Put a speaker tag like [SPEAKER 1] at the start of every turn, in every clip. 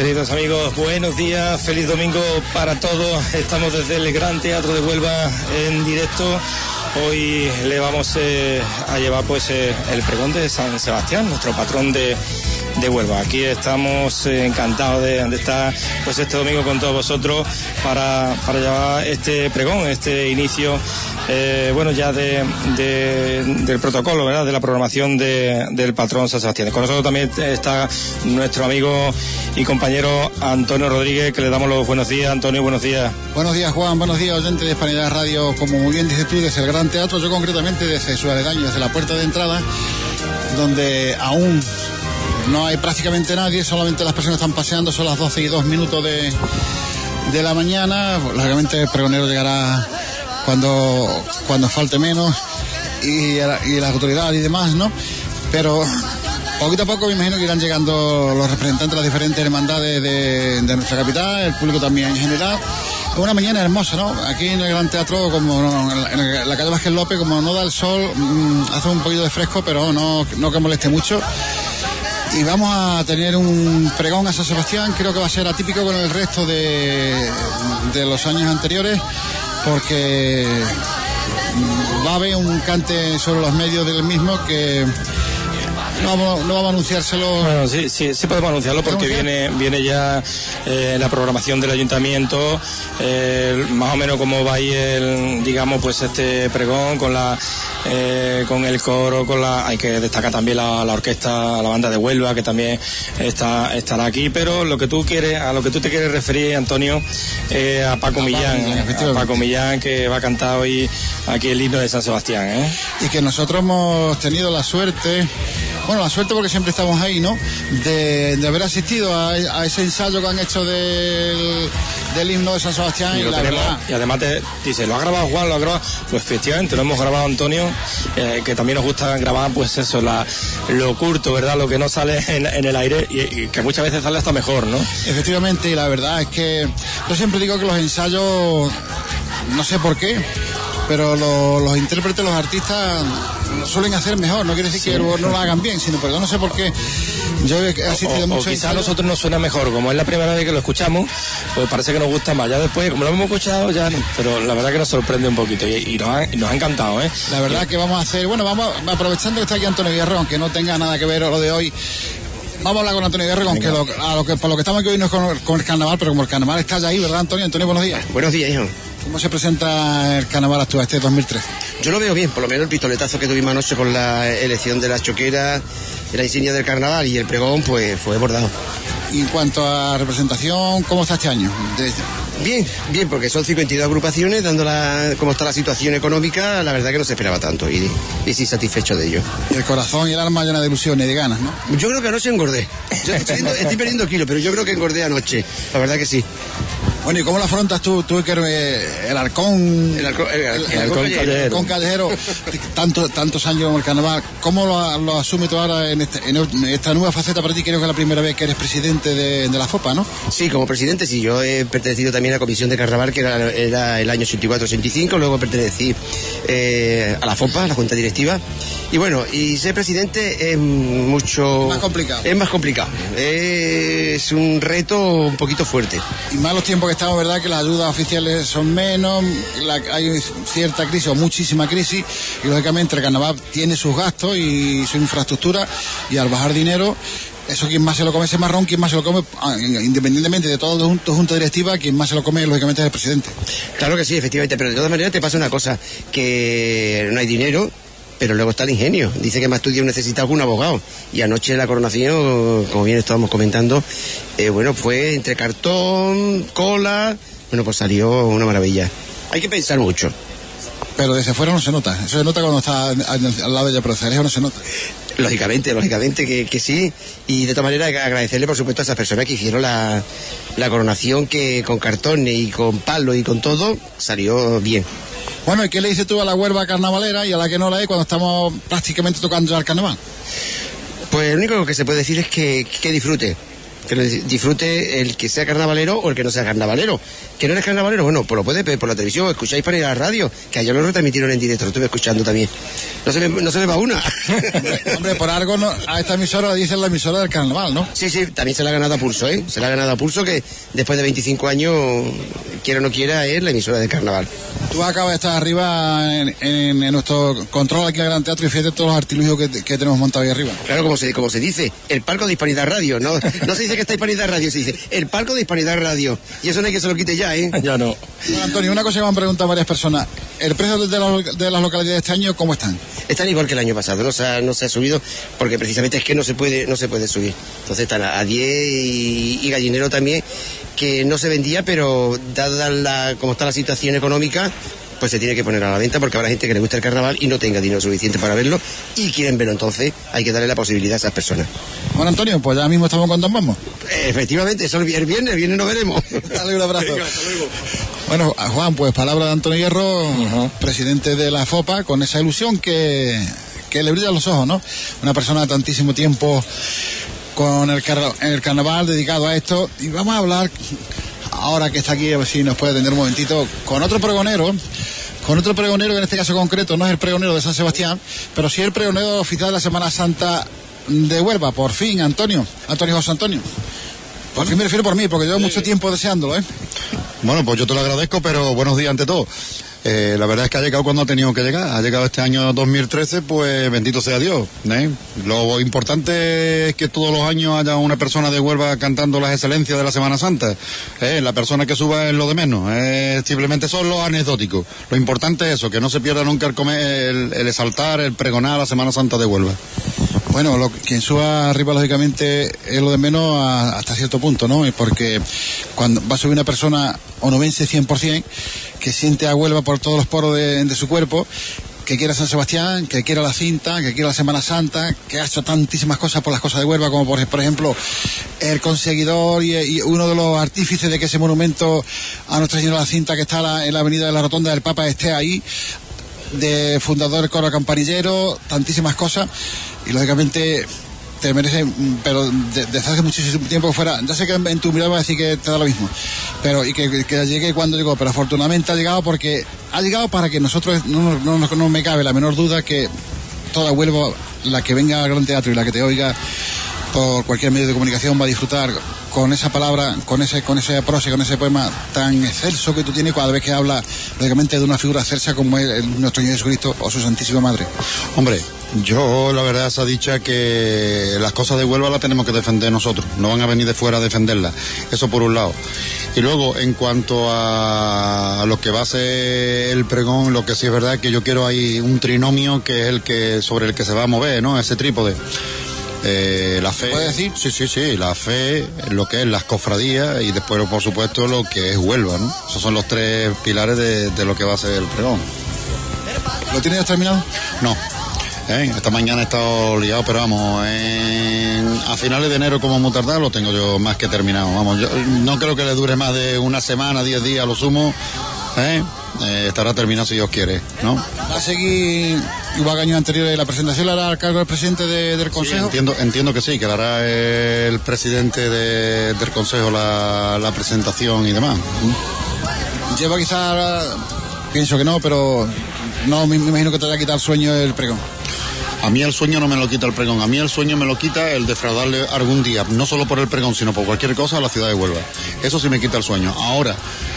[SPEAKER 1] Queridos amigos, buenos días, feliz domingo para todos. Estamos desde el Gran Teatro de Huelva en directo. Hoy le vamos eh, a llevar pues eh, el pregón de San Sebastián, nuestro patrón de, de Huelva. Aquí estamos eh, encantados de, de, estar pues este domingo con todos vosotros para, para llevar este pregón, este inicio eh, bueno ya de, de, del protocolo, ¿verdad? de la programación de, del patrón San Sebastián. Con nosotros también está nuestro amigo y compañero Antonio Rodríguez, que le damos los buenos días. Antonio, buenos días.
[SPEAKER 2] Buenos días, Juan. Buenos días, oyentes de Hispanidad Radio. Como muy bien dices tú, desde el Gran Teatro, yo concretamente desde su aledaño, desde la puerta de entrada, donde aún no hay prácticamente nadie, solamente las personas están paseando, son las 12 y 2 minutos de, de la mañana. Lógicamente el pregonero llegará cuando, cuando falte menos y, las autoridades y demás, ¿no? Pero poquito a poco me imagino que irán llegando los representantes de las diferentes hermandades de, de nuestra capital, el público también en general. Una mañana hermosa, ¿no? Aquí en el Gran Teatro, como en la calle Vázquez López, como no da el sol, mmm, hace un poquito de fresco, pero no, no que moleste mucho y vamos a tener un pregón a San Sebastián, creo que va a ser atípico con el resto de, de los años anteriores, porque va a haber un cante sobre los medios del mismo que no vamos, no vamos a anunciárselo.
[SPEAKER 1] Bueno, sí, sí, sí podemos anunciarlo porque viene, viene ya eh, la programación del ayuntamiento, eh, más o menos cómo va a ir el, digamos, pues este pregón con la, eh, con el coro, con la, hay que destacar también la, la, orquesta, la banda de Huelva que también está, estará aquí, pero lo que tú quieres, a lo que tú te quieres referir, Antonio, a Paco a Millán, Millán a Paco Millán que va a cantar hoy aquí el himno de San Sebastián.
[SPEAKER 2] Y que nosotros hemos tenido la suerte bueno, la suerte porque siempre estamos ahí, ¿no? De, de haber asistido a, a, ese ensayo que han hecho del, del himno de San Sebastián y,
[SPEAKER 1] y la
[SPEAKER 2] tenemos.
[SPEAKER 1] Y además te dice, ¿lo ha grabado Juan? ¿Lo ha grabado? Pues efectivamente, lo hemos grabado Antonio, eh, que también nos gusta grabar, pues eso, la, lo oculto, ¿verdad? Lo que no sale en, en el aire y, y, que muchas veces sale hasta mejor, ¿no?
[SPEAKER 2] Efectivamente, y la verdad es que yo siempre digo que los ensayos, no sé por qué, pero lo, los intérpretes, los artistas lo suelen hacer mejor. No quiere decir sí. que no lo hagan bien, sino porque no sé por qué. Yo he asistido
[SPEAKER 1] o,
[SPEAKER 2] mucho.
[SPEAKER 1] O quizá a nosotros nos suena mejor, como es la primera vez que lo escuchamos, pues parece que nos gusta más. Ya después, como lo hemos escuchado, ya, pero la verdad que nos sorprende un poquito y, y nos, ha, y nos ha encantado, ¿eh?
[SPEAKER 2] La verdad que vamos a hacer, bueno, vamos aprovechando que está aquí Antonio Guerrero, aunque no tenga nada que ver lo de hoy, vamos a hablar con Antonio Guerrero, aunque lo, a lo que, por lo que estamos aquí hoy no es con, con, el carnaval, pero como el carnaval está ya ahí, ¿verdad, Antonio? Antonio, buenos días.
[SPEAKER 3] Buenos días, hijo.
[SPEAKER 2] ¿Cómo se presenta el carnaval actual este 2003?
[SPEAKER 3] Yo lo veo bien, por lo menos el pistoletazo que tuvimos anoche con la elección de las choqueras, de la insignia del carnaval y el pregón, pues fue bordado.
[SPEAKER 2] Y en cuanto a representación, ¿cómo está este año?
[SPEAKER 3] Bien, bien, porque son 52 agrupaciones, dando la, cómo está la situación económica, la verdad que no se esperaba tanto y, y sí satisfecho de ello.
[SPEAKER 2] El corazón y el alma llena de ilusiones y de ganas, ¿no?
[SPEAKER 3] Yo creo que anoche engordé. Yo estoy, estoy perdiendo kilos, pero yo creo que engordé anoche, la verdad que sí.
[SPEAKER 2] Bueno, ¿y cómo lo afrontas tú, tú que eres el
[SPEAKER 3] el halcón, el, el,
[SPEAKER 2] callejero, tanto, tantos años en el carnaval, ¿cómo lo, lo asumes tú ahora en, este, en, esta nueva faceta para ti? Creo que es la primera vez que eres presidente de, de, la FOPA, ¿no?
[SPEAKER 3] Sí, como presidente, sí, yo he pertenecido también a la comisión de carnaval, que era, era el año 84-85, luego pertenecí eh, a la FOPA, a la junta directiva, y bueno, y ser presidente es mucho...
[SPEAKER 2] Más complicado.
[SPEAKER 3] Es más complicado, es un reto un poquito fuerte.
[SPEAKER 2] Y más los tiempos que estamos, ¿verdad? Que las ayudas oficiales son menos, la, hay cierta crisis o muchísima crisis, y lógicamente el carnaval tiene sus gastos y su infraestructura, y al bajar dinero, eso quien más se lo come ese marrón, quien más se lo come, independientemente de todo tu junta directiva, quien más se lo come, lógicamente, es el presidente.
[SPEAKER 3] Claro que sí, efectivamente, pero de todas maneras te pasa una cosa, que no hay dinero, pero luego está el ingenio. Dice que más estudio necesita algún abogado. Y anoche la coronación, como bien estábamos comentando, eh, bueno, fue entre cartón, cola, bueno, pues salió una maravilla. Hay que pensar mucho.
[SPEAKER 2] Pero desde fuera no se nota. Eso se nota cuando está al lado de ella, pero desde lejos no se nota.
[SPEAKER 3] Lógicamente, lógicamente que, que, sí. Y de todas maneras agradecerle, por supuesto, a esas personas que hicieron la, la coronación que con cartón y con palo y con todo salió bien.
[SPEAKER 2] Bueno, ¿y qué le dices tú a la huerva carnavalera y a la que no la hay cuando estamos prácticamente tocando el carnaval?
[SPEAKER 3] Pues lo único que se puede decir es que, que disfrute, que disfrute el que sea carnavalero o el que no sea carnavalero. ¿Que no eres carnavalero? Bueno, pues lo puedes ver por la televisión, escucháis para ir a la radio, que ayer lo retransmitieron en directo, lo estuve escuchando también. No se me, no se me va una.
[SPEAKER 2] Hombre, por algo no, a esta emisora la dicen la emisora del carnaval, ¿no?
[SPEAKER 3] Sí, sí, también se la ha ganado a pulso, ¿eh? Se la ha ganado a pulso que después de 25 años, quiera o no quiera, es la emisora del carnaval.
[SPEAKER 2] Tú acabas de estar arriba en, en- en nuestro control aquí al Gran Teatro y fíjate todos los artilugios que, que tenemos montados ahí arriba.
[SPEAKER 3] Claro, como se, como se dice, el palco de Hispanidad Radio, ¿no? No se dice que está Hispanidad Radio, se dice el palco de Hispanidad Radio. Y eso no hay que se lo quite ya,
[SPEAKER 1] Ya no.
[SPEAKER 2] Bueno, Antonio, una cosa que me han preguntado varias personas. ¿El precio de, la- de las localidades de este año cómo están?
[SPEAKER 3] Están igual que el año pasado, no se ha, no se ha subido porque precisamente es que no se puede, no se puede subir. Entonces están a, a 10 y, y gallinero también, que no se vendía, pero dada la, como está la situación económica, pues se tiene que poner a la venta porque habrá gente que le gusta el carnaval y no tenga dinero suficiente para verlo y quieren verlo. Entonces hay que darle la posibilidad a esas personas.
[SPEAKER 2] Bueno, Antonio, pues ya mismo estamos con Don Vamos.
[SPEAKER 3] Efectivamente, eso el vi- el viernes, el viernes nos veremos.
[SPEAKER 2] Dale un abrazo.
[SPEAKER 3] Venga, hasta luego.
[SPEAKER 2] Bueno, a Juan, pues palabra de Antonio Hierro, presidente de la FOPA, con esa ilusión que, que le brilla los ojos, ¿no? Una persona de tantísimo tiempo con el, en el carnaval dedicado a esto. Y vamos a hablar, ahora que está aquí, a ver si nos puede atender un momentito, con otro pregonero. Con otro pregonero que en este caso concreto no es el pregonero de San Sebastián, pero sí el pregonero oficial de la Semana Santa de Huelva. Por fin, Antonio. Antonio José Antonio. Por fin me refiero por mí, porque llevo mucho tiempo deseándolo, ¿eh?
[SPEAKER 4] Bueno, pues yo te lo agradezco, pero buenos días ante todo. Eh, la verdad es que ha llegado cuando ha tenido que llegar. Ha llegado este año 2013, pues bendito sea Dios. ¿eh? Lo importante es que todos los años haya una persona de Huelva cantando las excelencias de la Semana Santa. ¿eh? La persona que suba es lo de menos. Simplemente son los anecdóticos. Lo importante es eso, que no se pierda nunca el, el exaltar, el pregonar la Semana Santa de Huelva.
[SPEAKER 2] Bueno, lo, quien suba arriba, lógicamente, es lo de menos hasta cierto punto, ¿no? Porque cuando va a subir una persona onubense 100%, que siente a Huelva por todos los poros de, su cuerpo, que quiera San Sebastián, que quiera la cinta, que quiera la Semana Santa, que ha hecho tantísimas cosas por las cosas de Huelva, como por, ejemplo el conseguidor y, uno de los artífices de que ese monumento a Nuestra Señora la Cinta que está en la avenida de la Rotonda del Papa esté ahí, de fundador del coro campanillero, tantísimas cosas, y lógicamente te merece, mm, pero de- desde hace muchísimo tiempo fuera, ya sé que en tu mirada va a decir que te da lo mismo, pero y que, que llegue cuando llegó, pero afortunadamente ha llegado porque ha llegado para que nosotros, no, no, no, no me cabe la menor duda que toda Huelva, la que venga al Gran Teatro y la que te oiga por cualquier medio de comunicación va a disfrutar con esa palabra, con ese, con ese prosa, con ese poema tan excelso que tú tienes cada vez que habla, lógicamente, de una figura excelsa como es nuestro Señor Jesucristo o su Santísima Madre.
[SPEAKER 4] Hombre, yo la verdad esa dicha que las cosas de Huelva las tenemos que defender nosotros, no van a venir de fuera a defenderlas. Eso por un lado. Y luego, en cuanto a lo que va a ser el pregón, lo que sí es verdad que yo quiero ahí un trinomio que es el que sobre el que se va a mover, ¿no? Ese trípode. Eh, la fe.
[SPEAKER 2] puede decir?
[SPEAKER 4] Sí, sí, sí, la fe, lo que es las cofradías y después, por supuesto, lo que es Huelva, ¿no? Esos son los tres pilares de, de lo que va a ser el pregón.
[SPEAKER 2] ¿Lo tienes terminado?
[SPEAKER 4] No. ¿eh? Esta mañana he estado liado, pero vamos, en- a finales de enero como muy tardar lo tengo yo más que terminado. Vamos, yo no creo que le dure más de una semana, diez días lo sumo. ¿Eh? Eh, estará terminado si Dios quiere, ¿no?
[SPEAKER 2] ¿Va a seguir igual que años anteriores? ¿La presentación la hará al cargo del presidente de- del
[SPEAKER 4] Sí,
[SPEAKER 2] Consejo?
[SPEAKER 4] entiendo, entiendo que sí, que le hará el presidente de- del Consejo la, la presentación y demás.
[SPEAKER 2] Lleva quizá, pienso que no, pero no me, me imagino que te haya quitado el sueño el pregón.
[SPEAKER 4] A mí el sueño no me lo quita el pregón, a mí el sueño me lo quita el defraudarle algún día, no solo por el pregón, sino por cualquier cosa a la ciudad de Huelva. Eso sí me quita el sueño. Ahora,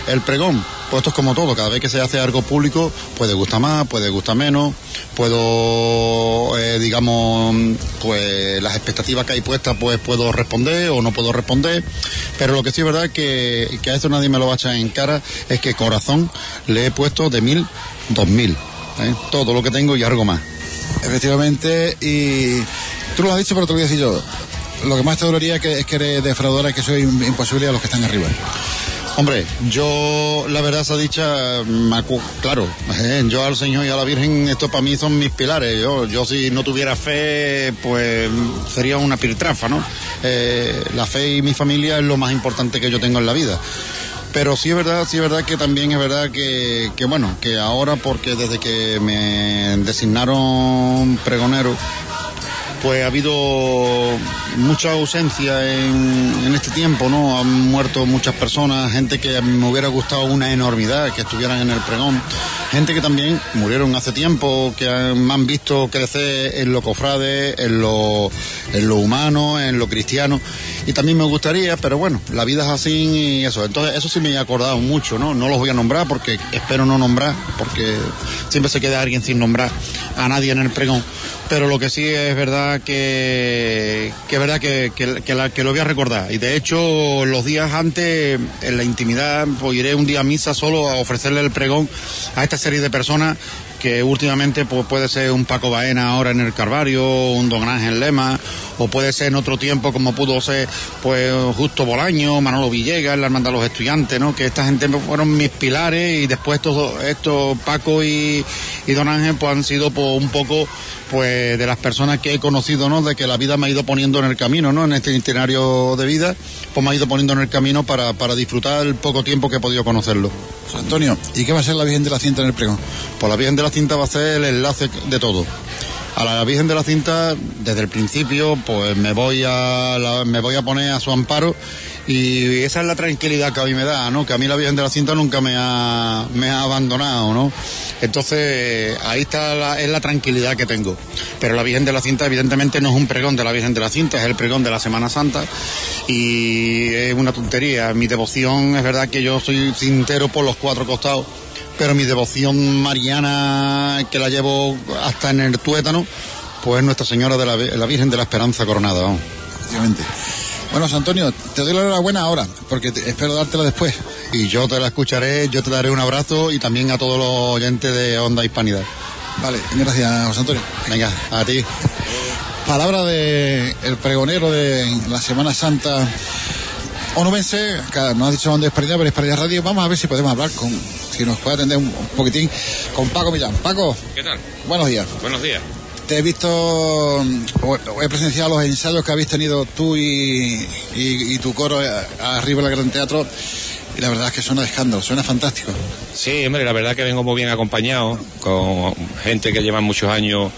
[SPEAKER 4] el pregón, pues esto es como todo, cada vez que se hace algo público, puede gustar más, puede gustar menos, puedo, eh, digamos, pues las expectativas que hay puestas, pues puedo responder o no puedo responder, pero lo que sí es verdad que, que a esto nadie me lo va a echar en cara es que corazón le he puesto de mil, dos mil, ¿eh? todo lo que tengo y algo más.
[SPEAKER 2] Efectivamente, y tú lo has dicho, pero te lo voy a decir yo. Lo que más te dolería es que, es que eres defraudora y que soy im- imposible a los que están arriba.
[SPEAKER 4] Hombre, yo la verdad esa dicha, claro, eh, yo al Señor y a la Virgen, esto para mí son mis pilares. Yo, yo si no tuviera fe, pues sería una piltrafa, ¿no? Eh, la fe y mi familia es lo más importante que yo tengo en la vida. Pero sí es verdad, sí es verdad que también es verdad que, que bueno, que ahora porque desde que me designaron pregonero, pues ha habido mucha ausencia en, este tiempo, ¿no? Han muerto muchas personas, gente que me hubiera gustado una enormidad que estuvieran en el pregón, gente que también murieron hace tiempo, que han, me han visto crecer en lo cofrade, en lo, en lo humano, en lo cristiano, y también me gustaría, pero bueno, la vida es así y eso. Entonces, eso sí me he acordado mucho, ¿no? No los voy a nombrar porque espero no nombrar, porque siempre se queda alguien sin nombrar a nadie en el pregón pero lo que sí es verdad que, que es verdad que, que, lo voy a recordar. Y de hecho, los días antes, en la intimidad, pues iré un día a misa solo a ofrecerle el pregón a esta serie de personas que últimamente pues, puede ser un Paco Baena ahora en el Carvario, un Don Ángel Lema, o puede ser en otro tiempo como pudo ser pues Justo Bolaño, Manolo Villegas, la hermandad de los estudiantes, ¿no? Que esta gente fueron mis pilares y después estos, estos Paco y, y Don Ángel pues han sido pues, un poco pues de las personas que he conocido, ¿no? De que la vida me ha ido poniendo en el camino, ¿no? En este itinerario de vida, pues me ha ido poniendo en el camino para, para disfrutar el poco tiempo que he podido conocerlo.
[SPEAKER 2] Antonio, ¿y qué va a ser la Virgen de la Cinta en el pregón?
[SPEAKER 4] Pues la Virgen de la Cinta va a ser el enlace de todo. A la Virgen de la Cinta, desde el principio, pues me voy a me voy a poner a su amparo y esa es la tranquilidad que a mí me da, ¿no? Que a mí la Virgen de la Cinta nunca me ha, me ha abandonado, ¿no? Entonces, ahí está la, es la tranquilidad que tengo. Pero la Virgen de la Cinta, evidentemente, no es un pregón de la Virgen de la Cinta, es el pregón de la Semana Santa. Y es una tontería. Mi devoción, es verdad que yo soy cintero por los cuatro costados pero mi devoción mariana, que la llevo hasta en el tuétano, pues es Nuestra Señora de la, la Virgen de la Esperanza Coronada. ¿no?
[SPEAKER 2] Efectivamente. Bueno, Antonio, te doy la enhorabuena ahora, porque te, espero dártela después.
[SPEAKER 4] Y yo te la escucharé, yo te daré un abrazo y también a todos los oyentes de Onda Hispanidad.
[SPEAKER 2] Vale, gracias, José Antonio.
[SPEAKER 4] Venga, a ti.
[SPEAKER 2] Palabra de el pregonero de la Semana Santa onubense, no ha dicho dónde es Hispanidad, pero Hispanidad Radio. Vamos a ver si podemos hablar con, si nos puede atender un, un poquitín, con Paco Millán. Paco.
[SPEAKER 5] ¿Qué tal?
[SPEAKER 2] Buenos días.
[SPEAKER 5] Buenos días
[SPEAKER 2] te he visto, o he presenciado los ensayos que habéis tenido tú y, y, y tu coro arriba del Gran Teatro. Y la verdad es que suena de escándalo, suena fantástico.
[SPEAKER 5] Sí, hombre, la verdad que vengo muy bien acompañado con gente que lleva muchos años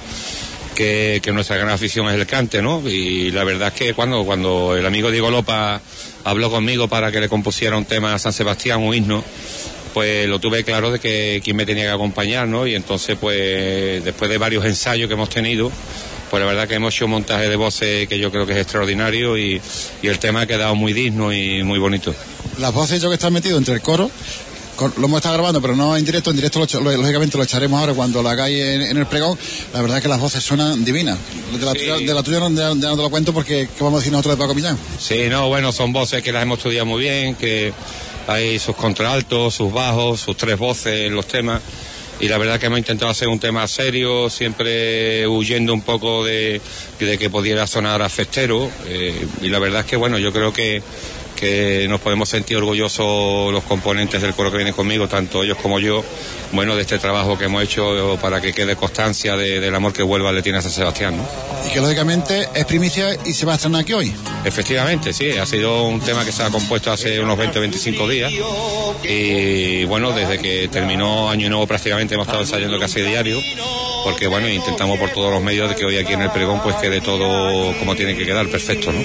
[SPEAKER 5] que, que, nuestra gran afición es el cante, ¿no? Y la verdad es que cuando, cuando el amigo Diego Lopa habló conmigo para que le compusiera un tema a San Sebastián, un himno, pues lo tuve claro de que quien me tenía que acompañar, ¿no? Y entonces, pues, después de varios ensayos que hemos tenido, pues la verdad que hemos hecho un montaje de voces que yo creo que es extraordinario y, y el tema ha quedado muy digno y muy bonito.
[SPEAKER 2] Las voces yo que están metido entre el coro, lo hemos estado grabando, pero no en directo. En directo, lo, lógicamente, lo echaremos ahora cuando la hagáis en, en, el pregón. La verdad es que las voces suenan divinas. De la, sí. tuya, de la tuya no, te lo cuento porque, ¿qué vamos a decir nosotros de Paco Millán?
[SPEAKER 5] Sí, no, bueno, son voces que las hemos estudiado muy bien, que hay sus contraltos, sus bajos, sus tres voces en los temas. Y la verdad que hemos intentado hacer un tema serio, siempre huyendo un poco de, de que pudiera sonar a festero. Eh, y la verdad es que, bueno, yo creo que que nos podemos sentir orgullosos los componentes del coro que viene conmigo, tanto ellos como yo, bueno, de este trabajo que hemos hecho para que quede constancia de, del amor que Huelva le tiene a San Sebastián, ¿no?
[SPEAKER 2] Y que lógicamente es primicia y se va a estrenar aquí hoy.
[SPEAKER 5] Efectivamente, sí, ha sido un tema que se ha compuesto hace unos 20 25 días y bueno, desde que terminó Año Nuevo prácticamente hemos estado ensayando casi diario porque bueno, intentamos por todos los medios de que hoy aquí en el pregón pues quede todo como tiene que quedar, perfecto, ¿no?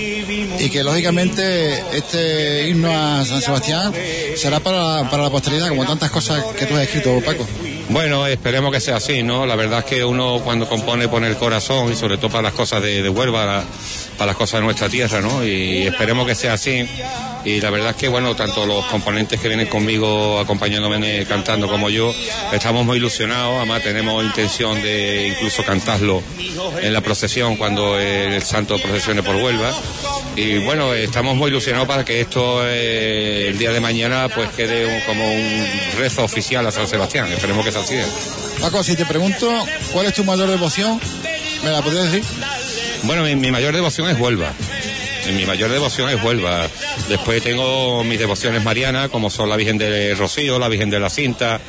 [SPEAKER 2] Y que lógicamente este himno a San Sebastián será para, para la posteridad, como tantas cosas que tú has escrito, Paco.
[SPEAKER 5] Bueno, esperemos que sea así, ¿no? La verdad es que uno cuando compone pone el corazón y sobre todo para las cosas de, Huelva, para las cosas de nuestra tierra, ¿no? Y esperemos que sea así. Y la verdad es que, bueno, tanto los componentes que vienen conmigo acompañándome cantando como yo, estamos muy ilusionados. Además, tenemos intención de incluso cantarlo en la procesión cuando el santo procesione por Huelva. Y bueno, estamos muy ilusionados para que esto eh, el día de mañana pues quede un, como un rezo oficial a San Sebastián. Esperemos que sea así.
[SPEAKER 2] Paco, si te pregunto, ¿cuál es tu mayor devoción? ¿Me la podrías decir?
[SPEAKER 5] Bueno, mi, mi mayor devoción es Huelva. Mi mayor devoción es Huelva. Después tengo mis devociones marianas, como son la Virgen de Rocío, la Virgen de la Cinta,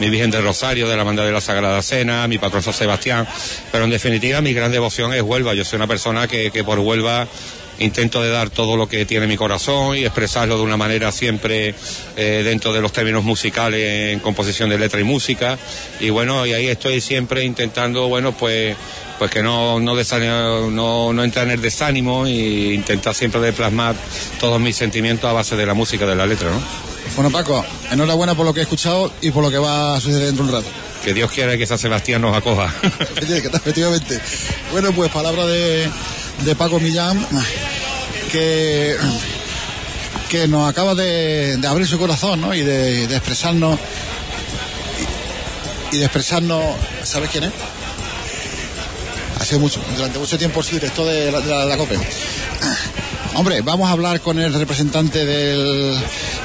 [SPEAKER 5] mi Virgen del Rosario, de la Banda de la Sagrada Cena, mi patrón San Sebastián. Pero en definitiva, mi gran devoción es Huelva. Yo soy una persona que, que por Huelva intento de dar todo lo que tiene mi corazón y expresarlo de una manera siempre eh, dentro de los términos musicales en composición de letra y música y bueno y ahí estoy siempre intentando bueno pues pues que no, no, desanimo, no, no entra en el desánimo e intentar siempre de plasmar todos mis sentimientos a base de la música, de la letra, ¿no?
[SPEAKER 2] Bueno, Paco, enhorabuena por lo que he escuchado y por lo que va a suceder dentro de un rato.
[SPEAKER 5] Que Dios quiera que San Sebastián nos acoja.
[SPEAKER 2] Efectivamente. Bueno, pues palabra de, de Paco Millán, que, que nos acaba de, de abrir su corazón ¿no? y de, de expresarnos. Y, y de expresarnos. ¿Sabes quién es? Hace mucho, durante mucho tiempo sí, director de la, de la, la COPE. Hombre, vamos a hablar con el representante del,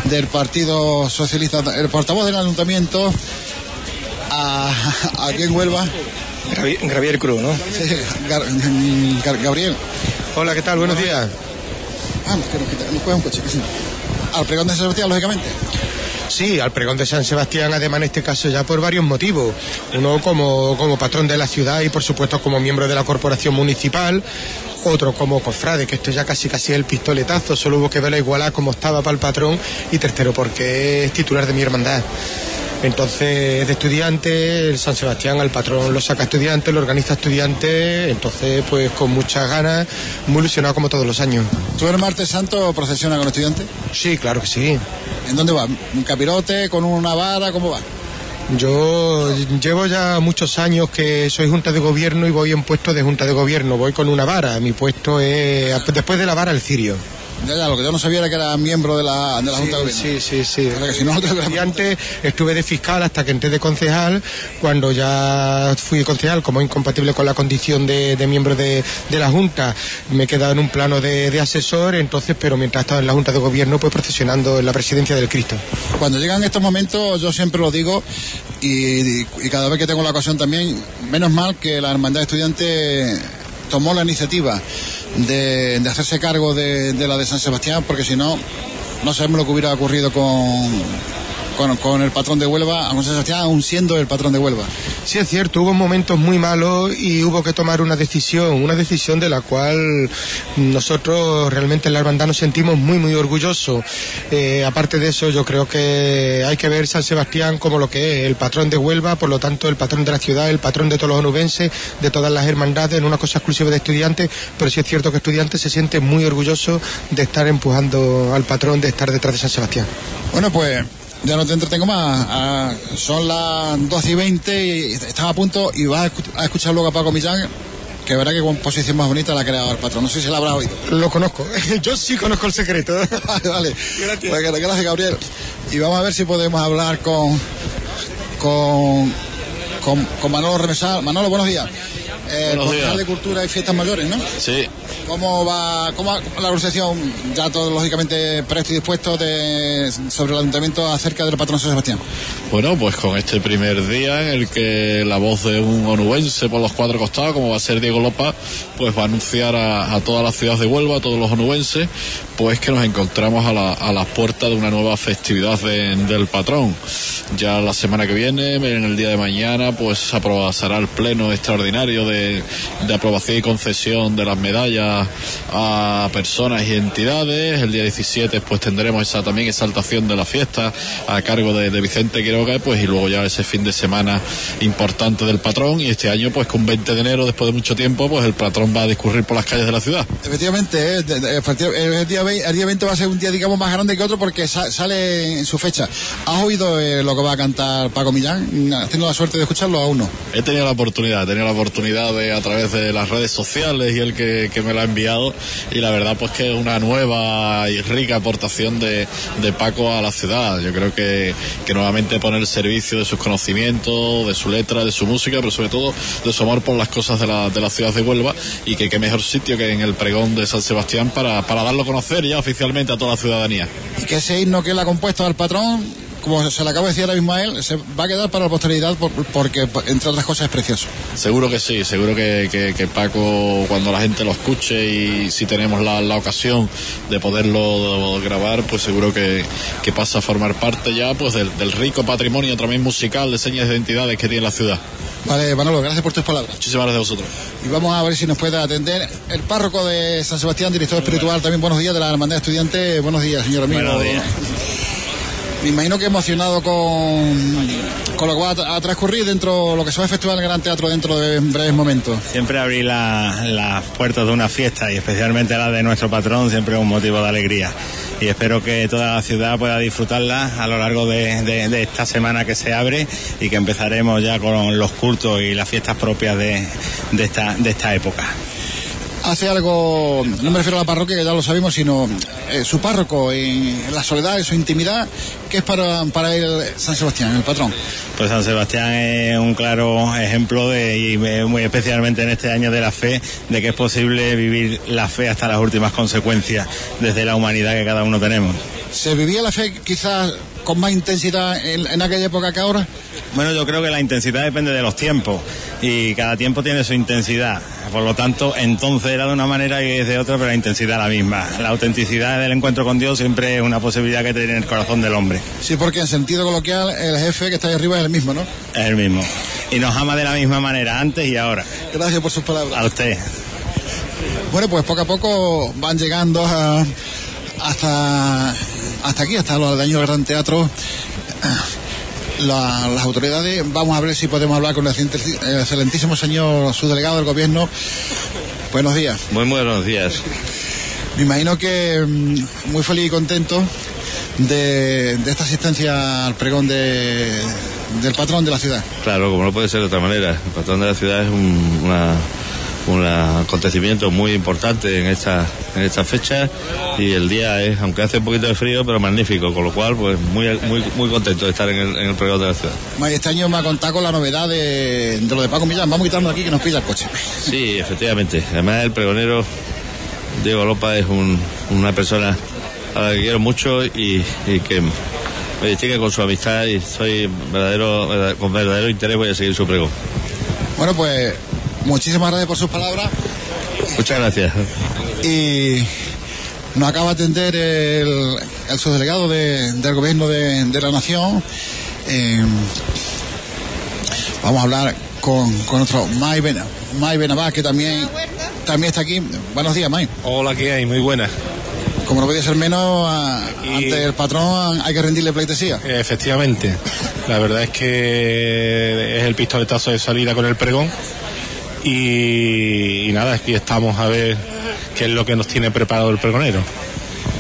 [SPEAKER 2] del Partido Socialista, el portavoz del ayuntamiento, a, aquí en Huelva.
[SPEAKER 1] Gabriel Cruz, ¿no?
[SPEAKER 2] Sí, Gabriel.
[SPEAKER 6] Hola, ¿qué tal? Buenos días.
[SPEAKER 2] Ah, nos, nos un coche, que sí. Al pregón de San Sebastián, lógicamente.
[SPEAKER 6] Sí, al pregón de San Sebastián, además en este caso ya por varios motivos. Uno como, como patrón de la ciudad y por supuesto como miembro de la corporación municipal. Otro como cofrade, que esto ya casi casi es el pistoletazo, solo hubo que ver la igualdad como estaba para el patrón. Y tercero, porque es titular de mi hermandad. Entonces, de estudiante, el San Sebastián al patrón lo saca estudiante, lo organiza estudiante, entonces, pues con muchas ganas, muy ilusionado como todos los años.
[SPEAKER 2] ¿Tú el martes santo procesiona con estudiantes?
[SPEAKER 6] Sí, claro que sí.
[SPEAKER 2] ¿En dónde va? ¿Un capirote, con una vara? ¿Cómo va?
[SPEAKER 6] Yo llevo ya muchos años que soy junta de gobierno y voy en puesto de junta de gobierno, voy con una vara, mi puesto es después de la vara el cirio.
[SPEAKER 2] Ya, ya, lo que yo no sabía era que era miembro de la, de la
[SPEAKER 6] sí,
[SPEAKER 2] Junta de Gobierno.
[SPEAKER 6] Sí, sí, sí.
[SPEAKER 2] que si no, te...
[SPEAKER 6] Y antes estuve de fiscal hasta que entré de concejal. Cuando ya fui concejal, como incompatible con la condición de, de miembro de, de, la Junta, me he quedado en un plano de, de, asesor. Entonces, pero mientras estaba en la Junta de Gobierno, pues procesionando en la presidencia del Cristo.
[SPEAKER 2] Cuando llegan estos momentos, yo siempre lo digo y, y cada vez que tengo la ocasión también, menos mal que la Hermandad Estudiante tomó la iniciativa de, hacerse cargo de, de, la de San Sebastián, porque si no, no sabemos lo que hubiera ocurrido con, con, con, el patrón de Huelva, a Sebastián, aún siendo el patrón de Huelva.
[SPEAKER 6] Sí, es cierto, hubo momentos muy malos y hubo que tomar una decisión, una decisión de la cual nosotros realmente en la hermandad nos sentimos muy, muy orgullosos. Eh, aparte de eso, yo creo que hay que ver San Sebastián como lo que es el patrón de Huelva, por lo tanto, el patrón de la ciudad, el patrón de todos los onubenses, de todas las hermandades, en una cosa exclusiva de estudiantes, pero sí es cierto que estudiantes se siente muy orgulloso de estar empujando al patrón, de estar detrás de San Sebastián.
[SPEAKER 2] Bueno, pues ya no te entretengo más. Ah, son las 12 y 20 y estaba a punto y vas a escuchar luego a Paco Millán. Que verá que composición más bonita la ha creado el patrón. No sé si la habrá oído.
[SPEAKER 6] Lo conozco. Yo sí conozco el secreto.
[SPEAKER 2] vale, vale. Gracias. Pues, gracias, Gabriel. Y vamos a ver si podemos hablar con, con, con, con Manolo Remesal. Manolo, buenos días. Eh,
[SPEAKER 7] buenos días.
[SPEAKER 2] de Cultura y Fiestas Mayores, ¿no?
[SPEAKER 7] Sí.
[SPEAKER 2] ¿Cómo va, cómo va la organización? Ya todo lógicamente presto y dispuesto de, sobre el ayuntamiento acerca del patrón San Sebastián.
[SPEAKER 7] Bueno, pues con este primer día en el que la voz de un onubense por los cuatro costados, como va a ser Diego Lopa, pues va a anunciar a, a toda la ciudad de Huelva, a todos los onubenses, pues que nos encontramos a la, a puerta de una nueva festividad de, del patrón. Ya la semana que viene, en el día de mañana, pues se será el pleno extraordinario de, aprobación y concesión de las medallas a personas y entidades. El día 17 pues tendremos esa también exaltación de la fiesta a cargo de, de Vicente Quiroga pues y luego ya ese fin de semana importante del patrón y este año pues con 20 de enero después de mucho tiempo pues el patrón va a discurrir por las calles de la ciudad.
[SPEAKER 2] Efectivamente, de, de, el, día 20, el día 20 va a ser un día digamos más grande que otro porque sa sale en su fecha. ¿Has oído eh, lo que va a cantar Paco Millán? ¿Has tenido la suerte de escucharlo aún no?
[SPEAKER 7] He tenido la oportunidad, he tenido la oportunidad de a través de las redes sociales y el que, me la ha enviado y la verdad pues que es una nueva y rica aportación de, Paco a la ciudad. Yo creo que, que nuevamente pone el servicio de sus conocimientos, de su letra, de su música, pero sobre todo de su amor por las cosas de la, ciudad de Huelva y que qué mejor sitio que en el pregón de San Sebastián para darlo a conocer ya oficialmente a toda la ciudadanía.
[SPEAKER 2] Y que ese himno que él ha compuesto al patrón como se le acaba de decir ahora mismo a él, se va a quedar para la posteridad por, porque, entre otras cosas, es precioso.
[SPEAKER 7] Seguro que sí, seguro que, que, que, Paco, cuando la gente lo escuche y si tenemos la, la ocasión de poderlo grabar, pues seguro que, que, pasa a formar parte ya pues del, del, rico patrimonio también musical de señas de identidades que tiene la ciudad.
[SPEAKER 2] Vale, Manolo, gracias por tus palabras.
[SPEAKER 7] Muchísimas gracias a vosotros.
[SPEAKER 2] Y vamos a ver si nos puede atender el párroco de San Sebastián, director espiritual, también buenos días de la Hermandad Estudiante. Buenos días, señor amigo.
[SPEAKER 8] Buenos días.
[SPEAKER 2] Me imagino que emocionado con, con lo que va a, transcurrir dentro lo que se va a efectuar en el Gran Teatro dentro de breves momentos.
[SPEAKER 1] Siempre abrir la- las puertas de una fiesta y especialmente la de nuestro patrón siempre es un motivo de alegría. Y espero que toda la ciudad pueda disfrutarla a lo largo de, esta semana que se abre y que empezaremos ya con los cultos y las fiestas propias de esta época.
[SPEAKER 2] Hace algo, no me refiero a la parroquia, que ya lo sabemos, sino eh, su párroco en, en la soledad, en su intimidad, que es para, para él San Sebastián, el patrón.
[SPEAKER 1] Pues San Sebastián es un claro ejemplo de, y muy especialmente en este año de la fe, de que es posible vivir la fe hasta las últimas consecuencias desde la humanidad que cada uno tenemos.
[SPEAKER 2] ¿Se vivía la fe quizás con más intensidad en, en aquella época que ahora?
[SPEAKER 1] Bueno, yo creo que la intensidad depende de los tiempos y cada tiempo tiene su intensidad. Por lo tanto, entonces era de una manera y es de otra, pero la intensidad es la misma. La autenticidad del encuentro con Dios siempre es una posibilidad que tiene en el corazón del hombre.
[SPEAKER 2] Sí, porque en sentido coloquial el jefe que está ahí arriba es el mismo, ¿no?
[SPEAKER 1] Es el mismo. Y nos ama de la misma manera, antes y ahora.
[SPEAKER 2] Gracias por sus palabras.
[SPEAKER 1] A usted.
[SPEAKER 2] Bueno, pues poco a poco van llegando a- hasta, hasta aquí, hasta los daños del Gran Teatro. La- las autoridades, vamos a ver si podemos hablar con el excelentísimo señor subdelegado del gobierno. Buenos días.
[SPEAKER 8] Muy buenos días.
[SPEAKER 2] Me imagino que mm, muy feliz y contento de, de esta asistencia al pregón de, del patrón de la ciudad.
[SPEAKER 8] Claro, como no puede ser de otra manera. El patrón de la ciudad es un, una- un acontecimiento muy importante en esta, en esta fecha y el día es, aunque hace un poquito de frío, pero magnífico, con lo cual pues muy, muy, muy contento de estar en el, en el de la ciudad.
[SPEAKER 2] Este año me ha contado con la novedad de, de lo de Paco Millán. Vamos a quitarnos aquí que nos pilla el coche.
[SPEAKER 8] Sí, efectivamente. Además el pregonero Diego Lopa es un- una persona a la que quiero mucho y, y que me distingue con su amistad y soy verdadero, verdad- con verdadero interés voy a seguir su pregón.
[SPEAKER 2] Bueno, pues muchísimas gracias por sus palabras
[SPEAKER 8] Muchas gracias.
[SPEAKER 2] y nos acaba de atender el, el subdelegado de- del gobierno de, de la nación. Eh, vamos a hablar con, con nuestro May, Ben, May Benabá, que también, también está aquí. Buenos días, May.
[SPEAKER 9] Hola, ¿qué hay? Muy buenas.
[SPEAKER 2] Como no podía ser menos, a- ante el patrón hay que rendirle pleitesía.
[SPEAKER 9] Efectivamente. La verdad es que es el pistoletazo de salida con el pregón. Y, y nada, aquí estamos a ver qué es lo que nos tiene preparado el pregonero.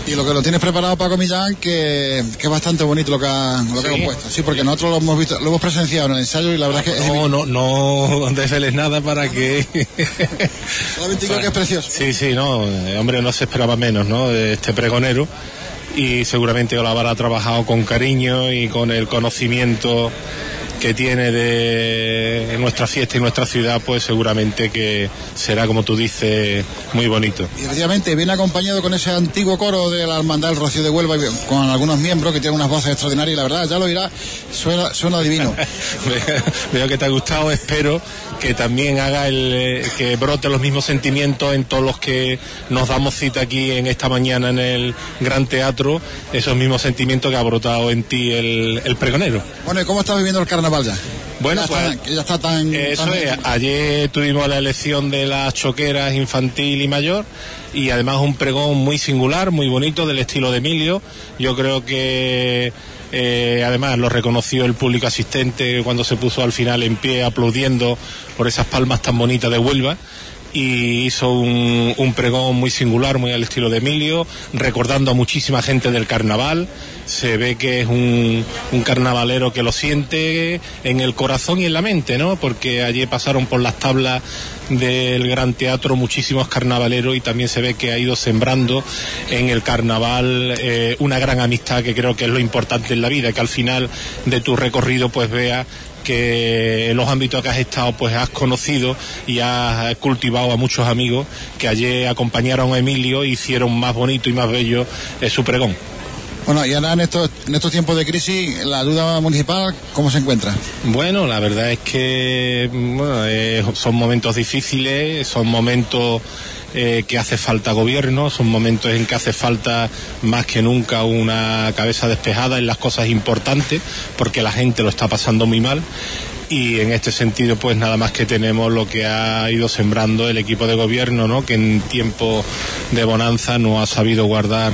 [SPEAKER 2] Y lo que lo tienes preparado Paco Millán, que, que es bastante bonito lo que ha, lo que ha
[SPEAKER 9] Sí.
[SPEAKER 2] compuesto. Sí, porque nosotros lo hemos visto, lo hemos presenciado en el ensayo y la verdad es que es
[SPEAKER 9] No, no, no desveles nada para que...
[SPEAKER 2] solamente digo que es precioso.
[SPEAKER 9] Sí, sí, no, hombre, no se esperaba menos, ¿no? De este pregonero y seguramente lo habrá trabajado con cariño y con el conocimiento que tiene de nuestra fiesta y nuestra ciudad, pues seguramente que será, como tú dices, muy bonito.
[SPEAKER 2] Y efectivamente viene acompañado con ese antiguo coro de la Hermandad del Rocío de Huelva y con algunos miembros que tienen unas voces extraordinarias y la verdad, ya lo dirá, suena, suena divino.
[SPEAKER 9] Veo que te ha gustado, espero que también haga el eh, que brote los mismos sentimientos en todos los que nos damos cita aquí en esta mañana en el Gran Teatro, esos mismos sentimientos que ha brotado en ti el, el pregonero.
[SPEAKER 2] Bueno, ¿y cómo estás viviendo el carnaval ya?
[SPEAKER 9] Bueno,
[SPEAKER 2] ya
[SPEAKER 9] pues,
[SPEAKER 2] está, ya está tan...
[SPEAKER 9] Eso
[SPEAKER 2] tan-
[SPEAKER 9] es, ayer tuvimos la elección de las choqueras infantil y mayor y además un pregón muy singular, muy bonito, del estilo de Emilio. Yo creo que eh, además lo reconoció el público asistente cuando se puso al final en pie aplaudiendo por esas palmas tan bonitas de Huelva y hizo un, un pregón muy singular, muy al estilo de Emilio, recordando a muchísima gente del carnaval. Se ve que es un, un carnavalero que lo siente en el corazón y en la mente, ¿no? Porque allí pasaron por las tablas del Gran Teatro muchísimos carnavaleros y también se ve que ha ido sembrando en el carnaval eh, una gran amistad que creo que es lo importante en la vida, que al final de tu recorrido pues veas que en los ámbitos que has estado pues has conocido y has cultivado a muchos amigos que ayer acompañaron a Emilio e hicieron más bonito y más bello eh, su pregón.
[SPEAKER 2] Bueno, y ahora en estos, en estos tiempos de crisis, la ayuda municipal, ¿cómo se encuentra?
[SPEAKER 9] Bueno, la verdad es que bueno, eh, son momentos difíciles, son momentos eh, que hace falta gobierno, son momentos en que hace falta más que nunca una cabeza despejada en las cosas importantes, porque la gente lo está pasando muy mal. Y en este sentido, pues nada más que tenemos lo que ha ido sembrando el equipo de gobierno, ¿no? Que en tiempo de bonanza no ha sabido guardar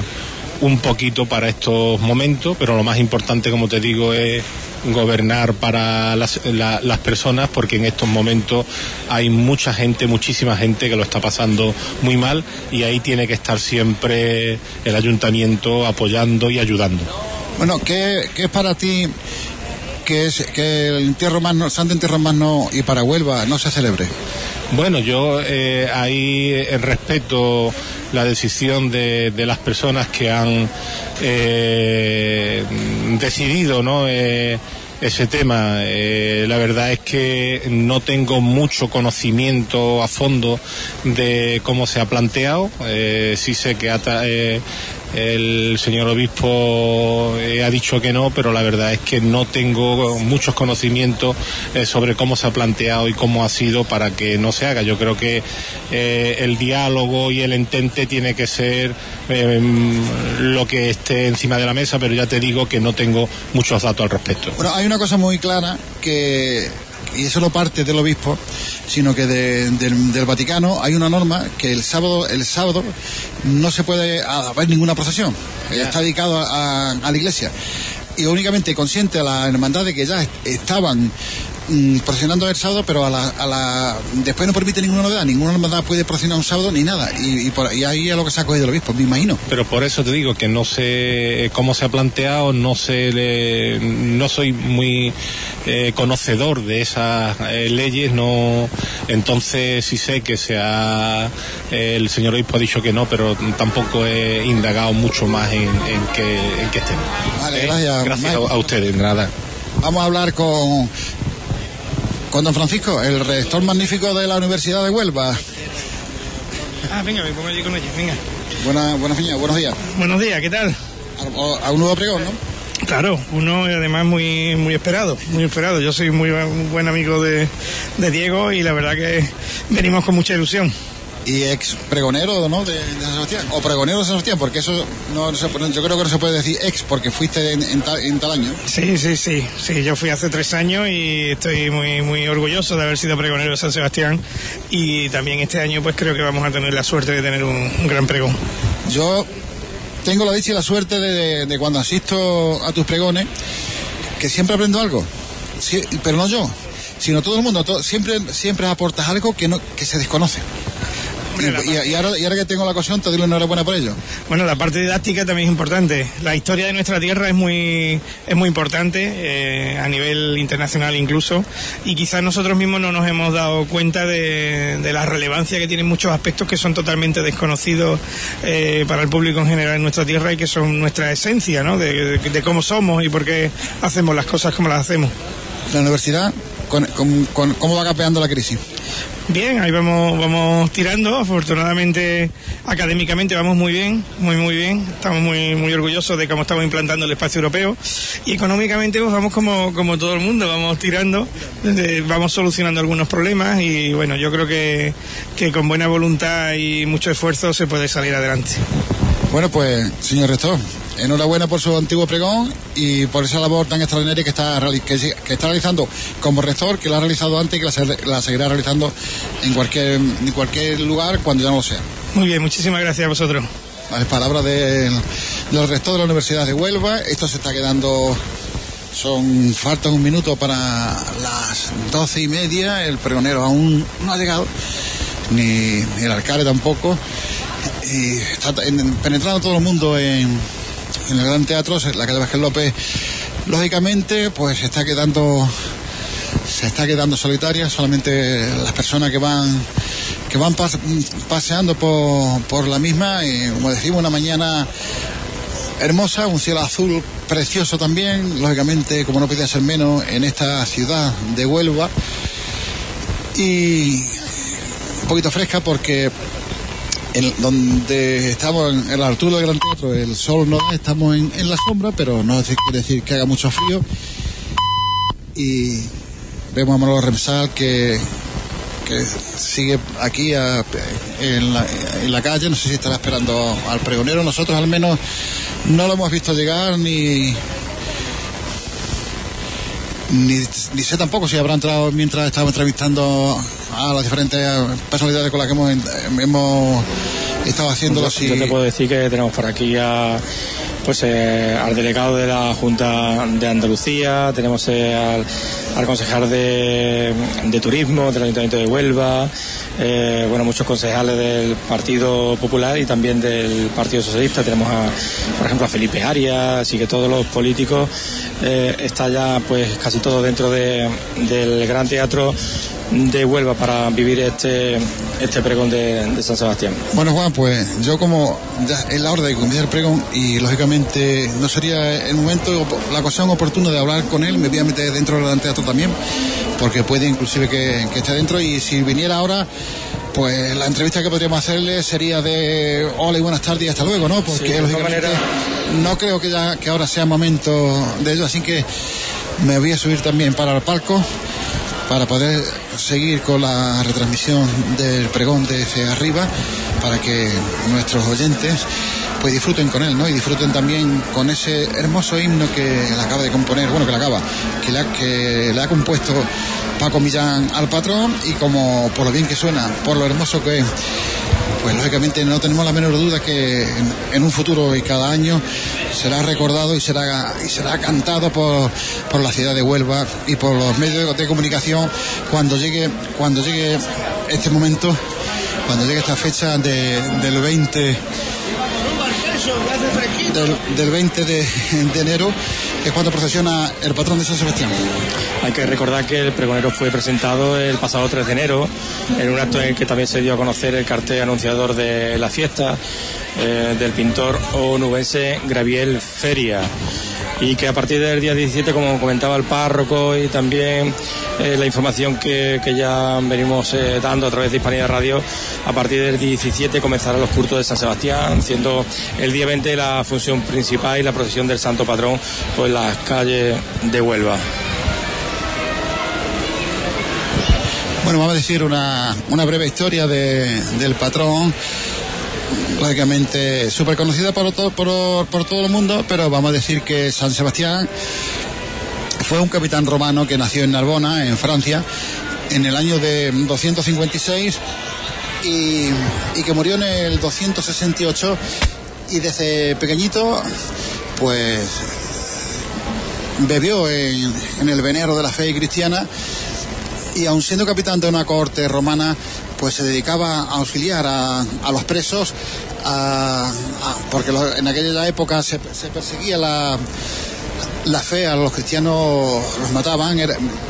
[SPEAKER 9] un poquito para estos momentos, pero lo más importante, como te digo, es gobernar para las, la, las personas porque en estos momentos hay mucha gente, muchísima gente que lo está pasando muy mal y ahí tiene que estar siempre el ayuntamiento apoyando y ayudando.
[SPEAKER 2] Bueno, ¿qué, qué es para ti que, es, que el entierro más no, Santo Entierro más no y para Huelva no se celebre?
[SPEAKER 9] Bueno, yo eh, ahí eh, respeto la decisión de, de, las personas que han eh, decidido, ¿no? Eh, ese tema. La verdad es que no tengo mucho conocimiento a fondo de cómo se ha planteado. Eh, sí sé que ha, eh, el señor obispo eh, ha dicho que no, pero la verdad es que no tengo muchos conocimientos eh, sobre cómo se ha planteado y cómo ha sido para que no se haga. Yo creo que eh, el diálogo y el entente tiene que ser eh, lo que esté encima de la mesa, pero ya te digo que no tengo muchos datos al respecto.
[SPEAKER 2] Bueno, hay una cosa muy clara que y eso no parte del obispo, sino que de, del, del, Vaticano hay una norma que el sábado, el sábado no se puede haber ninguna procesión. Yeah. Está dedicado a, a, la iglesia. Y únicamente consciente a la hermandad de que ya estaban mm, procesionando el sábado, pero a la, a la, después no permite ninguna novedad, ninguna hermandad puede procesionar un sábado ni nada, y, y, por, y ahí es lo que se ha cogido el obispo, me imagino.
[SPEAKER 9] Pero por eso te digo que no sé cómo se ha planteado, no sé, le, no soy muy eh, conocedor de esas eh, leyes, no, entonces sí sé que se ha, eh, el señor obispo ha dicho que no, pero tampoco he indagado mucho más en, en qué, en qué tema.
[SPEAKER 2] Vale, gracias.
[SPEAKER 9] gracias a, a ustedes, nada.
[SPEAKER 2] Vamos a hablar con con don Francisco, el rector magnífico de la Universidad de Huelva.
[SPEAKER 10] Ah, venga, me pongo allí con ellos, venga.
[SPEAKER 2] Buena, buenas, buenos días.
[SPEAKER 10] Buenos días, ¿qué tal?
[SPEAKER 2] A, a un nuevo pregón, ¿no?
[SPEAKER 10] Claro, uno además muy muy esperado, muy esperado. Yo soy muy, muy buen amigo de, de, Diego y la verdad que venimos con mucha ilusión.
[SPEAKER 2] Y ex pregonero, ¿no? De, de San Sebastián. O pregonero de San Sebastián, porque eso no, no se, yo creo que no se puede decir ex porque fuiste en, en, tal, en, tal, año.
[SPEAKER 10] Sí, sí, sí. Sí, yo fui hace tres años y estoy muy, muy orgulloso de haber sido pregonero de San Sebastián. Y también este año, pues creo que vamos a tener la suerte de tener un, un gran pregón.
[SPEAKER 2] Yo tengo la dicha y la suerte de, de, de, cuando asisto a tus pregones que siempre aprendo algo, sí, pero no yo, sino todo el mundo, todo, siempre, siempre aportas algo que, no, que se desconoce. Y, y, y, ahora, y, ahora, que tengo la ocasión, te doy la enhorabuena por ello.
[SPEAKER 10] Bueno, la parte didáctica también es importante. La historia de nuestra tierra es muy, es muy importante, eh, a nivel internacional incluso, y quizás nosotros mismos no nos hemos dado cuenta de, de la relevancia que tienen muchos aspectos que son totalmente desconocidos eh, para el público en general en nuestra tierra y que son nuestra esencia, ¿no? De, de, de cómo somos y por qué hacemos las cosas como las hacemos.
[SPEAKER 2] La universidad, con, con, con, ¿cómo va capeando la crisis?
[SPEAKER 10] Bien, ahí vamos, vamos tirando. Afortunadamente, académicamente vamos muy bien, muy, muy bien. Estamos muy, muy orgullosos de cómo estamos implantando el espacio europeo. Y económicamente, pues vamos como, como todo el mundo, vamos tirando, vamos solucionando algunos problemas. Y bueno, yo creo que, que con buena voluntad y mucho esfuerzo se puede salir adelante.
[SPEAKER 2] Bueno, pues, señor rector, enhorabuena por su antiguo pregón y por esa labor tan extraordinaria que está, que, que está realizando como rector, que la ha realizado antes y que la, la, seguirá realizando en cualquier, en cualquier lugar cuando ya no lo sea.
[SPEAKER 10] Muy bien, muchísimas gracias a vosotros.
[SPEAKER 2] Las palabras de, del rector de la Universidad de Huelva, esto se está quedando son faltan un minuto para las doce y media, el pregonero aún no ha llegado, ni el alcalde tampoco, y está penetrando todo el mundo en, en el Gran Teatro, la calle Vázquez López, lógicamente, pues se está quedando se está quedando solitaria, solamente las personas que van que van pas, paseando por, por la misma, y como decimos, una mañana hermosa, un cielo azul precioso también, lógicamente, como no podía ser menos, en esta ciudad de Huelva, y un poquito fresca porque en, donde estamos en el Arturo del Gran Teatro, el sol no da, estamos en, en la sombra, pero no quiere decir que haga mucho frío. Y vemos a Manolo Remsal que, que sigue aquí a, en, la, en, la, calle, no sé si estará esperando al pregonero, nosotros al menos no lo hemos visto llegar ni. Ni, ni sé tampoco si habrá entrado mientras estábamos entrevistando a las diferentes personalidades con las que hemos, hemos estaba haciéndolo
[SPEAKER 1] yo, yo te puedo decir que tenemos por aquí a pues eh, al delegado de la Junta de Andalucía, tenemos eh, al, al, concejal de, de, Turismo del Ayuntamiento de Huelva, eh, bueno, muchos concejales del Partido Popular y también del Partido Socialista. Tenemos a, por ejemplo, a Felipe Arias, así que todos los políticos está ya pues casi todo dentro de, del Gran Teatro de Huelva para vivir este este pregón de, de, San Sebastián.
[SPEAKER 2] Bueno Juan, pues yo como ya es la hora de comienza el pregón y lógicamente no sería el momento, la ocasión oportuna de hablar con él, me voy a meter dentro del teatro también, porque puede inclusive que, que esté dentro y si viniera ahora pues la entrevista que podríamos hacerle sería de hola y buenas tardes y hasta luego, ¿no? Porque
[SPEAKER 1] sí,
[SPEAKER 2] lógicamente manera... no creo que ya que ahora sea momento de ello, así que me voy a subir también para el palco para poder seguir con la retransmisión del pregón desde arriba para que nuestros oyentes pues disfruten con él, ¿no? Y disfruten también con ese hermoso himno que le acaba de componer, bueno, que le acaba, que le ha, que le ha compuesto Paco Millán al patrón y como por lo bien que suena, por lo hermoso que es, pues lógicamente no tenemos la menor duda que en, en, un futuro y cada año será recordado y será y será cantado por, por la ciudad de Huelva y por los medios de, de comunicación cuando llegue cuando llegue este momento cuando llegue esta fecha de, del 20 del, del 20 de, de, enero, es cuando procesiona el patrón de San Sebastián.
[SPEAKER 1] Hay que recordar que el pregonero fue presentado el pasado 3 de enero, en un acto en el que también se dio a conocer el cartel anunciador de la fiesta eh, del pintor onubense Graviel Feria y que a partir del día 17, como comentaba el párroco y también eh, la información que, que, ya venimos eh, dando a través de Hispanidad Radio, a partir del 17 comenzarán los cultos de San Sebastián, siendo el día 20 la función principal y la procesión del Santo Patrón por las calles de Huelva.
[SPEAKER 2] Bueno, vamos a decir una, una breve historia de, del patrón lógicamente súper conocida por todo, por, por todo el mundo, pero vamos a decir que San Sebastián fue un capitán romano que nació en Narbona, en Francia, en el año de 256 y, y que murió en el 268 y desde pequeñito pues bebió en, el venero de la fe cristiana y aun siendo capitán de una corte romana pues se dedicaba a auxiliar a, los presos porque en aquella época se, se perseguía la, la fe a los cristianos los mataban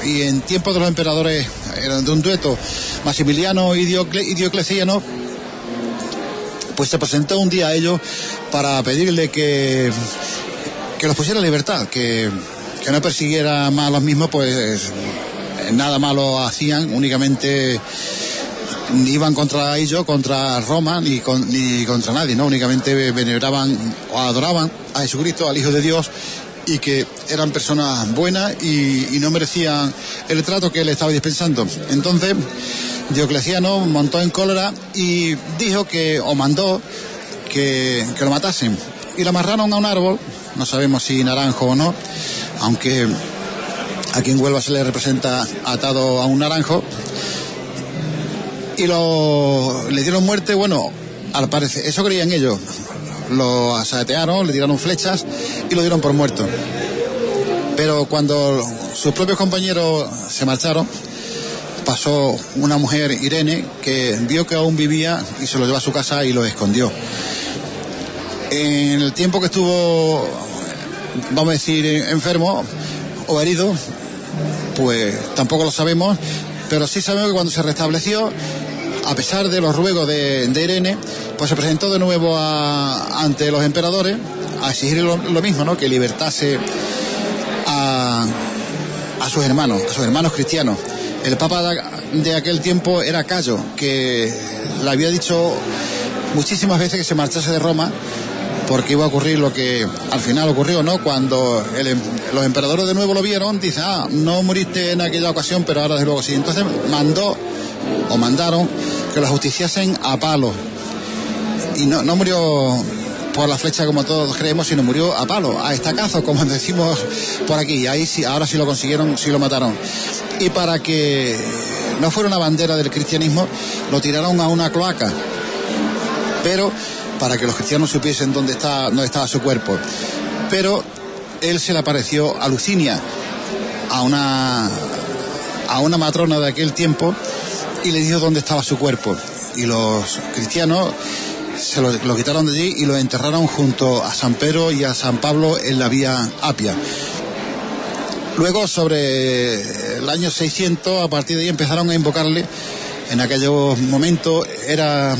[SPEAKER 2] y en tiempos de los emperadores eran de un dueto. Maximiliano y Diocleciano pues se presentó un día a ellos para pedirle que que los pusiera en libertad que, que no persiguiera más a los mismos pues nada malo hacían únicamente ni iban contra ellos, contra Roma, ni, con, ni contra nadie, ¿no? Únicamente veneraban o adoraban a Jesucristo, al Hijo de Dios, y que eran personas buenas y, no merecían el trato que él estaba dispensando. Entonces, Diocleciano montó en cólera y dijo que, o mandó que lo matasen. Y lo amarraron a un árbol, no sabemos si naranjo o no, aunque aquí en Huelva se le representa atado a un naranjo, y lo, le dieron muerte, bueno, al parecer, eso creían ellos. Lo asatearon, le tiraron flechas y lo dieron por muerto. Pero cuando sus propios compañeros se marcharon, pasó una mujer, Irene, que vio que aún vivía y se lo llevó a su casa y lo escondió. En el tiempo que estuvo, vamos a decir, enfermo o herido, pues tampoco lo sabemos, pero sí sabemos que cuando se restableció, a pesar de los ruegos de, de Irene, pues se presentó de nuevo a, ante los emperadores a exigir lo, mismo, ¿no? Que libertase a, a sus hermanos, a sus hermanos cristianos. El papa de aquel tiempo era Cayo, que le había dicho muchísimas veces que se marchase de Roma porque iba a ocurrir lo que al final ocurrió, ¿no? Cuando el, los emperadores de nuevo lo vieron, dice, ah, no moriste en aquella ocasión, pero ahora desde luego sí. Entonces mandó o mandaron que lo justiciasen a palo. Y no, no murió por la flecha como todos creemos, sino murió a palo, a estacazo, como decimos por aquí. Ahí sí, ahora sí lo consiguieron, sí lo mataron. Y para que no fuera una bandera del cristianismo, lo tiraron a una cloaca. pero para que los cristianos supiesen dónde, está, dónde estaba su cuerpo. Pero él se le apareció a Lucinia, a una, a una matrona de aquel tiempo, y le dijo dónde estaba su cuerpo. Y los cristianos se lo, lo quitaron de allí y lo enterraron junto a San Pedro y a San Pablo en la vía Apia. Luego, sobre el año 600, a partir de ahí empezaron a invocarle. En aquellos momentos era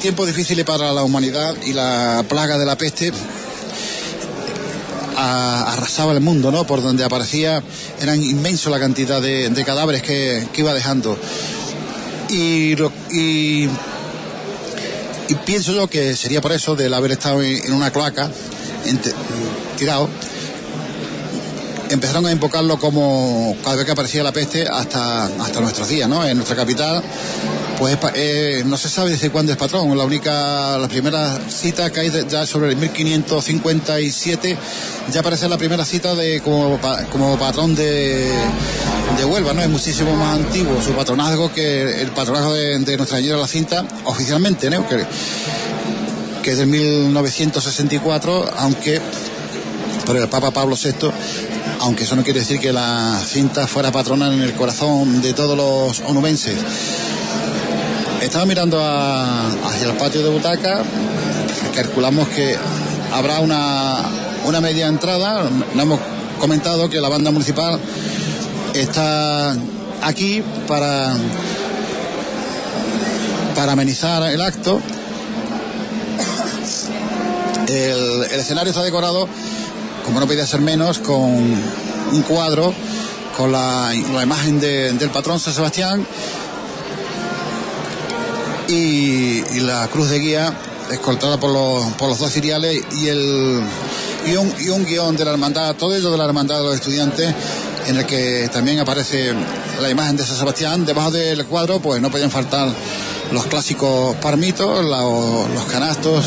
[SPEAKER 2] tiempo difícil para la humanidad y la plaga de la peste arrasaba el mundo, ¿no? Por donde aparecía, eran inmenso la cantidad de, cadáveres que, iba dejando. Y, pienso yo que sería por eso, del haber estado en, una cloaca, tirado, empezaron a invocarlo como cada vez que aparecía la peste hasta, hasta nuestros días, ¿no? En nuestra capital, pues eh, no se sabe desde cuándo es patrón. La única, la primera cita que hay ya sobre el 1557, ya aparece la primera cita de como, como patrón de, de Huelva, ¿no? Es muchísimo más antiguo su patronazgo que el patronazgo de, de nuestra señora la cinta, oficialmente, ¿no? Que, que es del 1964, aunque por el Papa Pablo VI, aunque eso no quiere decir que la cinta fuera patrona en el corazón de todos los onubenses. Estaba mirando hacia el patio de butaca, calculamos que habrá una, una media entrada, no hemos comentado que la banda municipal está aquí para, para amenizar el acto. El, el escenario está decorado como no podía ser menos, con un cuadro con la, imagen de- del patrón San Sebastián y, la cruz de guía escoltada por los, por los dos ciriales y, el, y, un, guion de la hermandad, todo ello de la hermandad de los estudiantes, en el que también aparece la imagen de San Sebastián. Debajo del cuadro, pues no podían faltar los clásicos parmitos, los canastos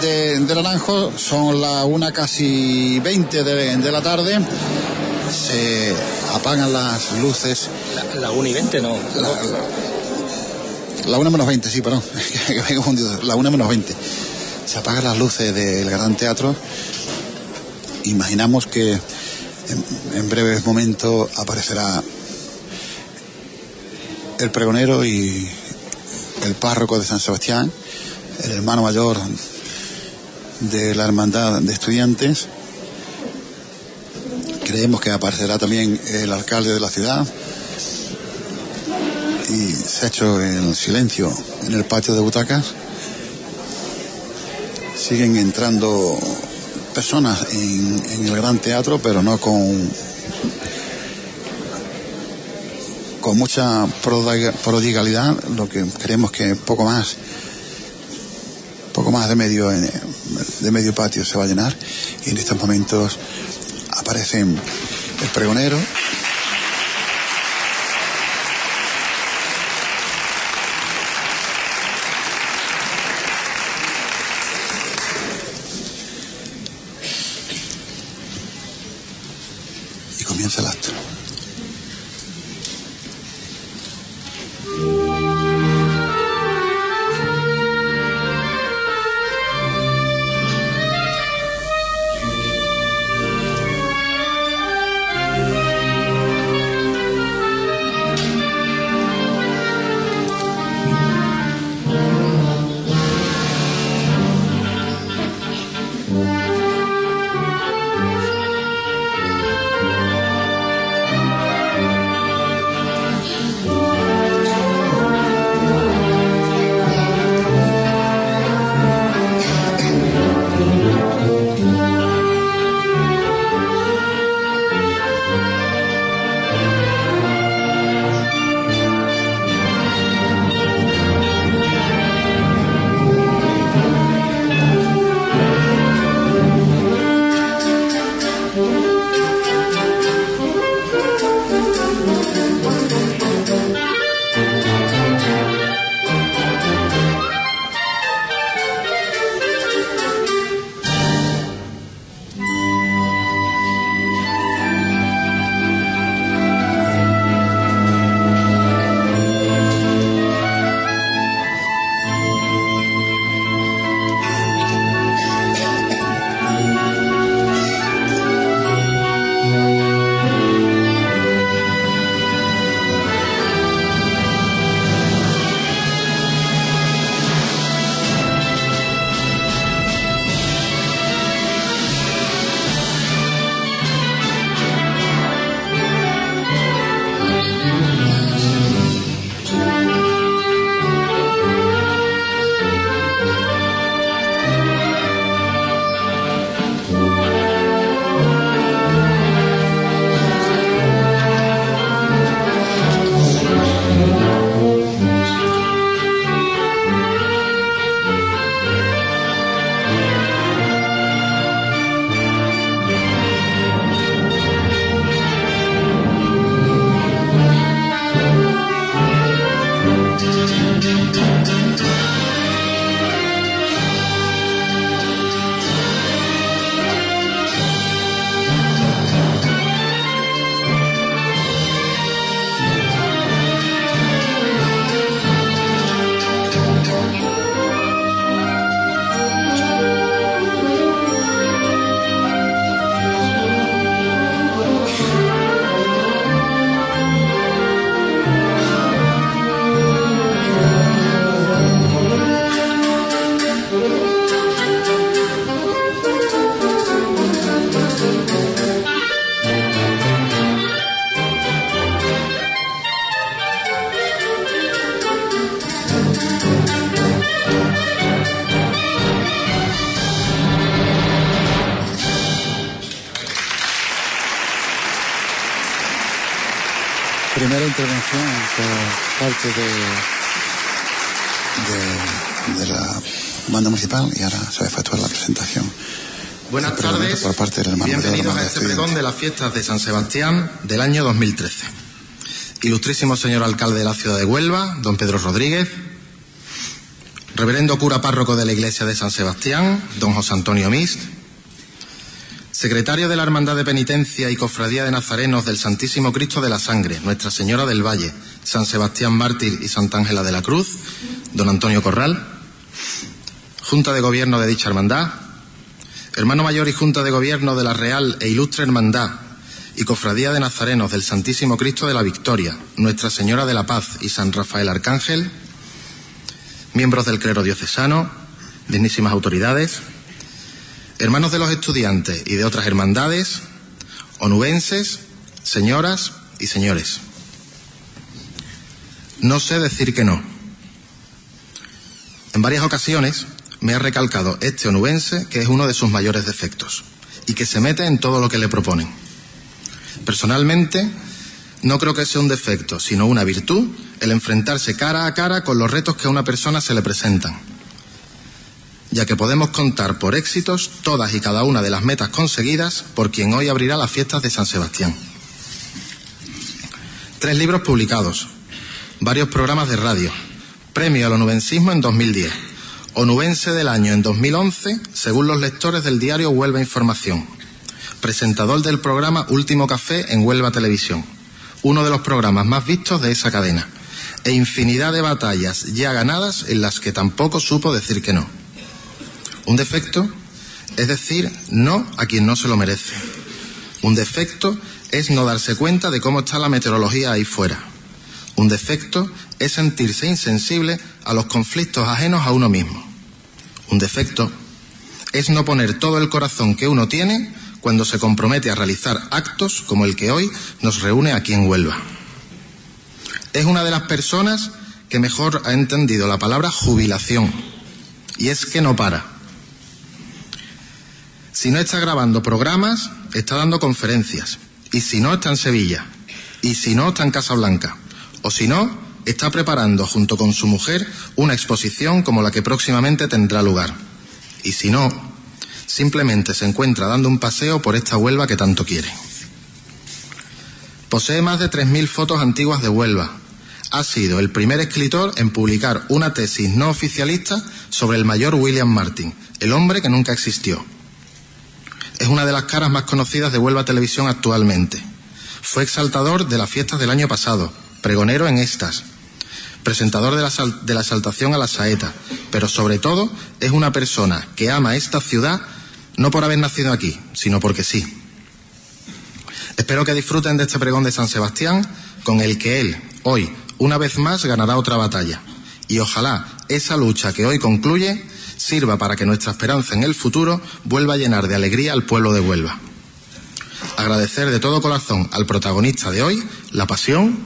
[SPEAKER 2] de, de Naranjo, son la una casi 20 de, de la tarde, se apagan las luces.
[SPEAKER 1] La, la 1 y 20, no.
[SPEAKER 2] La, la, la 1 menos 20, sí, perdón, que me he confundido, la 1 menos 20. Se apagan las luces del Gran Teatro. Imaginamos que en, en breves momentos aparecerá el pregonero y el párroco de San Sebastián, el hermano mayor de la hermandad de estudiantes. Creemos que aparecerá también el alcalde de la ciudad. Y se ha hecho el silencio en el patio de butacas. Siguen entrando personas en, el gran teatro, pero no con con mucha prodiga- prodigalidad, lo que creemos que poco más poco más de medio de medio patio se va a llenar y en estos momentos aparecen el pregonero Por parte del hermano mayor de la
[SPEAKER 11] Bienvenidos a este pregón de las fiestas de San Sebastián del año 2013. Ilustrísimo señor alcalde de la ciudad de Huelva, don Pedro Rodríguez. Reverendo cura párroco de la iglesia de San Sebastián, don José Antonio Mist. Secretario de la Hermandad de Penitencia y Cofradía de Nazarenos del Santísimo Cristo de la Sangre, Nuestra Señora del Valle, San Sebastián Mártir y Santa Ángela de la Cruz, don Antonio Corral. Junta de Gobierno de dicha hermandad, hermano mayor y Junta de Gobierno de la Real e Ilustre Hermandad y Cofradía de Nazarenos del Santísimo Cristo de la Victoria, Nuestra Señora de la Paz y San Rafael Arcángel, miembros del clero diocesano, dignísimas autoridades, hermanos de los estudiantes y de otras hermandades, onubenses, señoras y señores. No sé decir que no. En varias ocasiones me ha recalcado este onubense que es uno de sus mayores defectos y que se mete en todo lo que le proponen. Personalmente, no creo que sea un defecto, sino una virtud el enfrentarse cara a cara con los retos que a una persona se le presentan, ya que podemos contar por éxitos todas y cada una de las metas conseguidas por quien hoy abrirá las fiestas de San Sebastián. Tres libros publicados, varios programas de radio, premio al onubensismo en 2010, onubense del año en 2011, según los lectores del diario Huelva Información, presentador del programa Último Café en Huelva Televisión, uno de los programas más vistos de esa cadena, e infinidad de batallas ya ganadas en las que tampoco supo decir que no. Un defecto es decir no a quien no se lo merece. Un defecto es no darse cuenta de cómo está la meteorología ahí fuera. Un defecto es sentirse insensible a los conflictos ajenos a uno mismo. Un defecto es no poner todo el corazón que uno tiene cuando se compromete a realizar actos como el que hoy nos reúne aquí en Huelva. Es una de las personas que mejor ha entendido la palabra jubilación. Y es que no para. Si no está grabando programas, está dando conferencias. Y si no, está en Sevilla. Y si no, está en Casablanca. O si no, está preparando junto con su mujer una exposición como la que próximamente tendrá lugar. Y si no, simplemente se encuentra dando un paseo por esta Huelva que tanto quiere. Posee más de 3.000 fotos antiguas de Huelva. Ha sido el primer escritor en publicar una tesis no oficialista sobre el mayor William Martin, el hombre que nunca existió. Es una de las caras más conocidas de Huelva Televisión actualmente. Fue exaltador de las fiestas del año pasado, pregonero en estas, presentador de la, sal- exaltación a la saeta, pero sobre todo es una persona que ama esta ciudad no por haber nacido aquí, sino porque sí. Espero que disfruten de este pregón de San Sebastián, con el que él, hoy, una vez más, ganará otra batalla. Y ojalá esa lucha que hoy concluye sirva para que nuestra esperanza en el futuro vuelva a llenar de alegría al pueblo de Huelva. Agradecer de todo corazón al protagonista de hoy la pasión,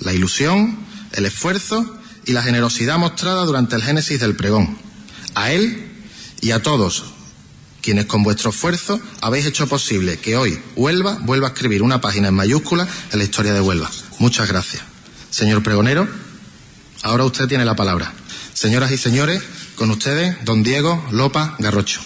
[SPEAKER 11] la ilusión, el esfuerzo y la generosidad mostrada durante el génesis del pregón. A él y a todos quienes con vuestro esfuerzo habéis hecho posible que hoy Huelva vuelva a escribir una página en mayúscula en la historia de Huelva. Muchas gracias. Señor pregonero, ahora usted tiene la palabra. Señoras y señores, con ustedes, don Diego Lopa Garrocho.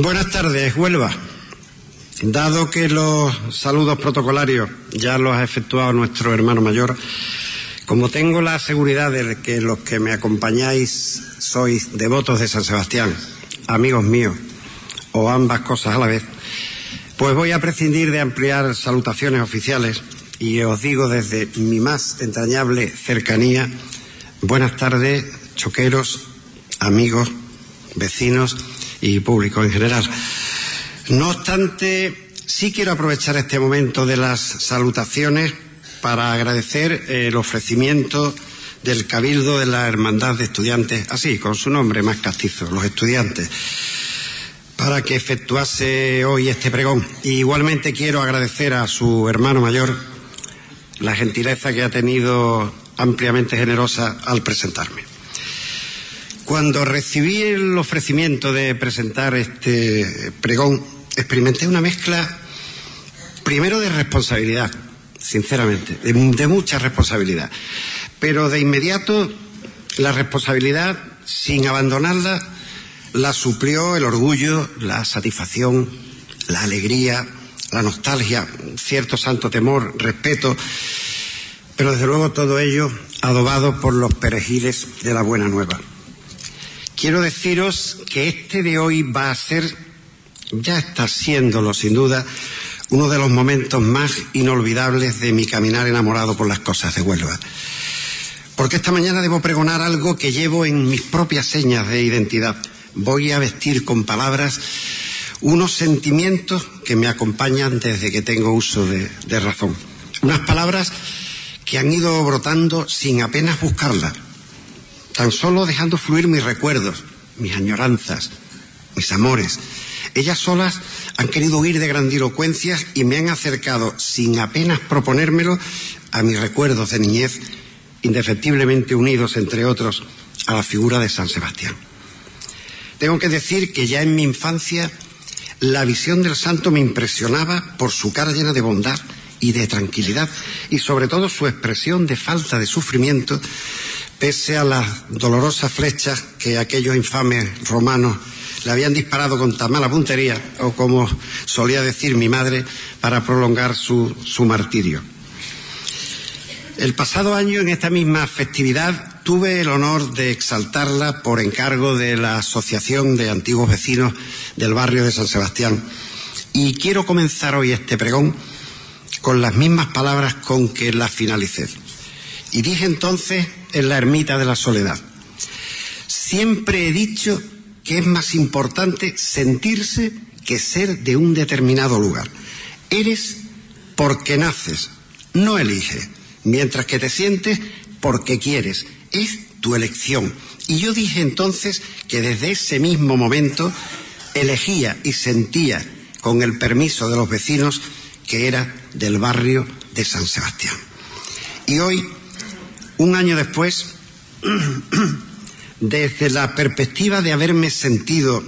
[SPEAKER 12] Buenas tardes, Huelva. Dado que los saludos protocolarios ya los ha efectuado nuestro hermano mayor, como tengo la seguridad de que los que me acompañáis sois devotos de San Sebastián, amigos míos, o ambas cosas a la vez, pues voy a prescindir de ampliar salutaciones oficiales y os digo desde mi más entrañable cercanía, buenas tardes, choqueros, amigos, vecinos y público en general. No obstante, sí quiero aprovechar este momento de las salutaciones para agradecer el ofrecimiento del Cabildo de la Hermandad de Estudiantes, así, con su nombre más castizo, los estudiantes, para que efectuase hoy este pregón. Y igualmente quiero agradecer a su hermano mayor la gentileza que ha tenido ampliamente generosa al presentarme. Cuando recibí el ofrecimiento de presentar este pregón, experimenté una mezcla, primero de responsabilidad, sinceramente, de, mucha responsabilidad, pero de inmediato la responsabilidad, sin abandonarla, la suplió el orgullo, la satisfacción, la alegría, la nostalgia, cierto santo temor, respeto, pero desde luego todo ello adobado por los perejiles de la buena nueva. Quiero deciros que este de hoy va a ser, ya está siéndolo sin duda, uno de los momentos más inolvidables de mi caminar enamorado por las cosas de Huelva. Porque esta mañana debo pregonar algo que llevo en mis propias señas de identidad. Voy a vestir con palabras unos sentimientos que me acompañan desde que tengo uso de, de razón. Unas palabras que han ido brotando sin apenas buscarlas tan solo dejando fluir mis recuerdos, mis añoranzas, mis amores. Ellas solas han querido huir de grandilocuencias y me han acercado, sin apenas proponérmelo, a mis recuerdos de niñez, indefectiblemente unidos, entre otros, a la figura de San Sebastián. Tengo que decir que ya en mi infancia la visión del santo me impresionaba por su cara llena de bondad y de tranquilidad y sobre todo su expresión de falta de sufrimiento pese a las dolorosas flechas que aquellos infames romanos le habían disparado con tan mala puntería, o como solía decir mi madre, para prolongar su, su martirio. El pasado año, en esta misma festividad, tuve el honor de exaltarla por encargo de la Asociación de Antiguos Vecinos del barrio de San Sebastián. Y quiero comenzar hoy este pregón con las mismas palabras con que la finalicé. Y dije entonces en la ermita de la soledad. Siempre he dicho que es más importante sentirse que ser de un determinado lugar. Eres porque naces, no eliges, mientras que te sientes porque quieres. Es tu elección. Y yo dije entonces que desde ese mismo momento elegía y sentía, con el permiso de los vecinos, que era del barrio de San Sebastián. Y hoy un año después, desde la perspectiva de haberme sentido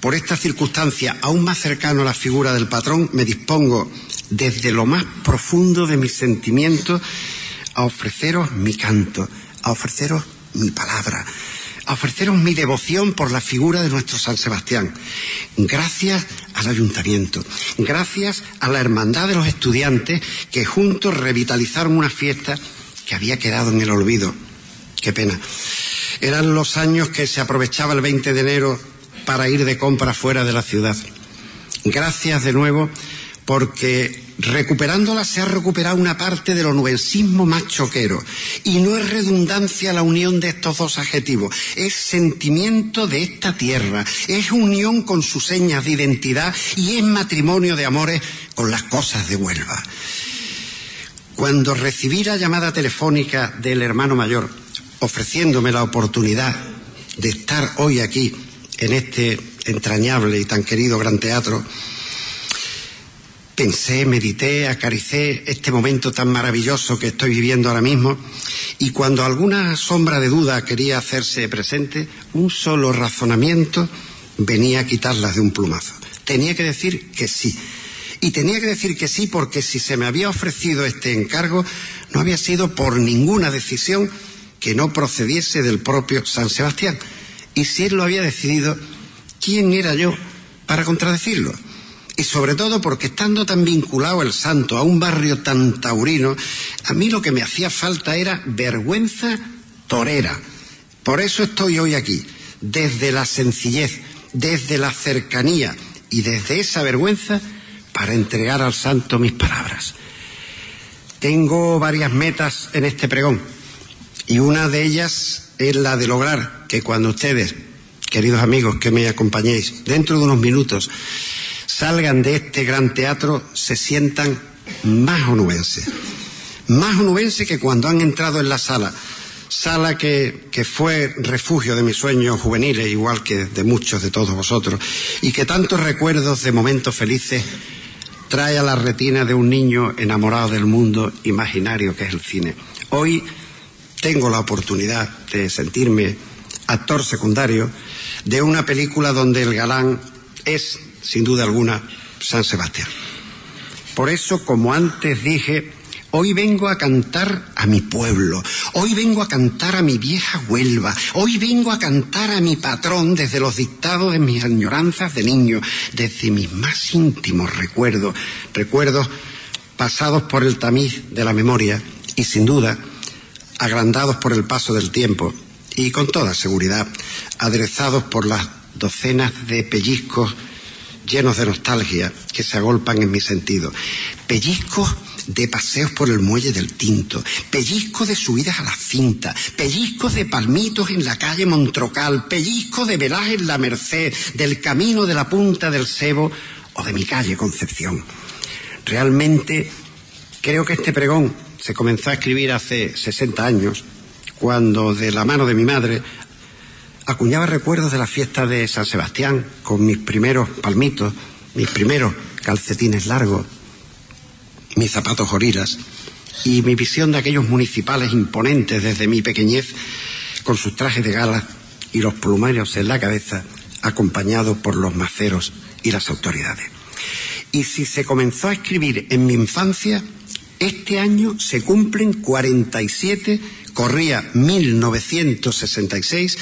[SPEAKER 12] por esta circunstancia aún más cercano a la figura del patrón, me dispongo desde lo más profundo de mis sentimientos a ofreceros mi canto, a ofreceros mi palabra, a ofreceros mi devoción por la figura de nuestro San Sebastián. Gracias al ayuntamiento, gracias a la hermandad de los estudiantes que juntos revitalizaron una fiesta que había quedado en el olvido. Qué pena. Eran los años que se aprovechaba el 20 de enero para ir de compra fuera de la ciudad. Gracias de nuevo porque recuperándola se ha recuperado una parte del onubensismo más choquero. Y no es redundancia la unión de estos dos adjetivos, es sentimiento de esta tierra, es unión con sus señas de identidad y es matrimonio de amores con las cosas de Huelva. Cuando recibí la llamada telefónica del hermano mayor ofreciéndome la oportunidad de estar hoy aquí en este entrañable y tan querido gran teatro, pensé, medité, acaricé este momento tan maravilloso que estoy viviendo ahora mismo y cuando alguna sombra de duda quería hacerse presente, un solo razonamiento venía a quitarlas de un plumazo. Tenía que decir que sí. Y tenía que decir que sí porque si se me había ofrecido este encargo no había sido por ninguna decisión que no procediese del propio San Sebastián. Y si él lo había decidido, ¿quién era yo para contradecirlo? y sobre todo porque estando tan vinculado el santo a un barrio tan taurino, a mí lo que me hacía falta era vergüenza torera. Por eso estoy hoy aquí, desde la sencillez, desde la cercanía y desde esa vergüenza para entregar al santo mis palabras. Tengo varias metas en este pregón y una de ellas es la de lograr que cuando ustedes, queridos amigos que me acompañéis, dentro de unos minutos, salgan de este gran teatro se sientan más onubenses. Más onubenses que cuando han entrado en la sala. Sala que, que, fue refugio de mis sueños juveniles, igual que de muchos de todos vosotros, y que tantos recuerdos de momentos felices trae a la retina de un niño enamorado del mundo imaginario que es el cine. Hoy tengo la oportunidad de sentirme actor secundario de una película donde el galán es sin duda alguna, San Sebastián. Por eso, como antes dije, hoy vengo a cantar a mi pueblo, hoy vengo a cantar a mi vieja Huelva, hoy vengo a cantar a mi patrón desde los dictados de mis añoranzas de niño, desde mis más íntimos recuerdos, recuerdos pasados por el tamiz de la memoria y sin duda agrandados por el paso del tiempo y con toda seguridad aderezados por las docenas de pellizcos llenos de nostalgia que se agolpan en mi sentido. Pellizcos de paseos por el muelle del Tinto, pellizcos de subidas a la cinta, pellizcos de palmitos en la calle Montrocal, pellizcos de velaje en la Merced, del camino de la punta del Cebo o de mi calle Concepción. Realmente creo que este pregón se comenzó a escribir hace 60 años, cuando de la mano de mi madre acuñaba recuerdos de la fiesta de San Sebastián con mis primeros palmitos, mis primeros calcetines largos, mis zapatos joriras y mi visión de aquellos municipales imponentes desde mi pequeñez con sus trajes de gala y los plumarios en la cabeza acompañados por los maceros y las autoridades. Y si se comenzó a escribir en mi infancia, este año se cumplen 47, corría 1966,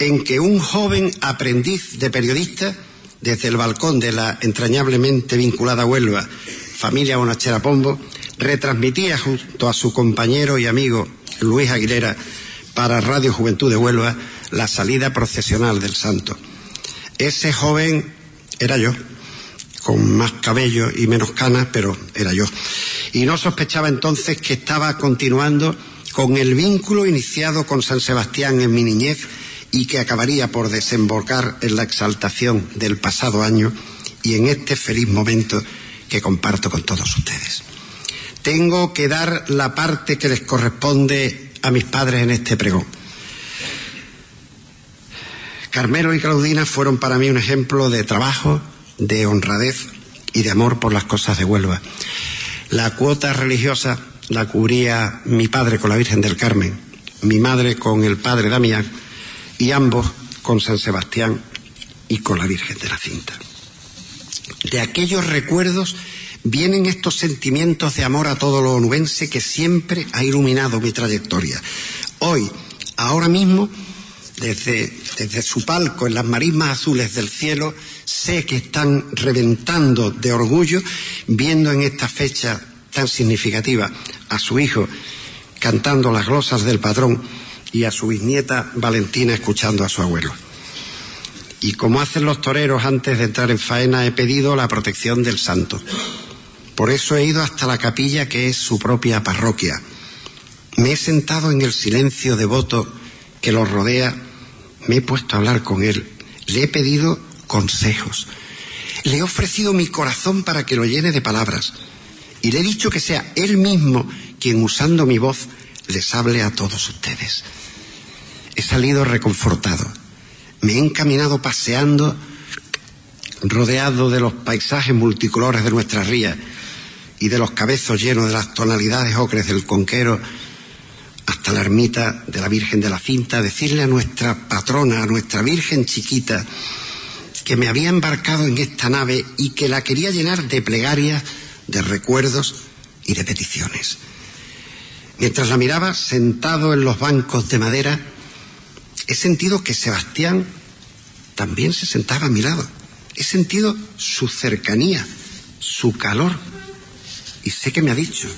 [SPEAKER 12] en que un joven aprendiz de periodista, desde el balcón de la entrañablemente vinculada Huelva, familia Bonachera Pombo, retransmitía junto a su compañero y amigo Luis Aguilera para Radio Juventud de Huelva la salida procesional del santo. Ese joven era yo, con más cabello y menos canas, pero era yo. Y no sospechaba entonces que estaba continuando con el vínculo iniciado con San Sebastián en mi niñez y que acabaría por desembocar en la exaltación del pasado año y en este feliz momento que comparto con todos ustedes. Tengo que dar la parte que les corresponde a mis padres en este pregón. Carmelo y Claudina fueron para mí un ejemplo de trabajo, de honradez y de amor por las cosas de Huelva. La cuota religiosa la cubría mi padre con la Virgen del Carmen, mi madre con el padre Damián y ambos con San Sebastián y con la Virgen de la Cinta. De aquellos recuerdos vienen estos sentimientos de amor a todo lo onubense que siempre ha iluminado mi trayectoria. Hoy, ahora mismo, desde, desde su palco en las marismas azules del cielo, sé que están reventando de orgullo viendo en esta fecha tan significativa a su hijo cantando las glosas del patrón y a su bisnieta Valentina escuchando a su abuelo. Y como hacen los toreros antes de entrar en faena, he pedido la protección del santo, Por eso he ido hasta la capilla que es su propia parroquia. Me he sentado en el silencio devoto que lo rodea, me he puesto a hablar con él, le he pedido consejos, le he ofrecido mi corazón para que lo llene de palabras y le he dicho que sea él mismo quien usando mi voz les hable a todos ustedes. He salido reconfortado, me he encaminado paseando rodeado de los paisajes multicolores de nuestra ría y de los cabezos llenos de las tonalidades ocres del conquero hasta la ermita de la Virgen de la Cinta, decirle a nuestra patrona, a nuestra Virgen chiquita, que me había embarcado en esta nave y que la quería llenar de plegarias, de recuerdos y de peticiones. Mientras la miraba sentado en los bancos de madera, he sentido que Sebastián también se sentaba a mi lado. He sentido su cercanía, su calor. Y sé que me ha dicho,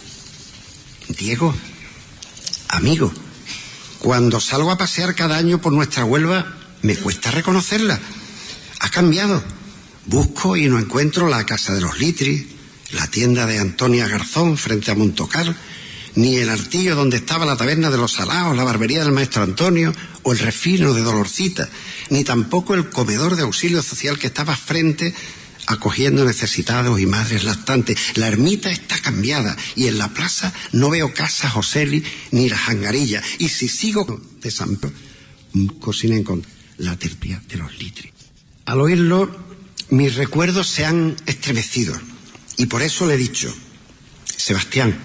[SPEAKER 12] Diego, amigo, cuando salgo a pasear cada año por nuestra Huelva, me cuesta reconocerla. Ha cambiado. Busco y no encuentro la casa de los Litris, la tienda de Antonia Garzón frente a Montocar, ni el artillo donde estaba la taberna de los Salaos, la barbería del maestro Antonio o el refino de Dolorcita, ni tampoco el comedor de auxilio social que estaba frente acogiendo necesitados y madres lactantes. La ermita está cambiada y en la plaza no veo casa Joseli ni la jangarilla. Y si sigo de San Pedro, busco sin encontrar la terpia de los litri. Al oírlo, mis recuerdos se han estremecido y por eso le he dicho, Sebastián,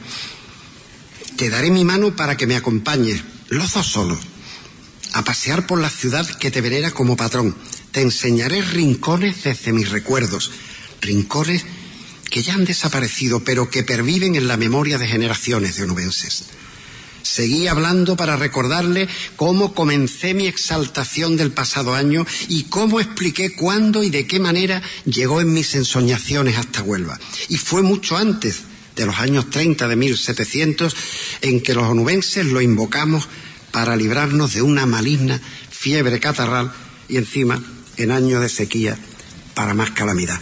[SPEAKER 12] te daré mi mano para que me acompañes, los dos solos, a pasear por la ciudad que te venera como patrón. Te enseñaré rincones desde mis recuerdos, rincones que ya han desaparecido, pero que perviven en la memoria de generaciones de onubenses. Seguí hablando para recordarle cómo comencé mi exaltación del pasado año y cómo expliqué cuándo y de qué manera llegó en mis ensoñaciones hasta Huelva. Y fue mucho antes de los años 30 de 1700 en que los onubenses lo invocamos para librarnos de una maligna fiebre catarral y encima en años de sequía para más calamidad.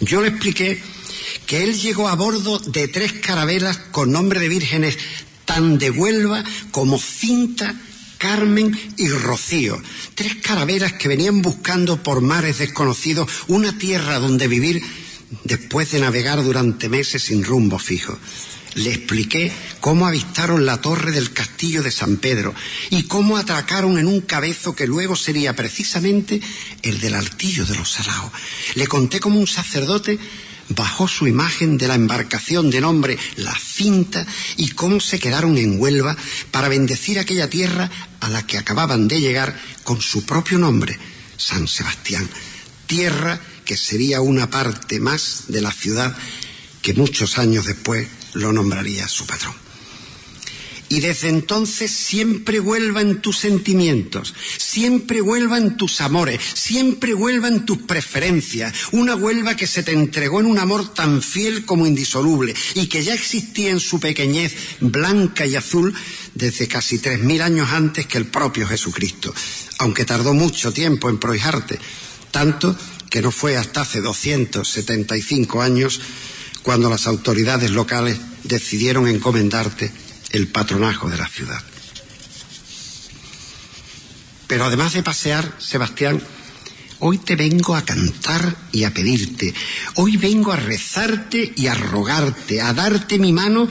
[SPEAKER 12] Yo le expliqué que él llegó a bordo de tres carabelas con nombre de vírgenes tan de Huelva como Cinta, Carmen y Rocío. Tres carabelas que venían buscando por mares desconocidos una tierra donde vivir después de navegar durante meses sin rumbo fijo. Le expliqué cómo avistaron la torre del castillo de San Pedro y cómo atracaron en un cabezo que luego sería precisamente el del altillo de los Salaos. Le conté cómo un sacerdote bajó su imagen de la embarcación de nombre La Cinta y cómo se quedaron en Huelva para bendecir aquella tierra a la que acababan de llegar con su propio nombre, San Sebastián, tierra que sería una parte más de la ciudad que muchos años después lo nombraría su patrón. Y desde entonces siempre vuelva en tus sentimientos, siempre vuelva en tus amores, siempre vuelva en tus preferencias. Una Huelva que se te entregó en un amor tan fiel como indisoluble y que ya existía en su pequeñez blanca y azul desde casi tres mil años antes que el propio Jesucristo, aunque tardó mucho tiempo en prohijarte, tanto que no fue hasta hace 275 años cuando las autoridades locales decidieron encomendarte el patronajo de la ciudad. Pero además de pasear, Sebastián, hoy te vengo a cantar y a pedirte, hoy vengo a rezarte y a rogarte, a darte mi mano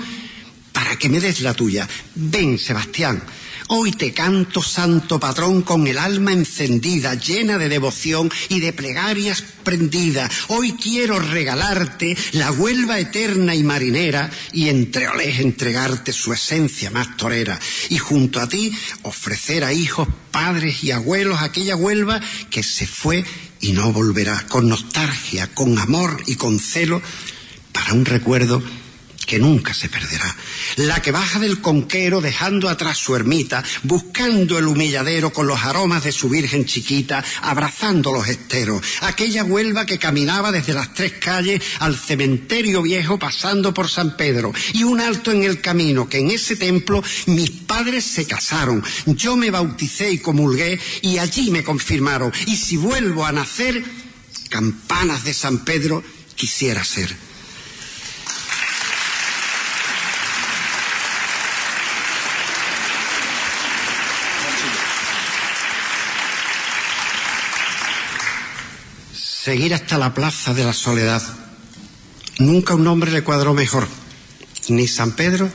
[SPEAKER 12] para que me des la tuya. Ven, Sebastián, Hoy te canto, santo patrón, con el alma encendida, llena de devoción y de plegarias prendida. Hoy quiero regalarte la Huelva eterna y marinera y entre olés entregarte su esencia más torera. Y junto a ti ofrecer a hijos, padres y abuelos aquella Huelva que se fue y no volverá, con nostalgia, con amor y con celo, para un recuerdo que nunca se perderá. La que baja del conquero dejando atrás su ermita, buscando el humilladero con los aromas de su virgen chiquita, abrazando los esteros. Aquella Huelva que caminaba desde las tres calles al cementerio viejo pasando por San Pedro. Y un alto en el camino, que en ese templo mis padres se casaron. Yo me bauticé y comulgué y allí me confirmaron. Y si vuelvo a nacer, campanas de San Pedro quisiera ser seguir hasta la plaza de la soledad. Nunca un hombre le cuadró mejor, ni San Pedro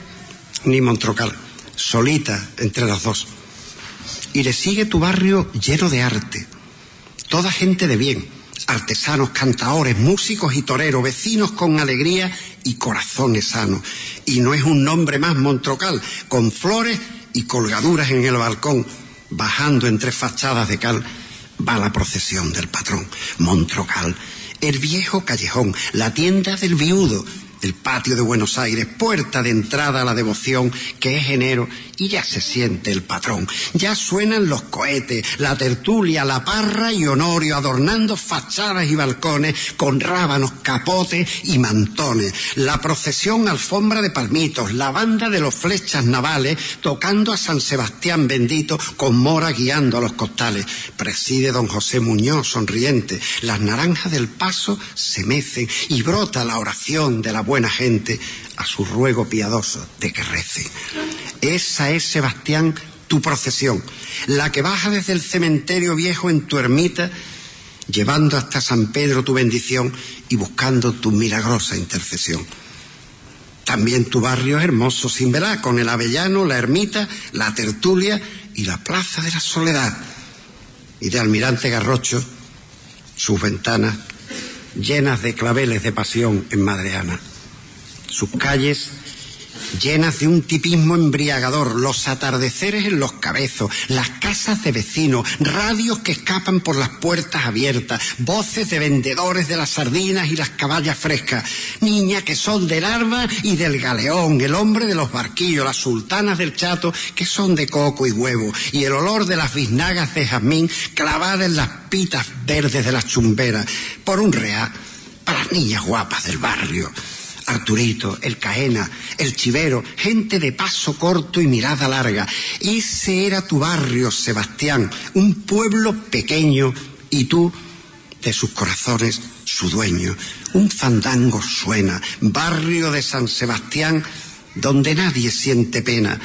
[SPEAKER 12] ni Montrocal, solita entre las dos. Y le sigue tu barrio lleno de arte, toda gente de bien, artesanos, cantaores, músicos y toreros, vecinos con alegría y corazones sanos. Y no es un nombre más Montrocal, con flores y colgaduras en el balcón, bajando entre fachadas de cal, va la procesión del patrón, Montrocal, el viejo callejón, la tienda del viudo, el patio de Buenos Aires, puerta de entrada a la devoción, que es enero, y ya se siente el patrón. Ya suenan los cohetes, la tertulia, la parra y honorio, adornando fachadas y balcones con rábanos, capotes y mantones. La procesión alfombra de palmitos, la banda de los flechas navales, tocando a San Sebastián bendito, con mora guiando a los costales. Preside don José Muñoz, sonriente. Las naranjas del paso se mecen y brota la oración de la buena gente a su ruego piadoso de que rece. Esa es, Sebastián, tu procesión, la que baja desde el cementerio viejo en tu ermita, llevando hasta San Pedro tu bendición y buscando tu milagrosa intercesión. También tu barrio hermoso sin verá, con el avellano, la ermita, la tertulia y la plaza de la soledad. Y de Almirante Garrocho, sus ventanas llenas de claveles de pasión en Madreana sus calles llenas de un tipismo embriagador, los atardeceres en los cabezos, las casas de vecinos, radios que escapan por las puertas abiertas, voces de vendedores de las sardinas y las caballas frescas, niñas que son del arma y del galeón, el hombre de los barquillos, las sultanas del chato que son de coco y huevo, y el olor de las biznagas de jazmín clavadas en las pitas verdes de las chumberas, por un real, para las niñas guapas del barrio. Arturito, el Caena, el Chivero, gente de paso corto y mirada larga. Ese era tu barrio, Sebastián, un pueblo pequeño y tú, de sus corazones, su dueño. Un fandango suena, barrio de San Sebastián, donde nadie siente pena.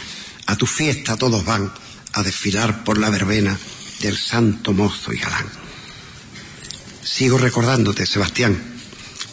[SPEAKER 12] A tu fiesta todos van a desfilar por la verbena del santo mozo y galán. Sigo recordándote, Sebastián,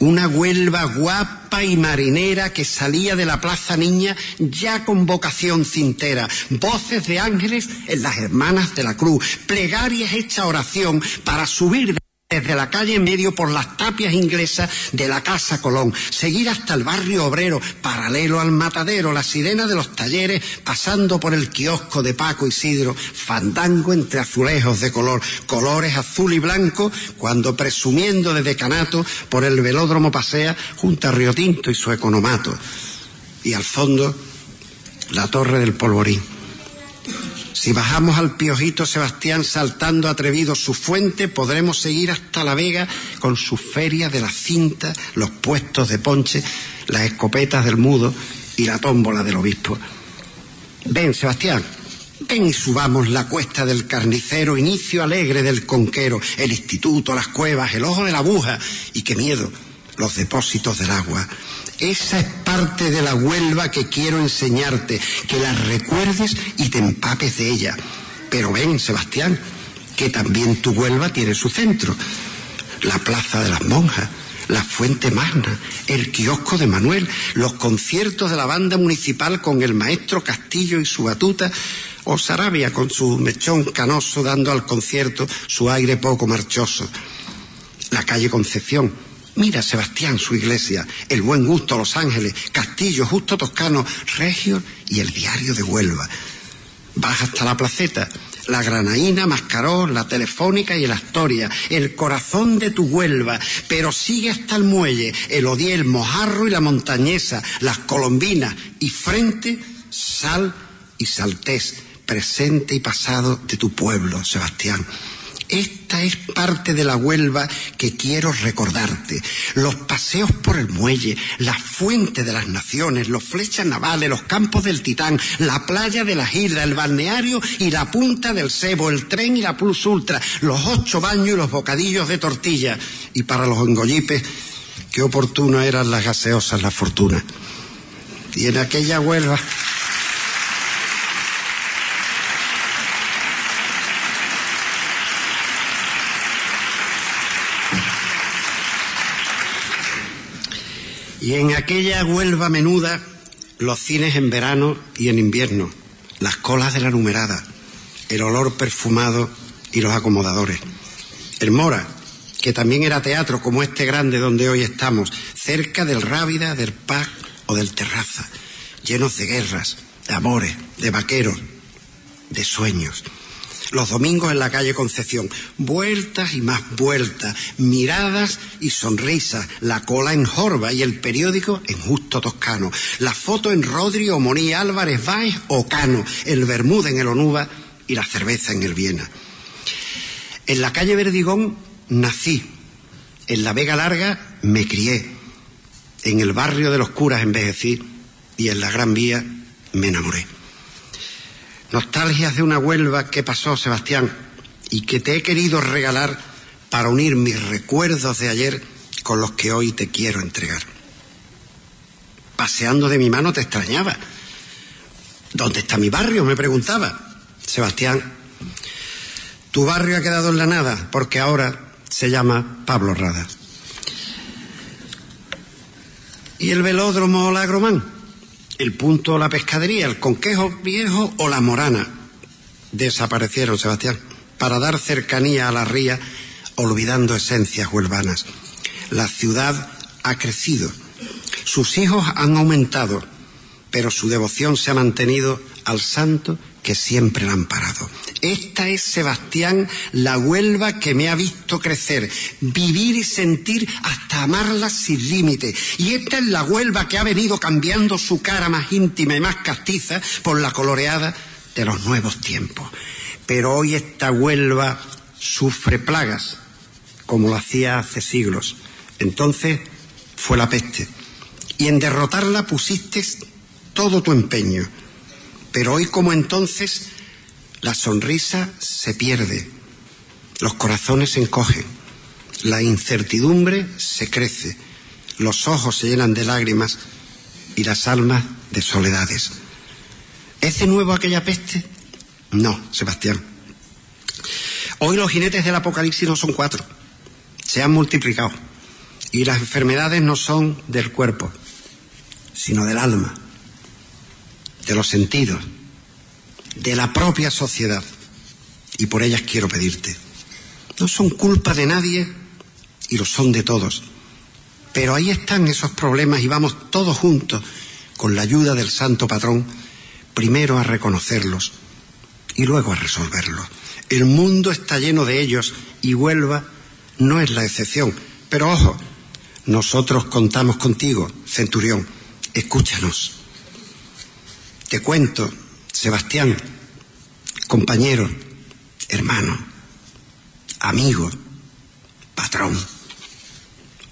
[SPEAKER 12] una Huelva guapa y marinera que salía de la Plaza Niña ya con vocación cintera, voces de ángeles en las hermanas de la cruz, plegarias hecha oración para subir desde la calle en medio por las tapias inglesas de la Casa Colón, seguir hasta el barrio obrero, paralelo al matadero, la sirena de los talleres, pasando por el kiosco de Paco Isidro, fandango entre azulejos de color, colores azul y blanco, cuando presumiendo de decanato por el velódromo pasea junto a Río Tinto y su economato. Y al fondo, la torre del polvorín si bajamos al Piojito Sebastián saltando atrevido su fuente, podremos seguir hasta La Vega con sus ferias de la cinta, los puestos de ponche, las escopetas del mudo y la tómbola del obispo. Ven, Sebastián, ven y subamos la cuesta del carnicero, inicio alegre del conquero, el instituto, las cuevas, el ojo de la aguja y qué miedo, los depósitos del agua. Esa es parte de la Huelva que quiero enseñarte, que la recuerdes y te empapes de ella. Pero ven, Sebastián, que también tu Huelva tiene su centro. La Plaza de las Monjas, la Fuente Magna, el kiosco de Manuel, los conciertos de la banda municipal con el maestro Castillo y su batuta, o Sarabia con su mechón canoso dando al concierto su aire poco marchoso. La calle Concepción, Mira, Sebastián, su iglesia, el buen gusto, Los Ángeles, Castillo, Justo Toscano, Regio y el diario de Huelva. Baja hasta la placeta, la Granaína, Mascaró, la Telefónica y el Astoria, el corazón de tu Huelva, pero sigue hasta el muelle, el Odiel, Mojarro y la Montañesa, las Colombinas y frente, Sal y Saltés, presente y pasado de tu pueblo, Sebastián. Esta es parte de la Huelva que quiero recordarte. Los paseos por el muelle, la fuente de las naciones, los flechas navales, los campos del Titán, la playa de las islas, el balneario y la punta del cebo, el tren y la Plus Ultra, los ocho baños y los bocadillos de tortilla. Y para los engollipes, qué oportuno eran las gaseosas, la fortuna. Y en aquella Huelva... Y en aquella Huelva menuda, los cines en verano y en invierno, las colas de la numerada, el olor perfumado y los acomodadores. El Mora, que también era teatro como este grande donde hoy estamos, cerca del Rábida, del Pac o del Terraza, llenos de guerras, de amores, de vaqueros, de sueños. Los domingos en la calle Concepción, vueltas y más vueltas, miradas y sonrisas, la cola en Jorba y el periódico en Justo Toscano, la foto en Rodri o Moní Álvarez Báez o Cano, el Bermuda en el Onuba y la cerveza en el Viena. En la calle Verdigón nací, en la Vega Larga me crié, en el barrio de los curas envejecí y en la Gran Vía me enamoré. Nostalgias de una Huelva que pasó, Sebastián, y que te he querido regalar para unir mis recuerdos de ayer con los que hoy te quiero entregar. Paseando de mi mano te extrañaba. ¿Dónde está mi barrio? me preguntaba. Sebastián, tu barrio ha quedado en la nada porque ahora se llama Pablo Rada. ¿Y el velódromo o la agromán? El punto la pescadería, el conquejo viejo o la morana. Desaparecieron, Sebastián, para dar cercanía a la ría, olvidando esencias huelvanas. La ciudad ha crecido, sus hijos han aumentado, pero su devoción se ha mantenido al santo que siempre la han parado. Esta es, Sebastián, la Huelva que me ha visto crecer, vivir y sentir hasta amarla sin límite. Y esta es la Huelva que ha venido cambiando su cara más íntima y más castiza por la coloreada de los nuevos tiempos. Pero hoy esta Huelva sufre plagas, como lo hacía hace siglos. Entonces fue la peste. Y en derrotarla pusiste todo tu empeño. Pero hoy como entonces la sonrisa se pierde, los corazones se encogen, la incertidumbre se crece, los ojos se llenan de lágrimas y las almas de soledades. ¿Es de nuevo aquella peste? No, Sebastián. Hoy los jinetes del Apocalipsis no son cuatro, se han multiplicado. Y las enfermedades no son del cuerpo, sino del alma, de los sentidos, de la propia sociedad. Y por ellas quiero pedirte. No son culpa de nadie y lo son de todos. Pero ahí están esos problemas y vamos todos juntos, con la ayuda del Santo Patrón, primero a reconocerlos y luego a resolverlos. El mundo está lleno de ellos y Huelva no es la excepción. Pero ojo, nosotros contamos contigo, Centurión. Escúchanos. Te cuento Sebastián, compañero, hermano, amigo, patrón.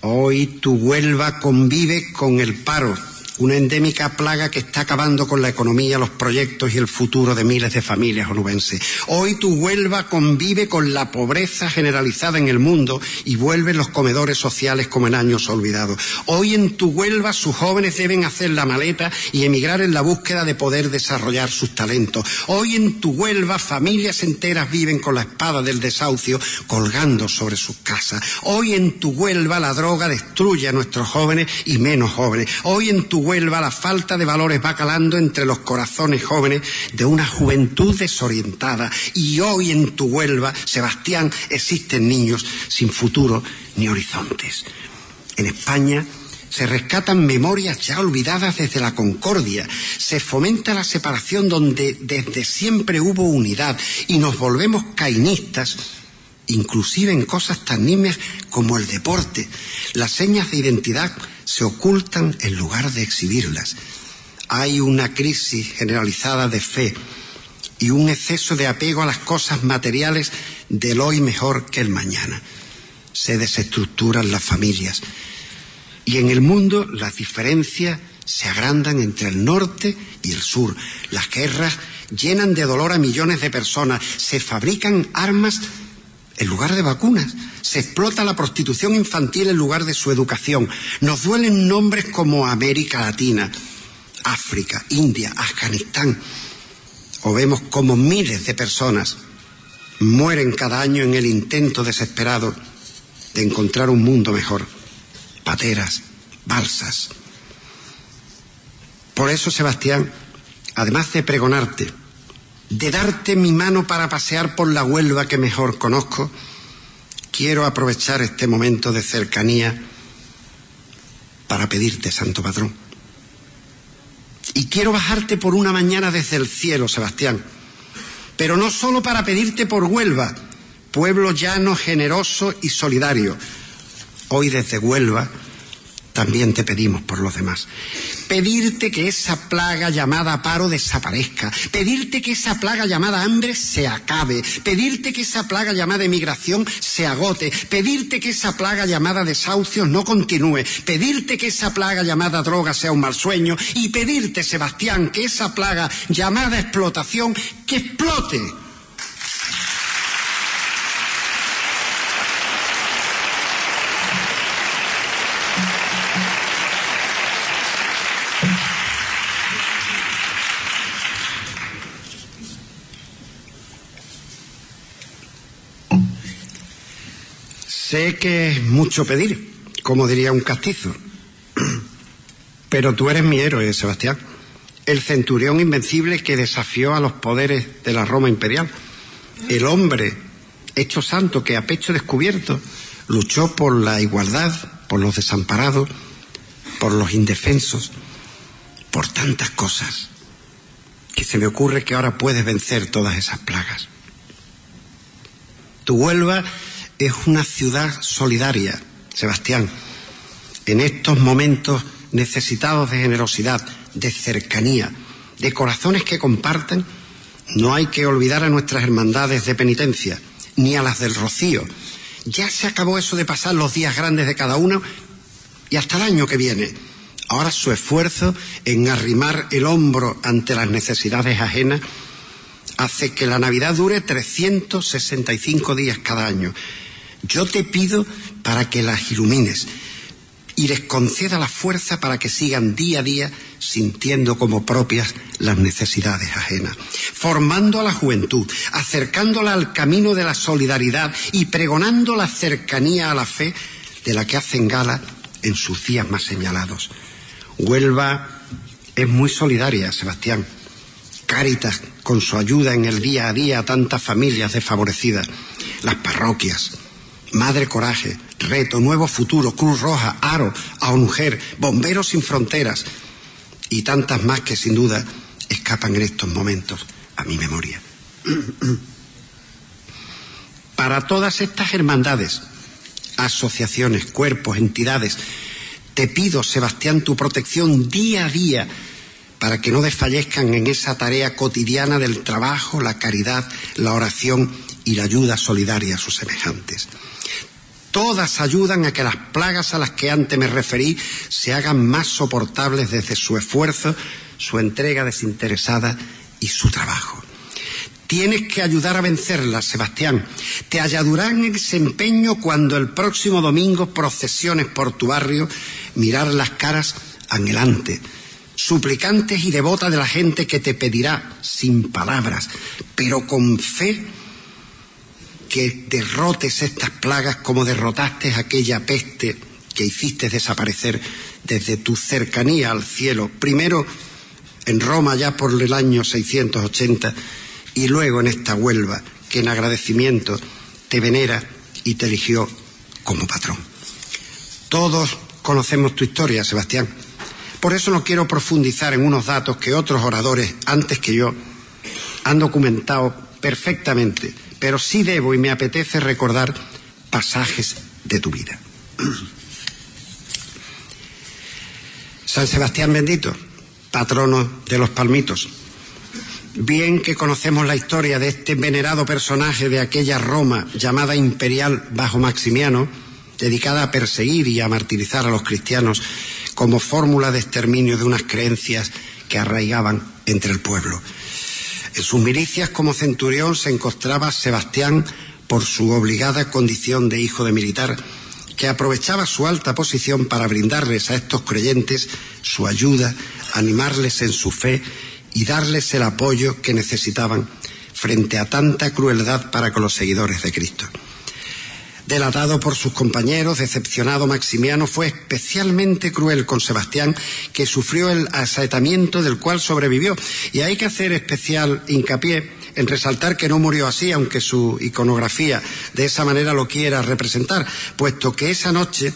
[SPEAKER 12] Hoy tu Huelva convive con el paro una endémica plaga que está acabando con la economía, los proyectos y el futuro de miles de familias onubenses. Hoy tu Huelva convive con la pobreza generalizada en el mundo y vuelven los comedores sociales como en años olvidados. Hoy en tu Huelva sus jóvenes deben hacer la maleta y emigrar en la búsqueda de poder desarrollar sus talentos. Hoy en tu Huelva familias enteras viven con la espada del desahucio colgando sobre sus casas. Hoy en tu Huelva la droga destruye a nuestros jóvenes y menos jóvenes. Hoy en tu Huelva la falta de valores va calando entre los corazones jóvenes de una juventud desorientada. Y hoy en tu Huelva, Sebastián, existen niños sin futuro ni horizontes. En España se rescatan memorias ya olvidadas desde la concordia, se fomenta la separación donde desde siempre hubo unidad y nos volvemos cainistas inclusive en cosas tan nimias como el deporte. Las señas de identidad se ocultan en lugar de exhibirlas. Hay una crisis generalizada de fe y un exceso de apego a las cosas materiales del hoy mejor que el mañana. Se desestructuran las familias y en el mundo las diferencias se agrandan entre el norte y el sur. Las guerras llenan de dolor a millones de personas. Se fabrican armas en lugar de vacunas. Se explota la prostitución infantil en lugar de su educación. Nos duelen nombres como América Latina, África, India, Afganistán. O vemos como miles de personas mueren cada año en el intento desesperado de encontrar un mundo mejor. Pateras, balsas, Por eso, Sebastián, además de pregonarte, de darte mi mano para pasear por la Huelva que mejor conozco, quiero aprovechar este momento de cercanía para pedirte, Santo Patrón. Y quiero bajarte por una mañana desde el cielo, Sebastián, pero no solo para pedirte por Huelva, pueblo llano, generoso y solidario. Hoy desde Huelva también te pedimos por los demás. Pedirte que esa plaga llamada paro desaparezca. Pedirte que esa plaga llamada hambre se acabe. Pedirte que esa plaga llamada emigración se agote. Pedirte que esa plaga llamada desahucios no continúe. Pedirte que esa plaga llamada droga sea un mal sueño. Y pedirte, Sebastián, que esa plaga llamada explotación que explote Sé que es mucho pedir, como diría un castizo, pero tú eres mi héroe, Sebastián, el centurión invencible que desafió a los poderes de la Roma imperial, el hombre hecho santo que a pecho descubierto luchó por la igualdad, por los desamparados, por los indefensos, por tantas cosas, que se me ocurre que ahora puedes vencer todas esas plagas. Tu Huelva es una ciudad solidaria, Sebastián. En estos momentos necesitados de generosidad, de cercanía, de corazones que comparten, no hay que olvidar a nuestras hermandades de penitencia, ni a las del rocío. Ya se acabó eso de pasar los días grandes de cada uno y hasta el año que viene. Ahora su esfuerzo en arrimar el hombro ante las necesidades ajenas hace que la Navidad dure 365 días cada año. Yo te pido para que las ilumines y les conceda la fuerza para que sigan día a día sintiendo como propias las necesidades ajenas, formando a la juventud, acercándola al camino de la solidaridad y pregonando la cercanía a la fe de la que hacen gala en sus días más señalados. Huelva es muy solidaria, Sebastián. Cáritas, con su ayuda en el día a día a tantas familias desfavorecidas. Las parroquias, Madre Coraje, Reto, Nuevo Futuro, Cruz Roja, Aro, A Mujer, Bomberos sin Fronteras y tantas más que sin duda escapan en estos momentos a mi memoria. Para todas estas hermandades, asociaciones, cuerpos, entidades, te pido, Sebastián, tu protección día a día para que no desfallezcan en esa tarea cotidiana del trabajo, la caridad, la oración y la ayuda solidaria a sus semejantes. Todas ayudan a que las plagas a las que antes me referí se hagan más soportables desde su esfuerzo, su entrega desinteresada y su trabajo. Tienes que ayudar a vencerlas, Sebastián. Te ayudarán en ese empeño cuando el próximo domingo procesiones por tu barrio, mirar las caras anhelantes, suplicantes y devotas de la gente que te pedirá, sin palabras, pero con fe, que derrotes estas plagas como derrotaste aquella peste que hiciste desaparecer desde tu cercanía al cielo, primero en Roma ya por el año 680 y luego en esta Huelva que en agradecimiento te venera y te eligió como patrón. Todos conocemos tu historia, Sebastián. Por eso no quiero profundizar en unos datos que otros oradores antes que yo han documentado perfectamente pero sí debo y me apetece recordar pasajes de tu vida. San Sebastián bendito, patrono de los palmitos. Bien que conocemos la historia de este venerado personaje de aquella Roma llamada imperial bajo Maximiano, dedicada a perseguir y a martirizar a los cristianos como fórmula de exterminio de unas creencias que arraigaban entre el pueblo. En sus milicias como centurión se encontraba Sebastián por su obligada condición de hijo de militar, que aprovechaba su alta posición para brindarles a estos creyentes su ayuda, animarles en su fe y darles el apoyo que necesitaban frente a tanta crueldad para con los seguidores de Cristo. Delatado por sus compañeros, decepcionado Maximiano fue especialmente cruel con Sebastián, que sufrió el asaetamiento del cual sobrevivió. Y hay que hacer especial hincapié en resaltar que no murió así, aunque su iconografía de esa manera lo quiera representar, puesto que esa noche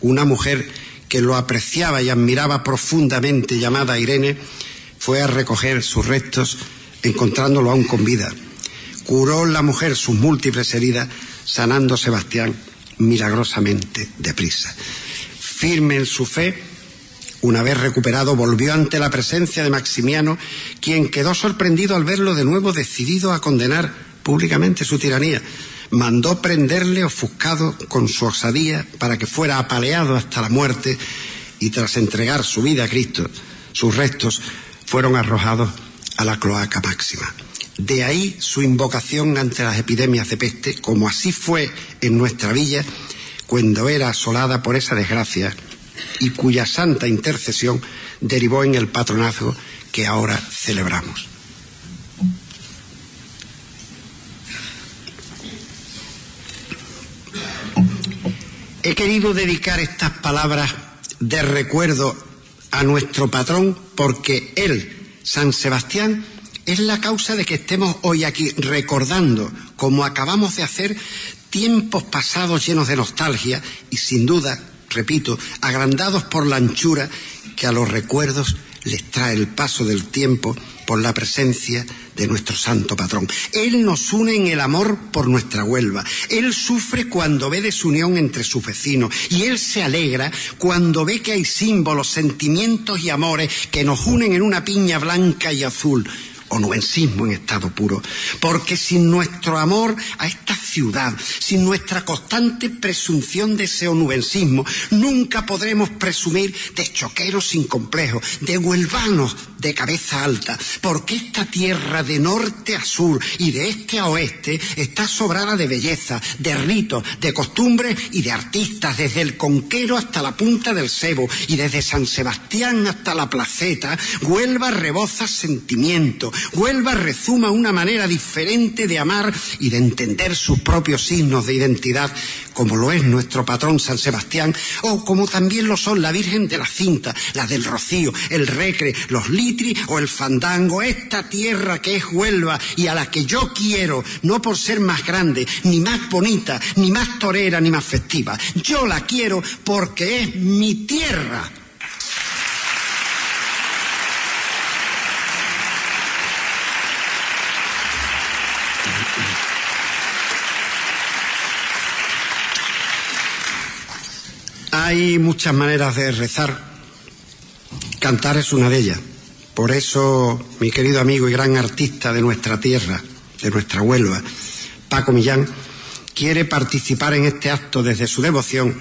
[SPEAKER 12] una mujer que lo apreciaba y admiraba profundamente, llamada Irene, fue a recoger sus restos, encontrándolo aún con vida. Curó la mujer sus múltiples heridas, sanando Sebastián milagrosamente deprisa. Firme en su fe, una vez recuperado, volvió ante la presencia de Maximiano, quien quedó sorprendido al verlo de nuevo decidido a condenar públicamente su tiranía. Mandó prenderle ofuscado con su osadía para que fuera apaleado hasta la muerte y tras entregar su vida a Cristo, sus restos fueron arrojados a la cloaca máxima. De ahí su invocación ante las epidemias de peste, como así fue en nuestra villa cuando era asolada por esa desgracia y cuya santa intercesión derivó en el patronazgo que ahora celebramos. He querido dedicar estas palabras de recuerdo a nuestro patrón porque él, San Sebastián, es la causa de que estemos hoy aquí recordando, como acabamos de hacer, tiempos pasados llenos de nostalgia y sin duda repito, agrandados por la anchura que a los recuerdos les trae el paso del tiempo por la presencia de nuestro santo patrón. Él nos une en el amor por nuestra Huelva. Él sufre cuando ve desunión entre sus vecinos y él se alegra cuando ve que hay símbolos, sentimientos y amores que nos unen en una piña blanca y azul onuensismo en estado puro. Porque sin nuestro amor a esta ciudad, sin nuestra constante presunción de ese onuensismo, nunca podremos presumir de choqueros sin complejo, de huelvanos de cabeza alta, porque esta tierra de norte a sur y de este a oeste está sobrada de belleza, de ritos, de costumbres y de artistas, desde el Conquero hasta la punta del Cebo y desde San Sebastián hasta la Placeta, Huelva reboza sentimiento, Huelva rezuma una manera diferente de amar y de entender sus propios signos de identidad, como lo es nuestro patrón San Sebastián, o como también lo son la Virgen de la Cinta, la del Rocío, el Recre, los Litri o el Fandango, esta tierra que es Huelva y a la que yo quiero, no por ser más grande, ni más bonita, ni más torera, ni más festiva. Yo la quiero porque es mi tierra. Hay muchas maneras de rezar. Cantar es una de ellas. Por eso, mi querido amigo y gran artista de nuestra tierra, de nuestra Huelva, Paco Millán, quiere participar en este acto desde su devoción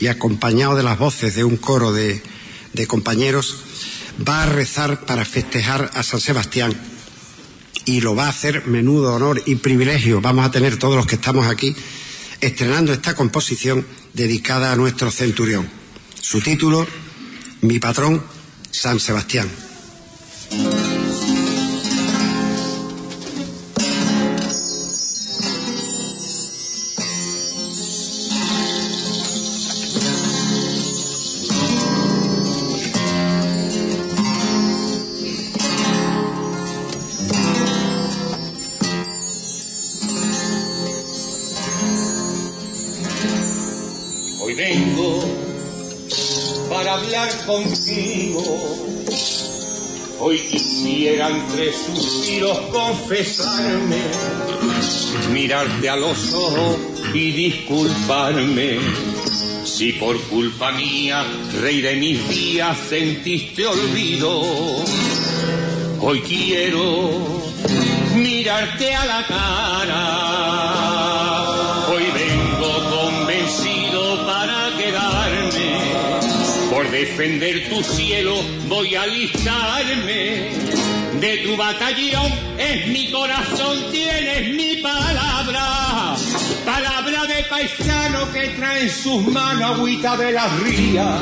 [SPEAKER 12] y acompañado de las voces de un coro de, de compañeros, va a rezar para festejar a San Sebastián y lo va a hacer menudo honor y privilegio. Vamos a tener todos los que estamos aquí estrenando esta composición dedicada a nuestro centurión. Su título, Mi patrón, San Sebastián.
[SPEAKER 13] Para hablar contigo. Hoy quisiera entre suspiros confesarme, mirarte a los ojos y disculparme. Si por culpa mía, rey de mis días, sentiste olvido, hoy quiero mirarte a la cara. Defender tu cielo voy a alistarme. De tu batallón es mi corazón, tienes mi palabra. Palabra paisano que trae en sus manos agüita de las rías.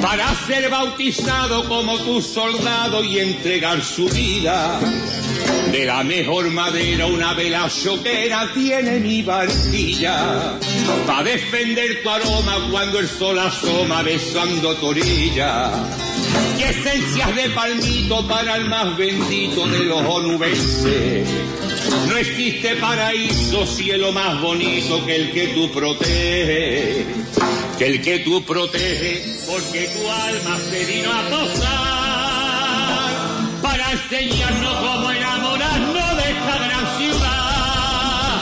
[SPEAKER 13] para ser bautizado como tu soldado y entregar su vida. De la mejor madera una vela choquera tiene mi barquilla, para defender tu aroma cuando el sol asoma besando tu orilla. Y esencias de palmito para el más bendito de los onubenses. No existe paraíso, cielo más bonito que el que tú proteges, que el que tú proteges, porque tu alma se vino a posar para enseñarnos cómo enamorarnos de esta gran ciudad.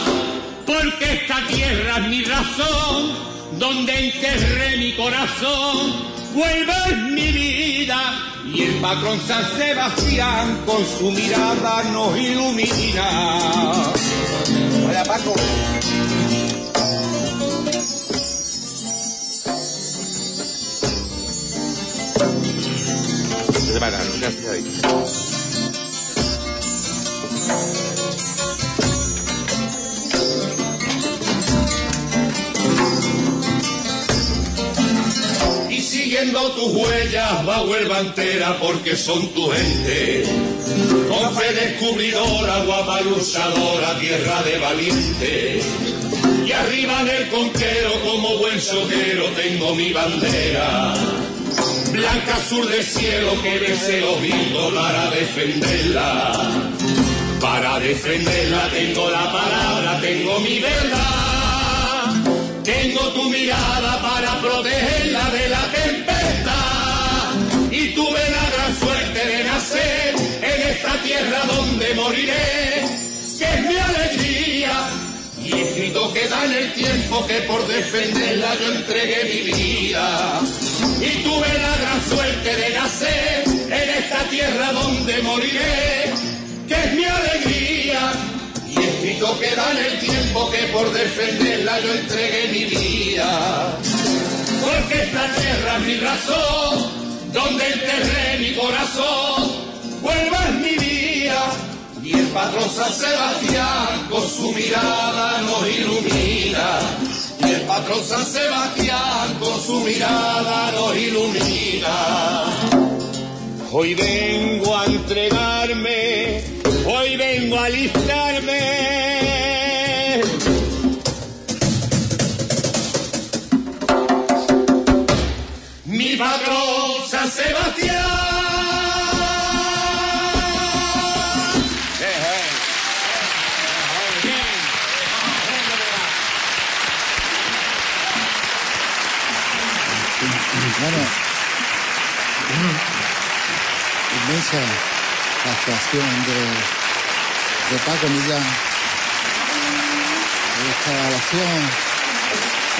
[SPEAKER 13] Porque esta tierra es mi razón, donde enterré mi corazón, vuelve mi vida y el patrón San Sebastián con su mirada nos ilumina. Vaya Paco. Y siguiendo tus huellas va Huelva entera porque son tu gente. Con fe descubridora, guapa luchadora, tierra de valiente. Y arriba en el conquero, como buen soquero, tengo mi bandera. Blanca azul de cielo que bese los vientos para defenderla. Para defenderla tengo la palabra, tengo mi verdad. Tengo tu mirada para protegerla de la tempestad. Y tuve la gran suerte de nacer en esta tierra donde moriré, que es mi alegría. Y escrito queda en el tiempo que por defenderla yo entregué mi vida. Y tuve la gran suerte de nacer en esta tierra donde moriré, que es mi alegría. Y escrito queda en el tiempo que por defenderla yo entregué mi vida. Porque esta tierra es mi razón, donde enterré mi corazón, vuelva es mi vida. Y el patrón San Sebastián con su mirada nos ilumina. Y el patrón San Sebastián con su mirada nos ilumina. Hoy vengo a entregarme, hoy vengo a alistarme. Patrón San Sebastián.
[SPEAKER 2] Bueno, inmensa la actuación de, Paco Millán. Esta grabación,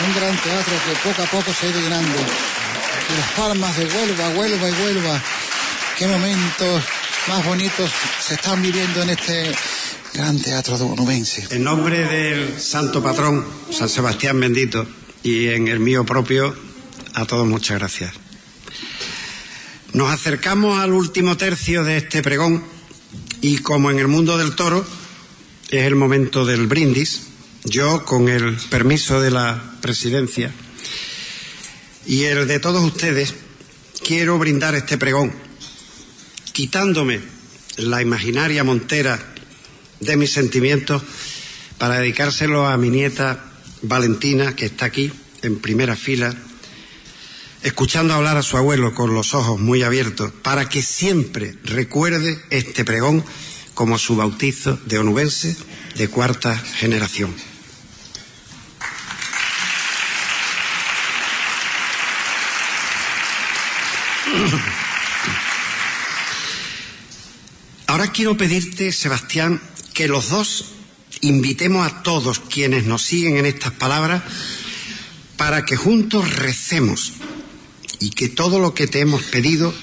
[SPEAKER 2] un gran teatro que poco a poco se ha ido llenando. Las palmas de Huelva, Huelva y Huelva. Qué momentos más bonitos se están viviendo en este gran teatro de Bonubense.
[SPEAKER 12] En nombre del santo patrón, San Sebastián bendito, y en el mío propio, a todos muchas gracias. Nos acercamos al último tercio de este pregón y como en el mundo del toro es el momento del brindis, yo con el permiso de la presidencia y el de todos ustedes quiero brindar este pregón quitándome la imaginaria montera de mis sentimientos para dedicárselo a mi nieta Valentina que está aquí en primera fila escuchando hablar a su abuelo con los ojos muy abiertos, para que siempre recuerde este pregón como su bautizo de onubense de cuarta generación. Ahora quiero pedirte, Sebastián, que los dos invitemos a todos quienes nos siguen en estas palabras para que juntos recemos y que todo lo que te hemos pedido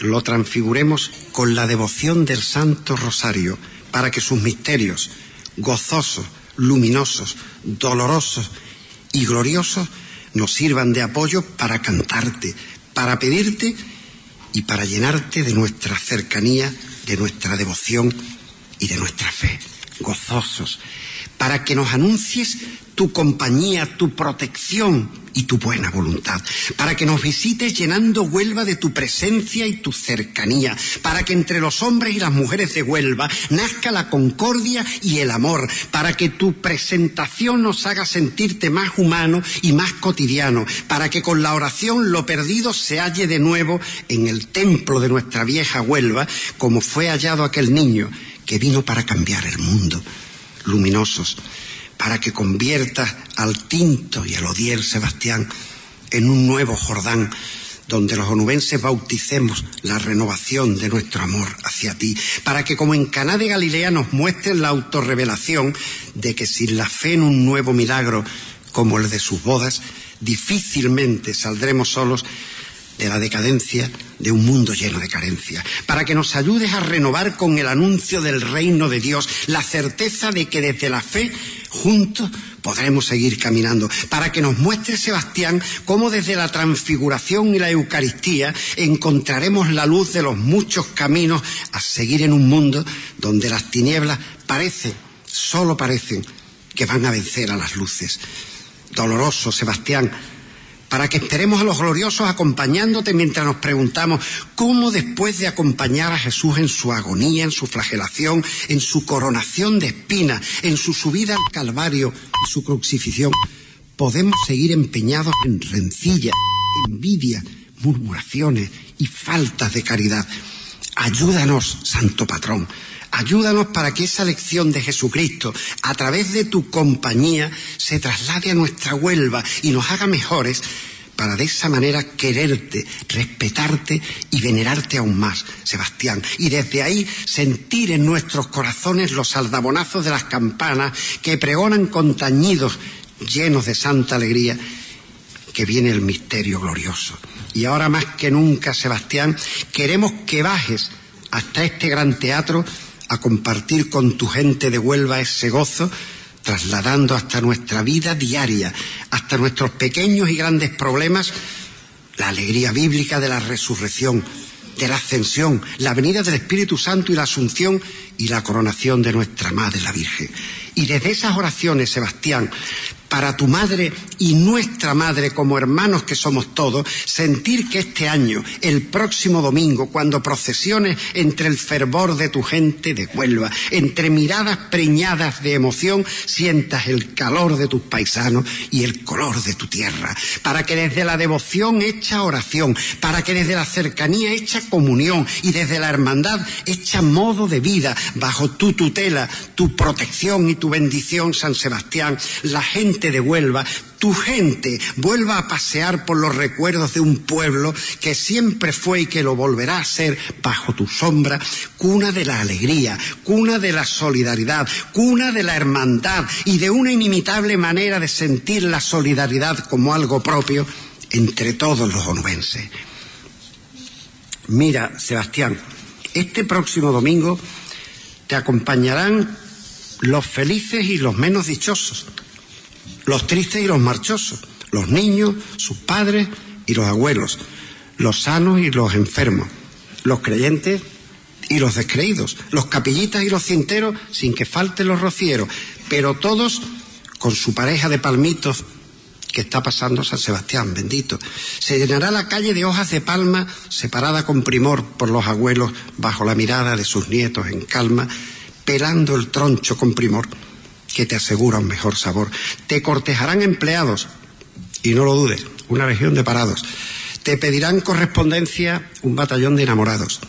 [SPEAKER 12] lo transfiguremos con la devoción del Santo Rosario, para que sus misterios, gozosos, luminosos, dolorosos y gloriosos, nos sirvan de apoyo para cantarte, para pedirte y para llenarte de nuestra cercanía, de nuestra devoción y de nuestra fe. Gozosos, para que nos anuncies tu compañía, tu protección y tu buena voluntad, para que nos visites llenando Huelva de tu presencia y tu cercanía, para que entre los hombres y las mujeres de Huelva nazca la concordia y el amor, para que tu presentación nos haga sentirte más humano y más cotidiano, para que con la oración lo perdido se halle de nuevo en el templo de nuestra vieja Huelva, como fue hallado aquel niño que vino para cambiar el mundo, luminosos para que conviertas al Tinto y al Odier Sebastián en un nuevo Jordán, donde los onubenses bauticemos la renovación de nuestro amor hacia ti, para que como en Caná de Galilea nos muestres la autorrevelación de que sin la fe en un nuevo milagro como el de sus bodas, difícilmente saldremos solos de la decadencia de un mundo lleno de carencia, para que nos ayudes a renovar con el anuncio del reino de Dios la certeza de que desde la fe juntos podremos seguir caminando, para que nos muestre Sebastián cómo desde la transfiguración y la Eucaristía encontraremos la luz de los muchos caminos a seguir en un mundo donde las tinieblas parecen, solo parecen, que van a vencer a las luces. Doloroso, Sebastián, para que esperemos a los gloriosos acompañándote mientras nos preguntamos cómo después de acompañar a Jesús en su agonía, en su flagelación, en su coronación de espinas, en su subida al Calvario y su crucifixión, podemos seguir empeñados en rencilla, envidia, murmuraciones y faltas de caridad. Ayúdanos, Santo Patrón, Ayúdanos para que esa lección de Jesucristo, a través de tu compañía, se traslade a nuestra Huelva y nos haga mejores para de esa manera quererte, respetarte y venerarte aún más, Sebastián. Y desde ahí sentir en nuestros corazones los aldabonazos de las campanas que pregonan con tañidos llenos de santa alegría que viene el misterio glorioso. Y ahora más que nunca, Sebastián, queremos que bajes hasta este gran teatro a compartir con tu gente de Huelva ese gozo, trasladando hasta nuestra vida diaria, hasta nuestros pequeños y grandes problemas, la alegría bíblica de la resurrección, de la ascensión, la venida del Espíritu Santo y la asunción y la coronación de nuestra Madre la Virgen. Y desde esas oraciones, Sebastián, para tu madre y nuestra madre como hermanos que somos todos, sentir que este año, el próximo domingo, cuando procesiones entre el fervor de tu gente de Huelva, entre miradas preñadas de emoción, sientas el calor de tus paisanos y el color de tu tierra, para que desde la devoción hecha oración, para que desde la cercanía hecha comunión y desde la hermandad hecha modo de vida, bajo tu tutela, tu protección y tu bendición, San Sebastián, la gente de Huelva, tu gente vuelva a pasear por los recuerdos de un pueblo que siempre fue y que lo volverá a ser bajo tu sombra, cuna de la alegría, cuna de la solidaridad, cuna de la hermandad y de una inimitable manera de sentir la solidaridad como algo propio entre todos los onubenses. Mira, Sebastián, este próximo domingo te acompañarán los felices y los menos dichosos los tristes y los marchosos, los niños, sus padres y los abuelos, los sanos y los enfermos, los creyentes y los descreídos, los capillitas y los cinteros sin que falten los rocieros, pero todos con su pareja de palmitos que está pasando San Sebastián, bendito. Se llenará la calle de hojas de palma separada con primor por los abuelos bajo la mirada de sus nietos en calma, pelando el troncho con primor que te asegura un mejor sabor. Te cortejarán empleados, y no lo dudes, una legión de parados. Te pedirán correspondencia un batallón de enamorados.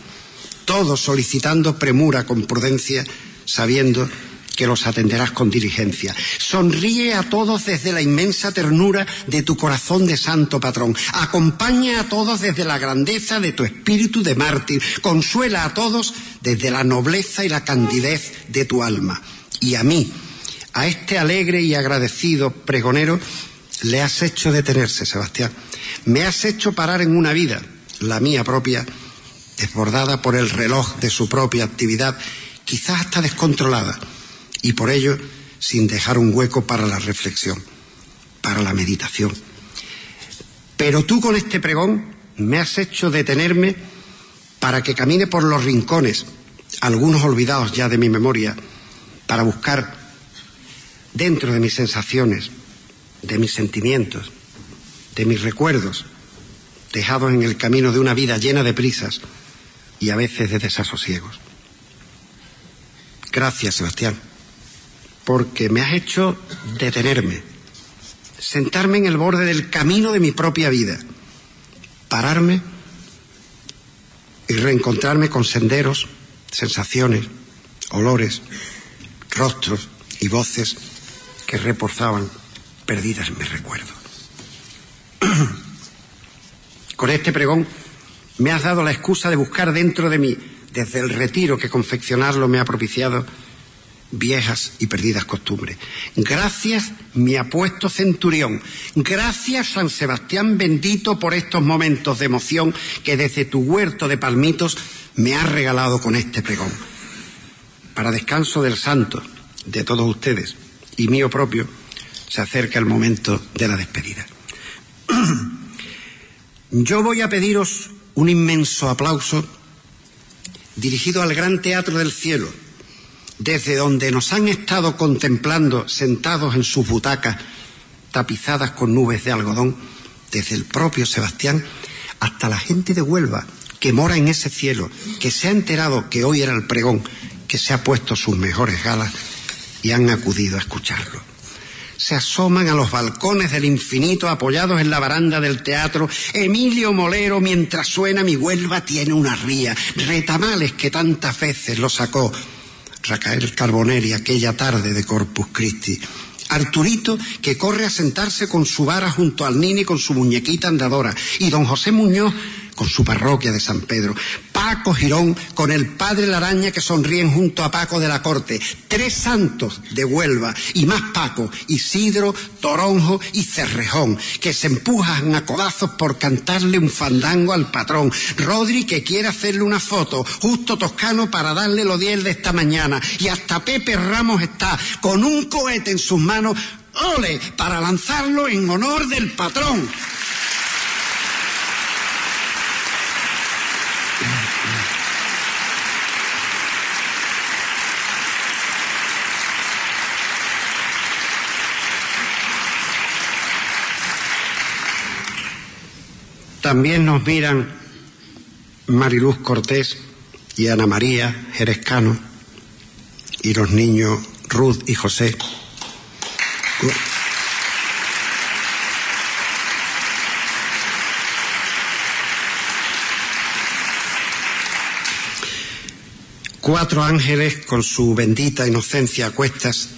[SPEAKER 12] Todos solicitando premura con prudencia, sabiendo que los atenderás con diligencia. Sonríe a todos desde la inmensa ternura de tu corazón de santo patrón. Acompaña a todos desde la grandeza de tu espíritu de mártir. Consuela a todos desde la nobleza y la candidez de tu alma. Y a mí, a este alegre y agradecido pregonero le has hecho detenerse, Sebastián. Me has hecho parar en una vida, la mía propia, desbordada por el reloj de su propia actividad, quizás hasta descontrolada, y por ello sin dejar un hueco para la reflexión, para la meditación. Pero tú con este pregón me has hecho detenerme para que camine por los rincones, algunos olvidados ya de mi memoria, para buscar dentro de mis sensaciones, de mis sentimientos, de mis recuerdos, dejados en el camino de una vida llena de prisas y a veces de desasosiegos. Gracias, Sebastián, porque me has hecho detenerme, sentarme en el borde del camino de mi propia vida, pararme y reencontrarme con senderos, sensaciones, olores, rostros y voces que reposaban perdidas en mi recuerdo. Con este pregón me has dado la excusa de buscar dentro de mí, desde el retiro que confeccionarlo me ha propiciado, viejas y perdidas costumbres. Gracias, mi apuesto centurión. Gracias, San Sebastián bendito, por estos momentos de emoción que desde tu huerto de palmitos me has regalado con este pregón. Para descanso del santo, de todos ustedes y mío propio, se acerca el momento de la despedida. Yo voy a pediros un inmenso aplauso dirigido al gran teatro del cielo, desde donde nos han estado contemplando sentados en sus butacas, tapizadas con nubes de algodón, desde el propio Sebastián hasta la gente de Huelva, que mora en ese cielo, que se ha enterado que hoy era el pregón, que se ha puesto sus mejores galas y han acudido a escucharlo se asoman a los balcones del infinito apoyados en la baranda del teatro. Emilio Molero, mientras suena mi Huelva, tiene una ría. Retamales que tantas veces lo sacó Racael Carboneri aquella tarde de Corpus Christi. Arturito, que corre a sentarse con su vara junto al nini con su muñequita andadora. Y don José Muñoz, con su parroquia de San Pedro. Paco Girón con el padre Laraña que sonríen junto a Paco de la Corte. Tres santos de Huelva y más Paco, Isidro, Toronjo y Cerrejón, que se empujan a codazos por cantarle un fandango al patrón. Rodri que quiere hacerle una foto, justo toscano para darle lo diez de esta mañana. Y hasta Pepe Ramos está con un cohete en sus manos, ole, para lanzarlo en honor del patrón. También nos miran Mariluz Cortés y Ana María Jerezcano y los niños Ruth y José. Cuatro ángeles con su bendita inocencia a cuestas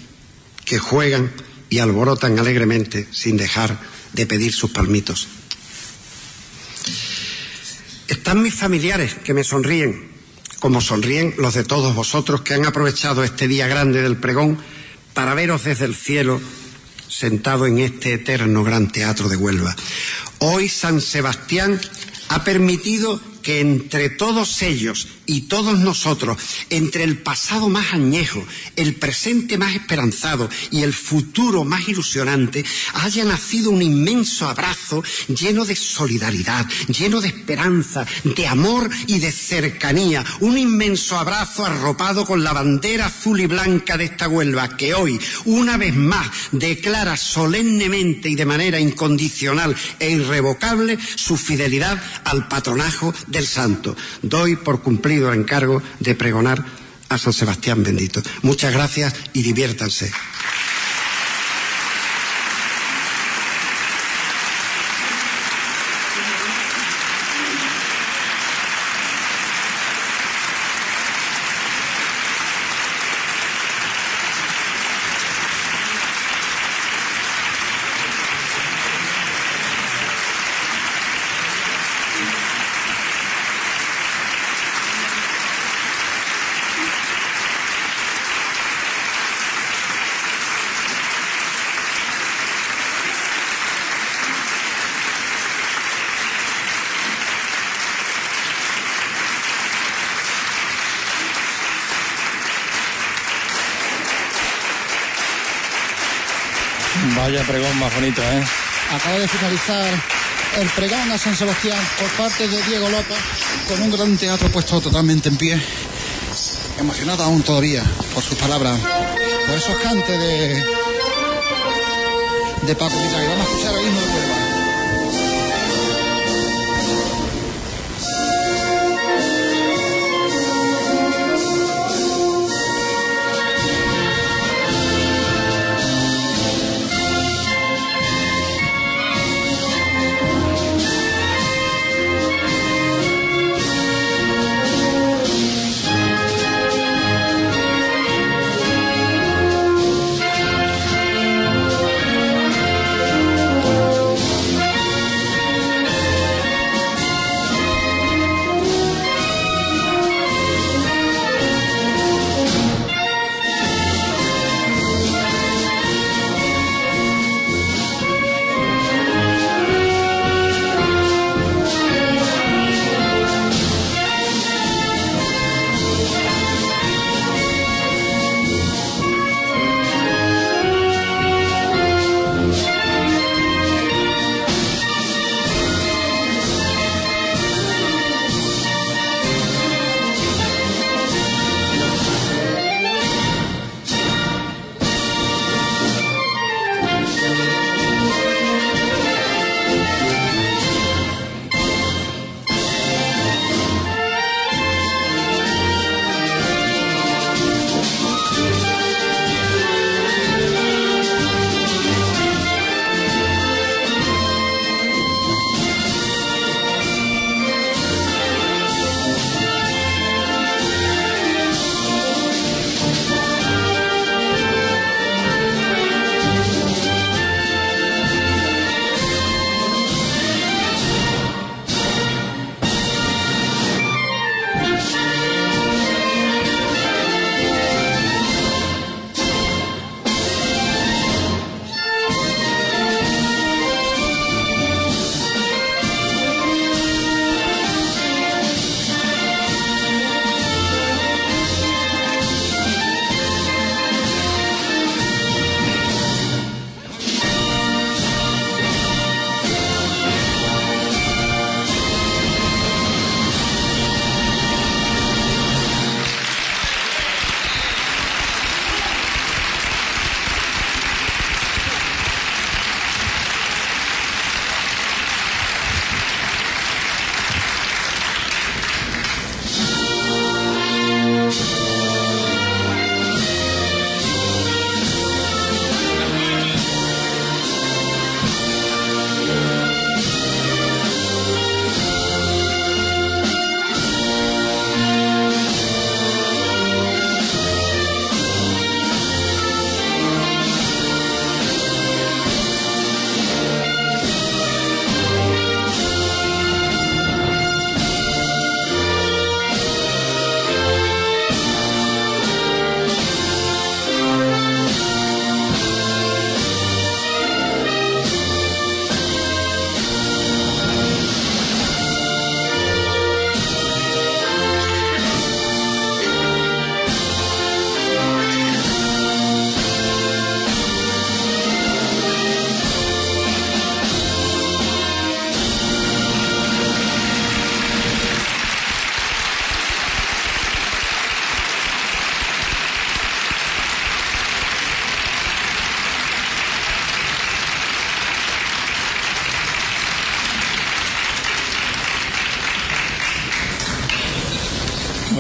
[SPEAKER 12] que juegan y alborotan alegremente sin dejar de pedir sus palmitos. Están mis familiares que me sonríen, como sonríen los de todos vosotros que han aprovechado este día grande del pregón para veros desde el cielo sentado en este eterno gran teatro de Huelva. Hoy San Sebastián ha permitido que entre todos ellos y todos nosotros, entre el pasado más añejo, el presente más esperanzado y el futuro más ilusionante, haya nacido un inmenso abrazo lleno de solidaridad, lleno de esperanza, de amor y de cercanía, un inmenso abrazo arropado con la bandera azul y blanca de esta Huelva que hoy, una vez más, declara solemnemente y de manera incondicional e irrevocable su fidelidad al patronajo del santo. Doy por cumplido el encargo de pregonar a San Sebastián bendito. Muchas gracias y diviértanse.
[SPEAKER 1] Pregón más bonito, ¿eh?
[SPEAKER 2] Acaba de finalizar el pregón a San Sebastián por parte de Diego López con un gran teatro puesto totalmente en pie. Emocionado aún todavía por sus palabras, por esos cantes de de Paco. Vamos a escuchar el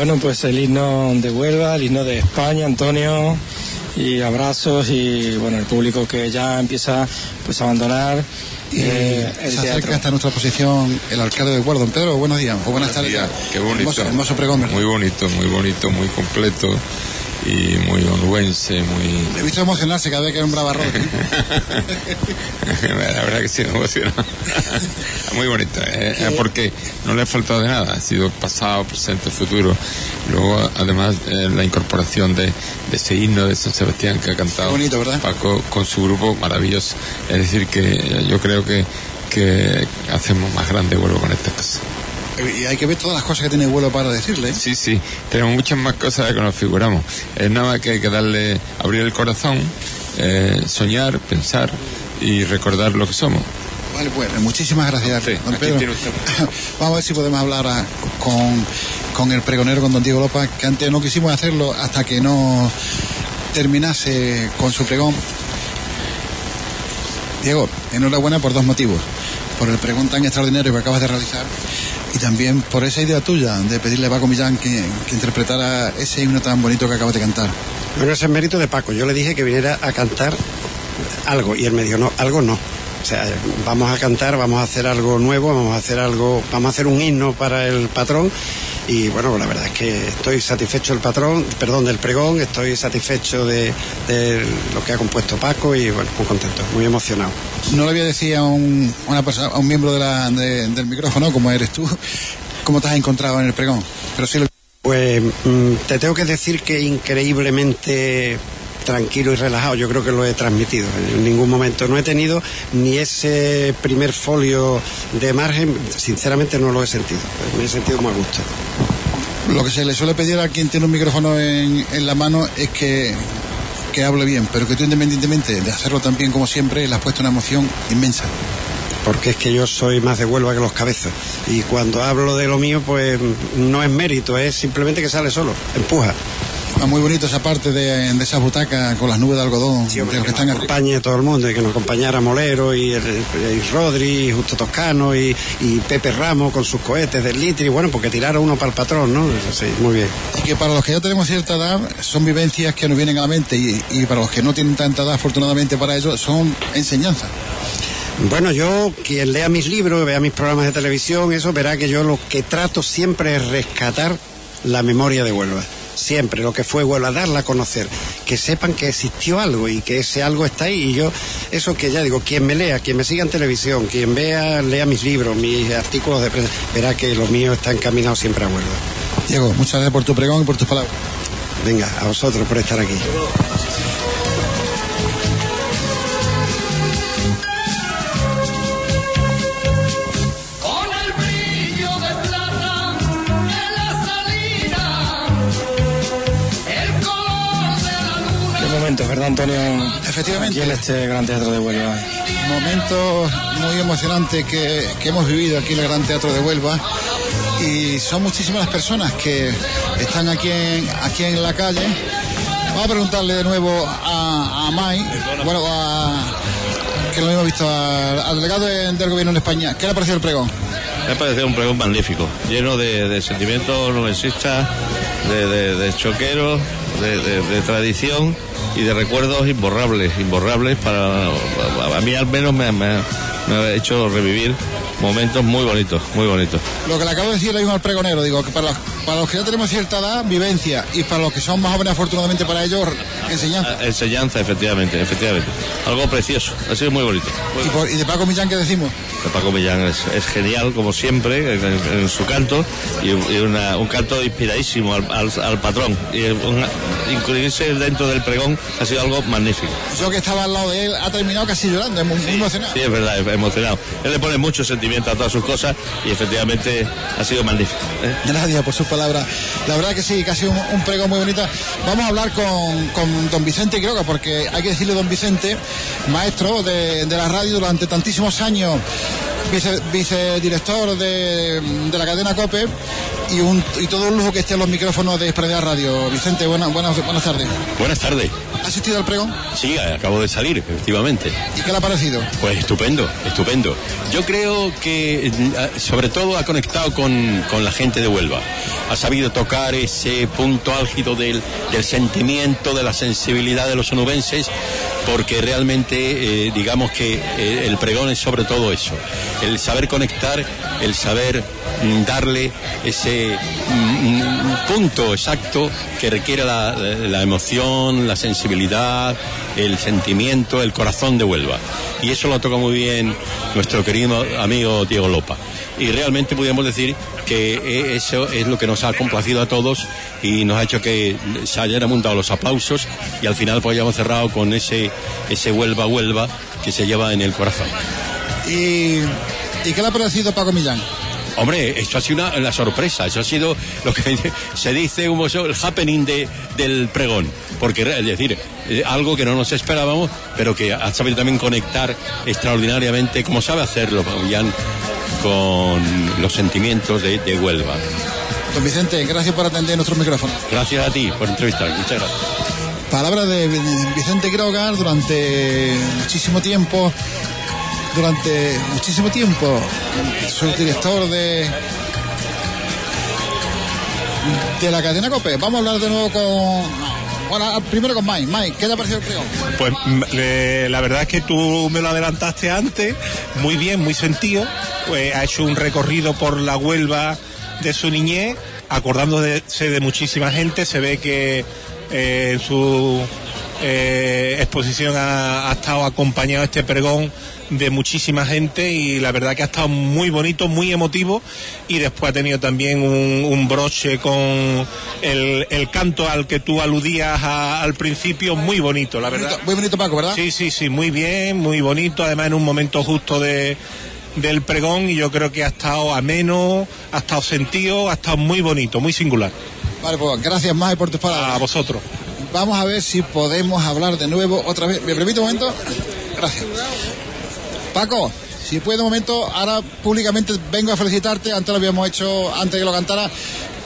[SPEAKER 1] Bueno, pues el himno de Huelva, el himno de España, Antonio, y abrazos y bueno, el público que ya empieza pues a abandonar eh, el
[SPEAKER 2] se
[SPEAKER 1] teatro.
[SPEAKER 2] acerca hasta nuestra posición el alcalde de. Don Pedro, buenos días o buenas tardes.
[SPEAKER 14] días, Qué bonito.
[SPEAKER 2] Hermoso, hermoso pregón.
[SPEAKER 14] Muy bonito, muy bonito, muy completo y muy onubense, muy...
[SPEAKER 2] He visto emocionarse cada vez que nombraba a Roque.
[SPEAKER 14] La verdad que sí, me emociona. muy bonito, eh, eh, porque no le ha faltado de nada, ha sido pasado, presente, futuro. Luego, además, eh, la incorporación de, de ese himno de San Sebastián que ha cantado. Paco con su grupo maravilloso. Es decir, que eh, yo creo que, que hacemos más grande vuelvo con estas cosas.
[SPEAKER 2] Y hay que ver todas las cosas que tiene vuelo para decirle. ¿eh?
[SPEAKER 14] Sí, sí, tenemos muchas más cosas que nos figuramos. Es nada más que hay que darle, abrir el corazón, eh, soñar, pensar y recordar lo que somos.
[SPEAKER 2] Vale, pues muchísimas gracias,
[SPEAKER 14] Sí,
[SPEAKER 2] don Pedro. Vamos a ver si podemos hablar a- con, con el pregonero, con don Diego López, que antes no quisimos hacerlo hasta que no terminase con su pregón. Diego, enhorabuena por dos motivos. Por el pregón tan extraordinario que acabas de realizar y también por esa idea tuya de pedirle a Paco Millán que, que interpretara ese himno tan bonito que acabas de cantar.
[SPEAKER 12] Bueno, ese es mérito de Paco. Yo le dije que viniera a cantar algo y él me dijo, no, algo no. O sea, vamos a cantar, vamos a hacer algo nuevo, vamos a hacer algo, vamos a hacer un himno para el patrón y bueno, la verdad es que estoy satisfecho del patrón, perdón, del pregón, estoy satisfecho de, de lo que ha compuesto Paco y bueno, muy contento, muy emocionado.
[SPEAKER 2] No le voy a decir a un, a una persona, a un miembro de la- de- del micrófono, como eres tú, cómo te has encontrado en el pregón, pero sí lo...
[SPEAKER 12] Pues mm, te tengo que decir que increíblemente tranquilo y relajado, yo creo que lo he transmitido. En ningún momento no he tenido ni ese primer folio de margen, sinceramente no lo he sentido. Me he sentido muy a gusto.
[SPEAKER 2] Lo que se le suele pedir a quien tiene un micrófono en, en la mano es que, que hable bien, pero que tú independientemente de hacerlo tan bien como siempre, le has puesto una emoción inmensa.
[SPEAKER 12] Porque es que yo soy más de Huelva que los cabezas. Y cuando hablo de lo mío, pues no es mérito, es simplemente que sale solo, empuja.
[SPEAKER 2] Ah, muy bonito esa parte de, de esa butaca con las nubes de algodón, que están arriba.
[SPEAKER 12] acompañe todo el mundo y que nos acompañara Molero y, el, y Rodri y Justo Toscano y, y Pepe Ramos con sus cohetes del litri, bueno, porque tiraron uno para el patrón, ¿no? Sí, muy bien.
[SPEAKER 2] Y que para los que ya tenemos cierta edad son vivencias que nos vienen a la mente y, y para los que no tienen tanta edad, afortunadamente para ellos, son enseñanzas.
[SPEAKER 12] Bueno, yo, quien lea mis libros, vea mis programas de televisión, eso verá que yo lo que trato siempre es rescatar la memoria de Huelva. Siempre, lo que fue Huelva, darla a conocer. Que sepan que existió algo y que ese algo está ahí. Y yo, eso que ya digo, quien me lea, quien me siga en televisión, quien vea, lea mis libros, mis artículos de prensa, verá que lo mío está encaminado siempre a Huelva.
[SPEAKER 2] Diego, muchas gracias por tu pregón y por tus palabras.
[SPEAKER 12] Venga, a vosotros por estar aquí.
[SPEAKER 1] Momentos, ¿verdad, Antonio?
[SPEAKER 2] Efectivamente.
[SPEAKER 1] Aquí en este Gran Teatro de Huelva.
[SPEAKER 2] Momentos muy emocionantes que, que hemos vivido aquí en el Gran Teatro de Huelva y son muchísimas las personas que están aquí en, aquí en la calle. Vamos a preguntarle de nuevo a, a Mai, bueno, a, que lo hemos visto, al, al delegado de- del gobierno en España. ¿Qué le ha parecido el pregón?
[SPEAKER 8] Me ha parecido un pregón magnífico, lleno de, de sentimientos nubesistas, de, de, de choqueros, de, de- de tradición y de recuerdos imborrables, imborrables para, a, mí al menos me, me- me ha hecho revivir momentos muy bonitos, muy bonitos.
[SPEAKER 2] Lo que le acabo de decir ahí mismo al pregonero, digo que para los, para los que ya tenemos cierta edad, vivencia, y para los que son más jóvenes, afortunadamente para ellos, enseñanza.
[SPEAKER 8] Ah, Enseñanza, efectivamente, efectivamente. Algo precioso, ha sido muy bonito.
[SPEAKER 2] Y, por- y de Paco Millán, ¿qué decimos?
[SPEAKER 8] De Paco Millán es, es genial, como siempre, en, su canto, y, y una- un canto inspiradísimo al, al- al patrón. Y una- incluirse dentro del pregón ha sido algo magnífico.
[SPEAKER 2] Yo que estaba al lado de él, ha terminado casi llorando, es muy, emocionado.
[SPEAKER 8] Sí, es verdad, es emocionado. Él le pone mucho sentimiento a todas sus cosas y efectivamente ha sido magnífico. ¿eh?
[SPEAKER 2] Gracias por sus palabras. La verdad que sí, que ha sido un, un pregón muy bonito. Vamos a hablar con, con don Vicente Quiroga, porque hay que decirle don Vicente, maestro de, de la radio durante tantísimos años, vice- vicedirector de, de la cadena COPE y, un, y todo un lujo que esté en los micrófonos de Esprendida Radio. Vicente, buenas, buenas, buenas tardes.
[SPEAKER 15] Buenas tardes.
[SPEAKER 2] ¿Ha asistido al pregón?
[SPEAKER 15] Sí, acabo de salir, efectivamente.
[SPEAKER 2] ¿Y qué le ha parecido?
[SPEAKER 15] Pues estupendo, estupendo. Yo creo que eh, sobre todo ha conectado con, con la gente de Huelva. Ha sabido tocar ese punto álgido del, del sentimiento, de la sensibilidad de los onubenses, porque realmente eh, digamos que eh, el pregón es sobre todo eso. El saber conectar, el saber mm, darle ese mm, mm, punto exacto que requiere la, la emoción, la sensibilidad, el sentimiento, el corazón de Huelva. Y eso lo toca muy bien nuestro querido amigo Diego Lopa. Y realmente podríamos decir que eh, eso es lo que nos ha complacido a todos y nos ha hecho que se hayan amuntado los aplausos y al final pues hayamos cerrado con ese, ese Huelva Huelva que se lleva en el corazón.
[SPEAKER 2] ¿Y, ¿y qué le ha parecido Paco Millán?
[SPEAKER 15] Hombre, esto ha sido una, sorpresa, eso ha sido lo que se dice eso, el happening de, del pregón, porque es decir, eh, algo que no nos esperábamos, pero que ha sabido también conectar extraordinariamente, como sabe hacerlo Millán, con los sentimientos de, de Huelva.
[SPEAKER 2] Don Vicente, gracias por atender nuestros micrófonos.
[SPEAKER 15] Gracias a ti por entrevistar, muchas gracias.
[SPEAKER 2] Palabras de Vicente Quiroga durante muchísimo tiempo durante muchísimo tiempo, subdirector de de la cadena COPE. Vamos a hablar de nuevo con... Bueno, primero con Mike. Mike, ¿qué te ha parecido el pregón?
[SPEAKER 9] Pues mm, le- la verdad es que tú me lo adelantaste antes, muy bien, muy sentido. Pues ha hecho un recorrido por la Huelva de su niñez, acordándose de muchísima gente. Se ve que eh, en su eh, exposición ha, ha estado acompañado este pregón de muchísima gente y la verdad que ha estado muy bonito, muy emotivo y después ha tenido también un, un broche con el, el canto al que tú aludías a- al principio, muy bonito, la verdad.
[SPEAKER 2] Muy bonito, Paco, ¿verdad?
[SPEAKER 9] Sí, sí, sí, muy bien, muy bonito, además en un momento justo de del pregón y yo creo que ha estado ameno, ha estado sentido, ha estado muy bonito, muy singular.
[SPEAKER 2] Vale, pues gracias, Mike, por tus palabras.
[SPEAKER 9] A vosotros.
[SPEAKER 2] Vamos a ver si podemos hablar de nuevo otra vez. ¿Me permite un momento? Gracias. Paco, si puede un momento, ahora públicamente vengo a felicitarte, antes lo habíamos hecho antes que lo cantara,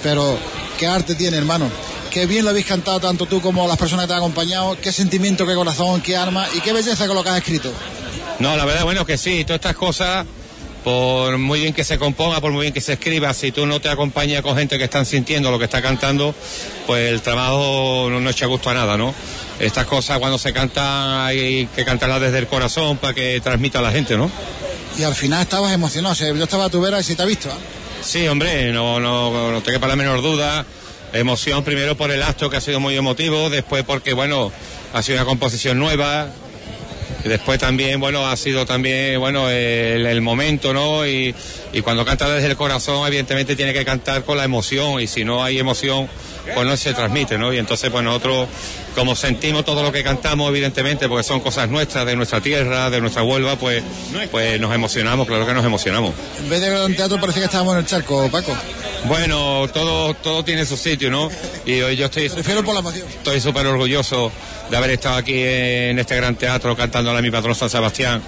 [SPEAKER 2] pero qué arte tiene, hermano. Qué bien lo habéis cantado tanto tú como las personas que te han acompañado, qué sentimiento, qué corazón, qué arma y qué belleza con lo que has escrito.
[SPEAKER 5] No, la verdad, bueno, que sí, todas estas cosas, por muy bien que se componga, por muy bien que se escriba, si tú no te acompañas con gente que están sintiendo lo que está cantando, pues el trabajo no, no echa gusto a nada, ¿no? Estas cosas cuando se cantan hay que cantarlas desde el corazón para que transmita a la gente, ¿no?
[SPEAKER 2] Y al final estabas emocionado, o sea, yo estaba a tu vera y si te ha visto. ¿eh?
[SPEAKER 5] Sí, hombre, no, no, no te quepa la menor duda. Emoción primero por el acto que ha sido muy emotivo, después porque, bueno, ha sido una composición nueva. Después también, bueno, ha sido también, bueno, el, el momento, ¿no? Y, y cuando canta desde el corazón, evidentemente tiene que cantar con la emoción. Y si no hay emoción, pues no se transmite, ¿no? Y entonces, pues nosotros, como sentimos todo lo que cantamos, evidentemente, porque son cosas nuestras, de nuestra tierra, de nuestra Huelva, pues, pues nos emocionamos, claro que nos emocionamos.
[SPEAKER 2] En vez de gran teatro parecía que estábamos en el charco, Paco.
[SPEAKER 5] Bueno, todo, todo tiene su sitio, ¿no? Y hoy yo estoy...
[SPEAKER 2] Prefiero por la emoción.
[SPEAKER 5] Estoy súper orgulloso de haber estado aquí en este gran teatro cantando a mi patrón San Sebastián.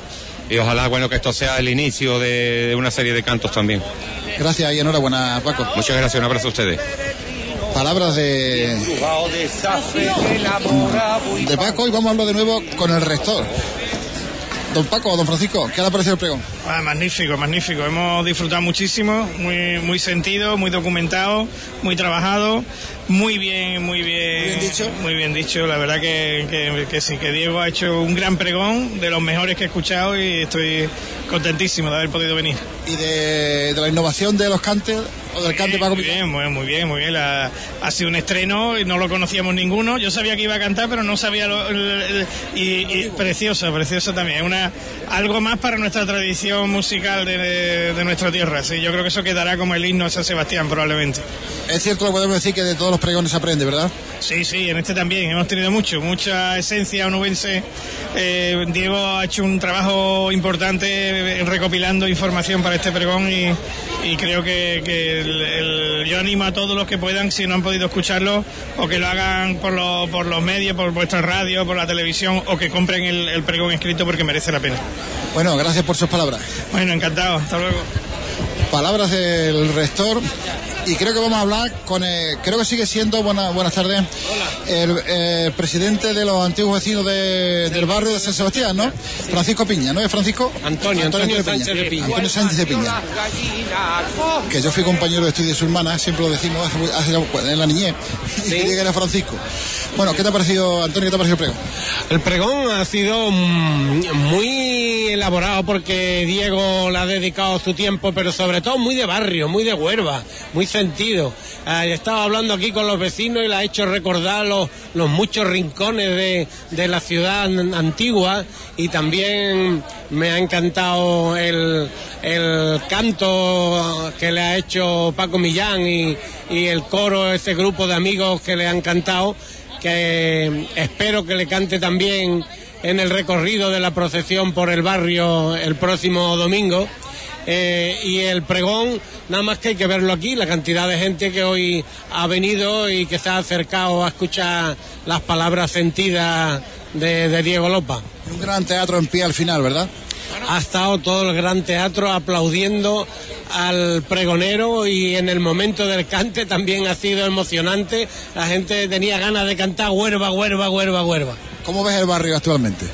[SPEAKER 5] Y ojalá, bueno, que esto sea el inicio de, de una serie de cantos también.
[SPEAKER 2] Gracias y enhorabuena, Paco.
[SPEAKER 5] Muchas gracias, un abrazo a ustedes.
[SPEAKER 2] Palabras de, de Paco y vamos a hablar de nuevo con el rector. Don Paco, don Francisco, ¿qué le ha parecido el pregón?
[SPEAKER 10] Ah, magnífico, magnífico. Hemos disfrutado muchísimo, muy, muy sentido, muy documentado, muy trabajado, muy bien, muy bien.
[SPEAKER 2] bien dicho.
[SPEAKER 10] Muy bien dicho. La verdad que, que- que sí, que Diego ha hecho un gran pregón, de los mejores que he escuchado y estoy contentísimo de haber podido venir.
[SPEAKER 2] Y de, de la innovación de los cantes o del cante Paco
[SPEAKER 10] Muy bien, muy, muy bien, muy bien. La- ha sido un estreno y no lo conocíamos ninguno. Yo sabía que iba a cantar, pero no sabía lo, el- el- y, y precioso, precioso también. Una algo más para nuestra tradición musical de, de- de nuestra tierra. Sí, yo creo que eso quedará como el himno a San Sebastián probablemente.
[SPEAKER 2] Es cierto, lo podemos decir que de todos los pregones se aprende, ¿verdad?
[SPEAKER 10] Sí, sí, en este también hemos tenido mucho, mucha esencia onubense. Eh, Diego ha hecho un trabajo importante eh, recopilando información para este pregón y, y creo que, que el- el- yo animo a todos los que puedan, si no han podido escucharlo, o que lo hagan por, los- por los medios, por vuestra radio, por la televisión, o que compren el, el pregón escrito porque merece la pena.
[SPEAKER 2] Bueno, gracias por sus palabras.
[SPEAKER 10] Bueno, encantado, hasta luego.
[SPEAKER 2] Palabras del rector. Y creo que vamos a hablar con, el- creo que sigue siendo, buena- buenas tardes, el eh, presidente de los antiguos vecinos de- del barrio de San Sebastián, ¿no? Francisco Piña, ¿no es Francisco?
[SPEAKER 16] Antonio, Antonio Sánchez de Piña.
[SPEAKER 2] Antonio Sánchez de Piña. Que yo fui compañero de estudios su hermana, siempre lo decimos hace, hace- en la niñez. Y creía que era Francisco. Bueno, ¿qué te ha parecido, Antonio, qué te ha parecido el pregón?
[SPEAKER 16] El pregón ha sido mm, muy elaborado porque Diego le ha dedicado su tiempo, pero sobre todo muy de barrio, muy de huerva, muy sentido. He estado hablando aquí con los vecinos y le ha hecho recordar los, muchos rincones de, la ciudad an- antigua y también me ha encantado el, el canto que le ha hecho Paco Millán y, y el coro, ese grupo de amigos que le han cantado que espero que le cante también en el recorrido de la procesión por el barrio el próximo domingo. Eh, y el pregón, nada más que hay que verlo aquí, la cantidad de gente que hoy ha venido y que se ha acercado a escuchar las palabras sentidas de, de Diego Lopa.
[SPEAKER 2] Un gran teatro en pie al final, ¿verdad?
[SPEAKER 16] Ha estado todo el gran teatro aplaudiendo al pregonero y en el momento del cante también ha sido emocionante. La gente tenía ganas de cantar huerva, huerva, huerva, huerva.
[SPEAKER 2] ¿Cómo ves el barrio actualmente?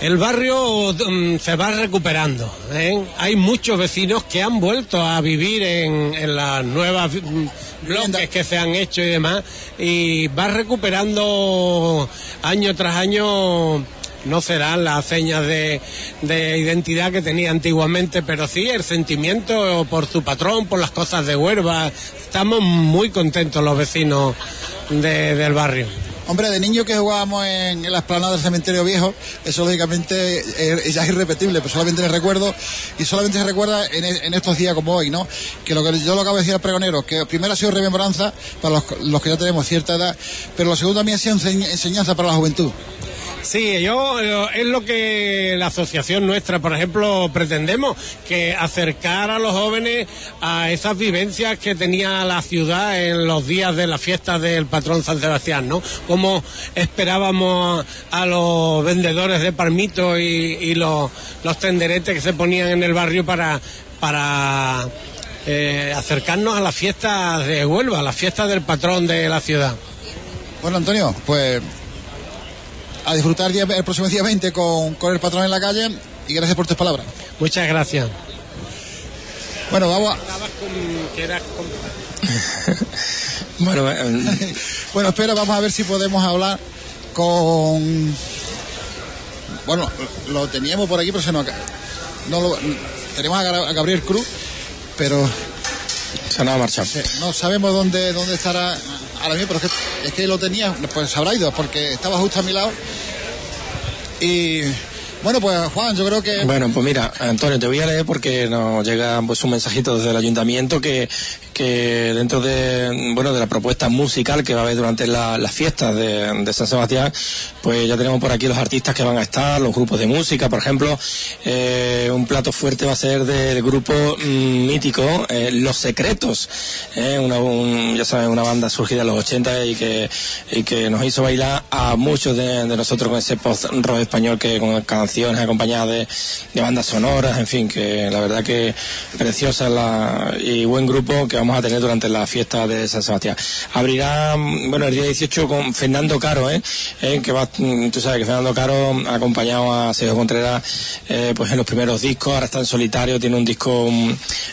[SPEAKER 16] El barrio mm, se va recuperando. ¿eh? Hay muchos vecinos que han vuelto a vivir en, en las nuevas mm, bloques que se han hecho y demás. Y va recuperando año tras año. No serán las señas de, de identidad que tenía antiguamente, pero sí el sentimiento por su patrón, por las cosas de Huelva. Estamos muy contentos los vecinos de- del barrio.
[SPEAKER 2] Hombre, de niño que jugábamos en, en la esplanada del cementerio viejo, eso lógicamente eh, ya es irrepetible, pero solamente le recuerdo, y solamente se recuerda en, e- en estos días como hoy, ¿no? Que lo que yo lo acabo de decir al pregonero, que primero ha sido remembranza para los, los que ya tenemos cierta edad, pero lo segundo también ha sido enseñ- enseñanza para la juventud.
[SPEAKER 16] Sí, yo eh, es lo que la asociación nuestra, por ejemplo, pretendemos, que acercar a los jóvenes a esas vivencias que tenía la ciudad en los días de la fiesta del patrón San Sebastián, ¿no? Como esperábamos a los vendedores de palmitos y, los, tenderetes que se ponían en el barrio para, para eh, acercarnos a las fiestas de Huelva, a las fiestas del patrón de la ciudad.
[SPEAKER 2] Bueno, Antonio, pues a disfrutar el, día- el próximo día 20 con, con el patrón en la calle y gracias por tus palabras.
[SPEAKER 16] Muchas gracias.
[SPEAKER 2] Bueno, vamos a...
[SPEAKER 1] Bueno, eh,
[SPEAKER 2] bueno, espera, vamos a ver si podemos hablar con... Bueno, lo teníamos por aquí, pero se nos... No lo... Tenemos a Gabriel Cruz, pero...
[SPEAKER 1] Se nos ha marchado.
[SPEAKER 2] No sabemos dónde, dónde estará ahora mismo, pero es que, es que lo tenía, pues habrá ido, porque estaba justo a mi lado. Y bueno, pues Juan, yo creo que...
[SPEAKER 1] Bueno, pues mira, Antonio, te voy a leer porque nos llega pues, un mensajito desde el ayuntamiento que, que dentro de bueno de la propuesta musical que va a haber durante la- las fiestas de, San Sebastián, pues ya tenemos por aquí los artistas que van a estar, los grupos de música, por ejemplo, eh, un plato fuerte va a ser del grupo mm, mítico eh, Los Secretos, eh, una, un- ya saben, una banda surgida en los 80 y que, y que nos hizo bailar a muchos de, de nosotros con ese post-rock español que con canciones acompañadas de, de bandas sonoras, en fin, que la verdad que preciosa la, y buen grupo que vamos a tener durante la fiesta de San Sebastián. Abrirá, mm, bueno, el día 18 con Fernando Caro, ¿eh? Eh, que va, mm, tú sabes que Fernando Caro ha acompañado a Sergio Contreras eh, pues en los primeros discos, ahora está en solitario, tiene un disco mm,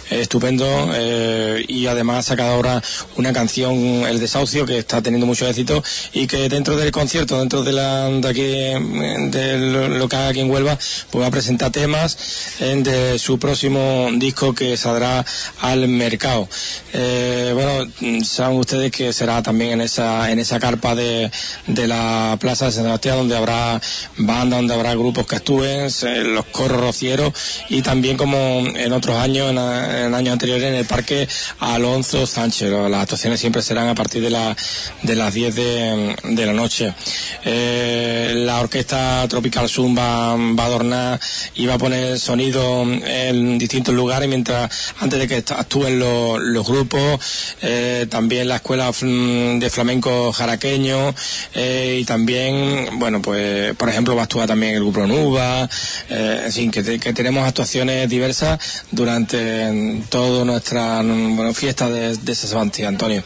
[SPEAKER 1] estupendo eh, y además ha sacado ahora una canción, El Desahucio, que está teniendo mucho éxito y que dentro del concierto, dentro de la de aquí lo, lo que haga aquí en Huelva, pues va a presentar temas eh, de su próximo disco que saldrá al mercado. Eh, bueno, saben ustedes que será también en esa en esa carpa de, de la Plaza de San Sebastián donde habrá bandas, donde habrá grupos que actúen, los coros rocieros y también como en otros años, en, en años anteriores en el Parque Alonso Sánchez. Las actuaciones siempre serán a partir de, la, de las 10 de, la noche. Eh, la orquesta Tropical Zoom va, a adornar y va a poner sonido en distintos lugares mientras antes de que actúen los grupos, eh, también la escuela mm, de flamenco jaraqueño eh, y también, bueno, pues por ejemplo va a actuar también el grupo Nuba, eh, en fin, que, te- que tenemos actuaciones diversas durante toda nuestra mm, bueno, fiesta de, de Sebastián, Antonio.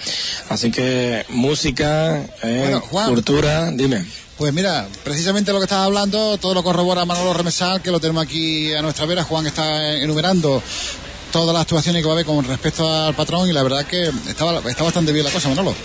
[SPEAKER 1] Así que música, eh,
[SPEAKER 2] Bueno, Juan.
[SPEAKER 1] cultura, dime.
[SPEAKER 2] Pues mira, precisamente lo que estaba hablando, todo lo corrobora Manolo Remesal, que lo tenemos aquí a nuestra vera. Juan está enumerando todas las actuaciones que va a haber con respecto al patrón y la verdad que estaba, está bastante bien la cosa, Manolo.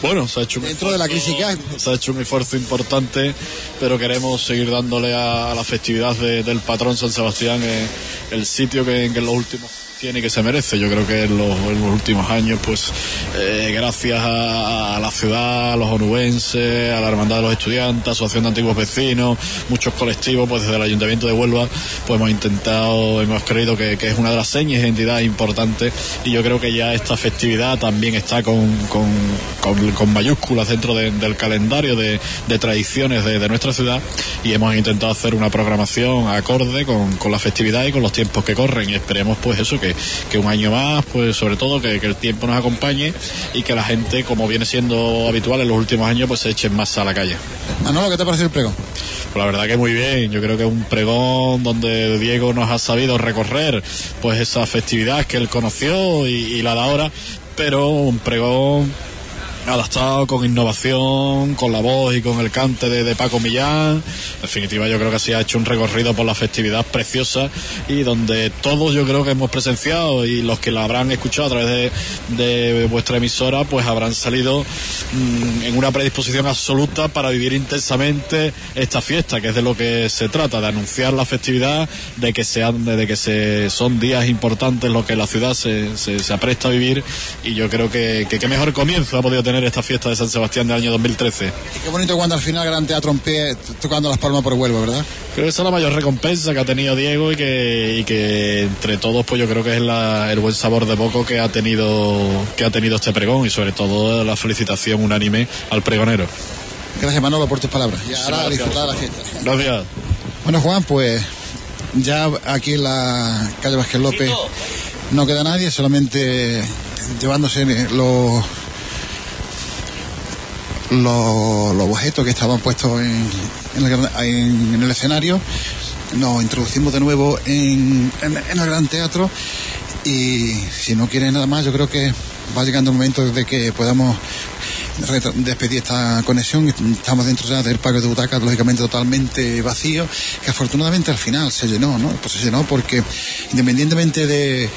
[SPEAKER 7] Bueno, se ha hecho un
[SPEAKER 2] Dentro de la crisis que hay.
[SPEAKER 7] se ha hecho un esfuerzo importante, pero queremos seguir dándole a, a la festividad de- del patrón San Sebastián eh, el sitio que, que en los últimos tiene que se merece. Yo creo que en los, últimos años, pues eh, gracias a, la ciudad, a los onubenses, a la Hermandad de los Estudiantes, Asociación de Antiguos Vecinos, muchos colectivos, pues desde el Ayuntamiento de Huelva, pues hemos intentado, hemos creído que, que es una de las señas de identidad importantes y yo creo que ya esta festividad también está con, con, con- con mayúsculas dentro de- del calendario de, tradiciones de, de nuestra ciudad y hemos intentado hacer una programación acorde con, con la festividad y con los tiempos que corren y esperemos pues eso que, que un año más pues sobre todo que, que el tiempo nos acompañe y que la gente como viene siendo habitual en los últimos años pues se echen más a la calle
[SPEAKER 2] Manolo, ¿qué te parece el pregón?
[SPEAKER 7] pues la verdad que muy bien, yo creo que es un pregón donde Diego nos ha sabido recorrer pues esa festividad que él conoció y, y la de ahora, pero un pregón adaptado con innovación, con la voz y con el cante de, Paco Millán. En definitiva, yo creo que se ha hecho un recorrido por la festividad preciosa y donde todos yo creo que hemos presenciado y los que la habrán escuchado a través de, vuestra emisora, pues habrán salido mmm, en una predisposición absoluta para vivir intensamente esta fiesta, que es de lo que se trata, de anunciar la festividad, de que sean, de, que se son días importantes lo que la ciudad se, se, se apresta a vivir y yo creo que qué mejor comienzo ha podido tener esta fiesta de San Sebastián del año 2013.
[SPEAKER 2] Y qué bonito cuando al final Gran Teatro en pie tocando las palmas por Huelva, ¿verdad?
[SPEAKER 7] Creo que esa es la mayor recompensa que ha tenido Diego y que, y que entre todos pues yo creo que es la, el buen sabor de poco que ha tenido que ha tenido este pregón y sobre todo la felicitación unánime al pregonero.
[SPEAKER 2] Gracias Manolo por tus palabras. Y ahora a disfrutar la fiesta.
[SPEAKER 7] Gracias.
[SPEAKER 2] Bueno Juan, pues ya aquí en la calle Vázquez López no queda nadie, solamente llevándose los los, objetos que estaban puestos en, el, en, escenario. Nos introducimos de nuevo en, en, el Gran Teatro y si no quieren nada más, yo creo que va llegando el momento de que podamos despedir esta conexión. Estamos dentro ya del parque de butacas, lógicamente totalmente vacío, que afortunadamente al final se llenó, ¿no? Pues se llenó porque independientemente de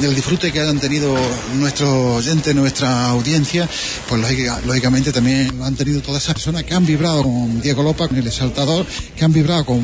[SPEAKER 2] del disfrute que hayan tenido nuestros oyentes, nuestra audiencia, pues lógica, lógicamente también lo han tenido todas esas personas que han vibrado con Diego Lopa, con el exaltador, que han vibrado con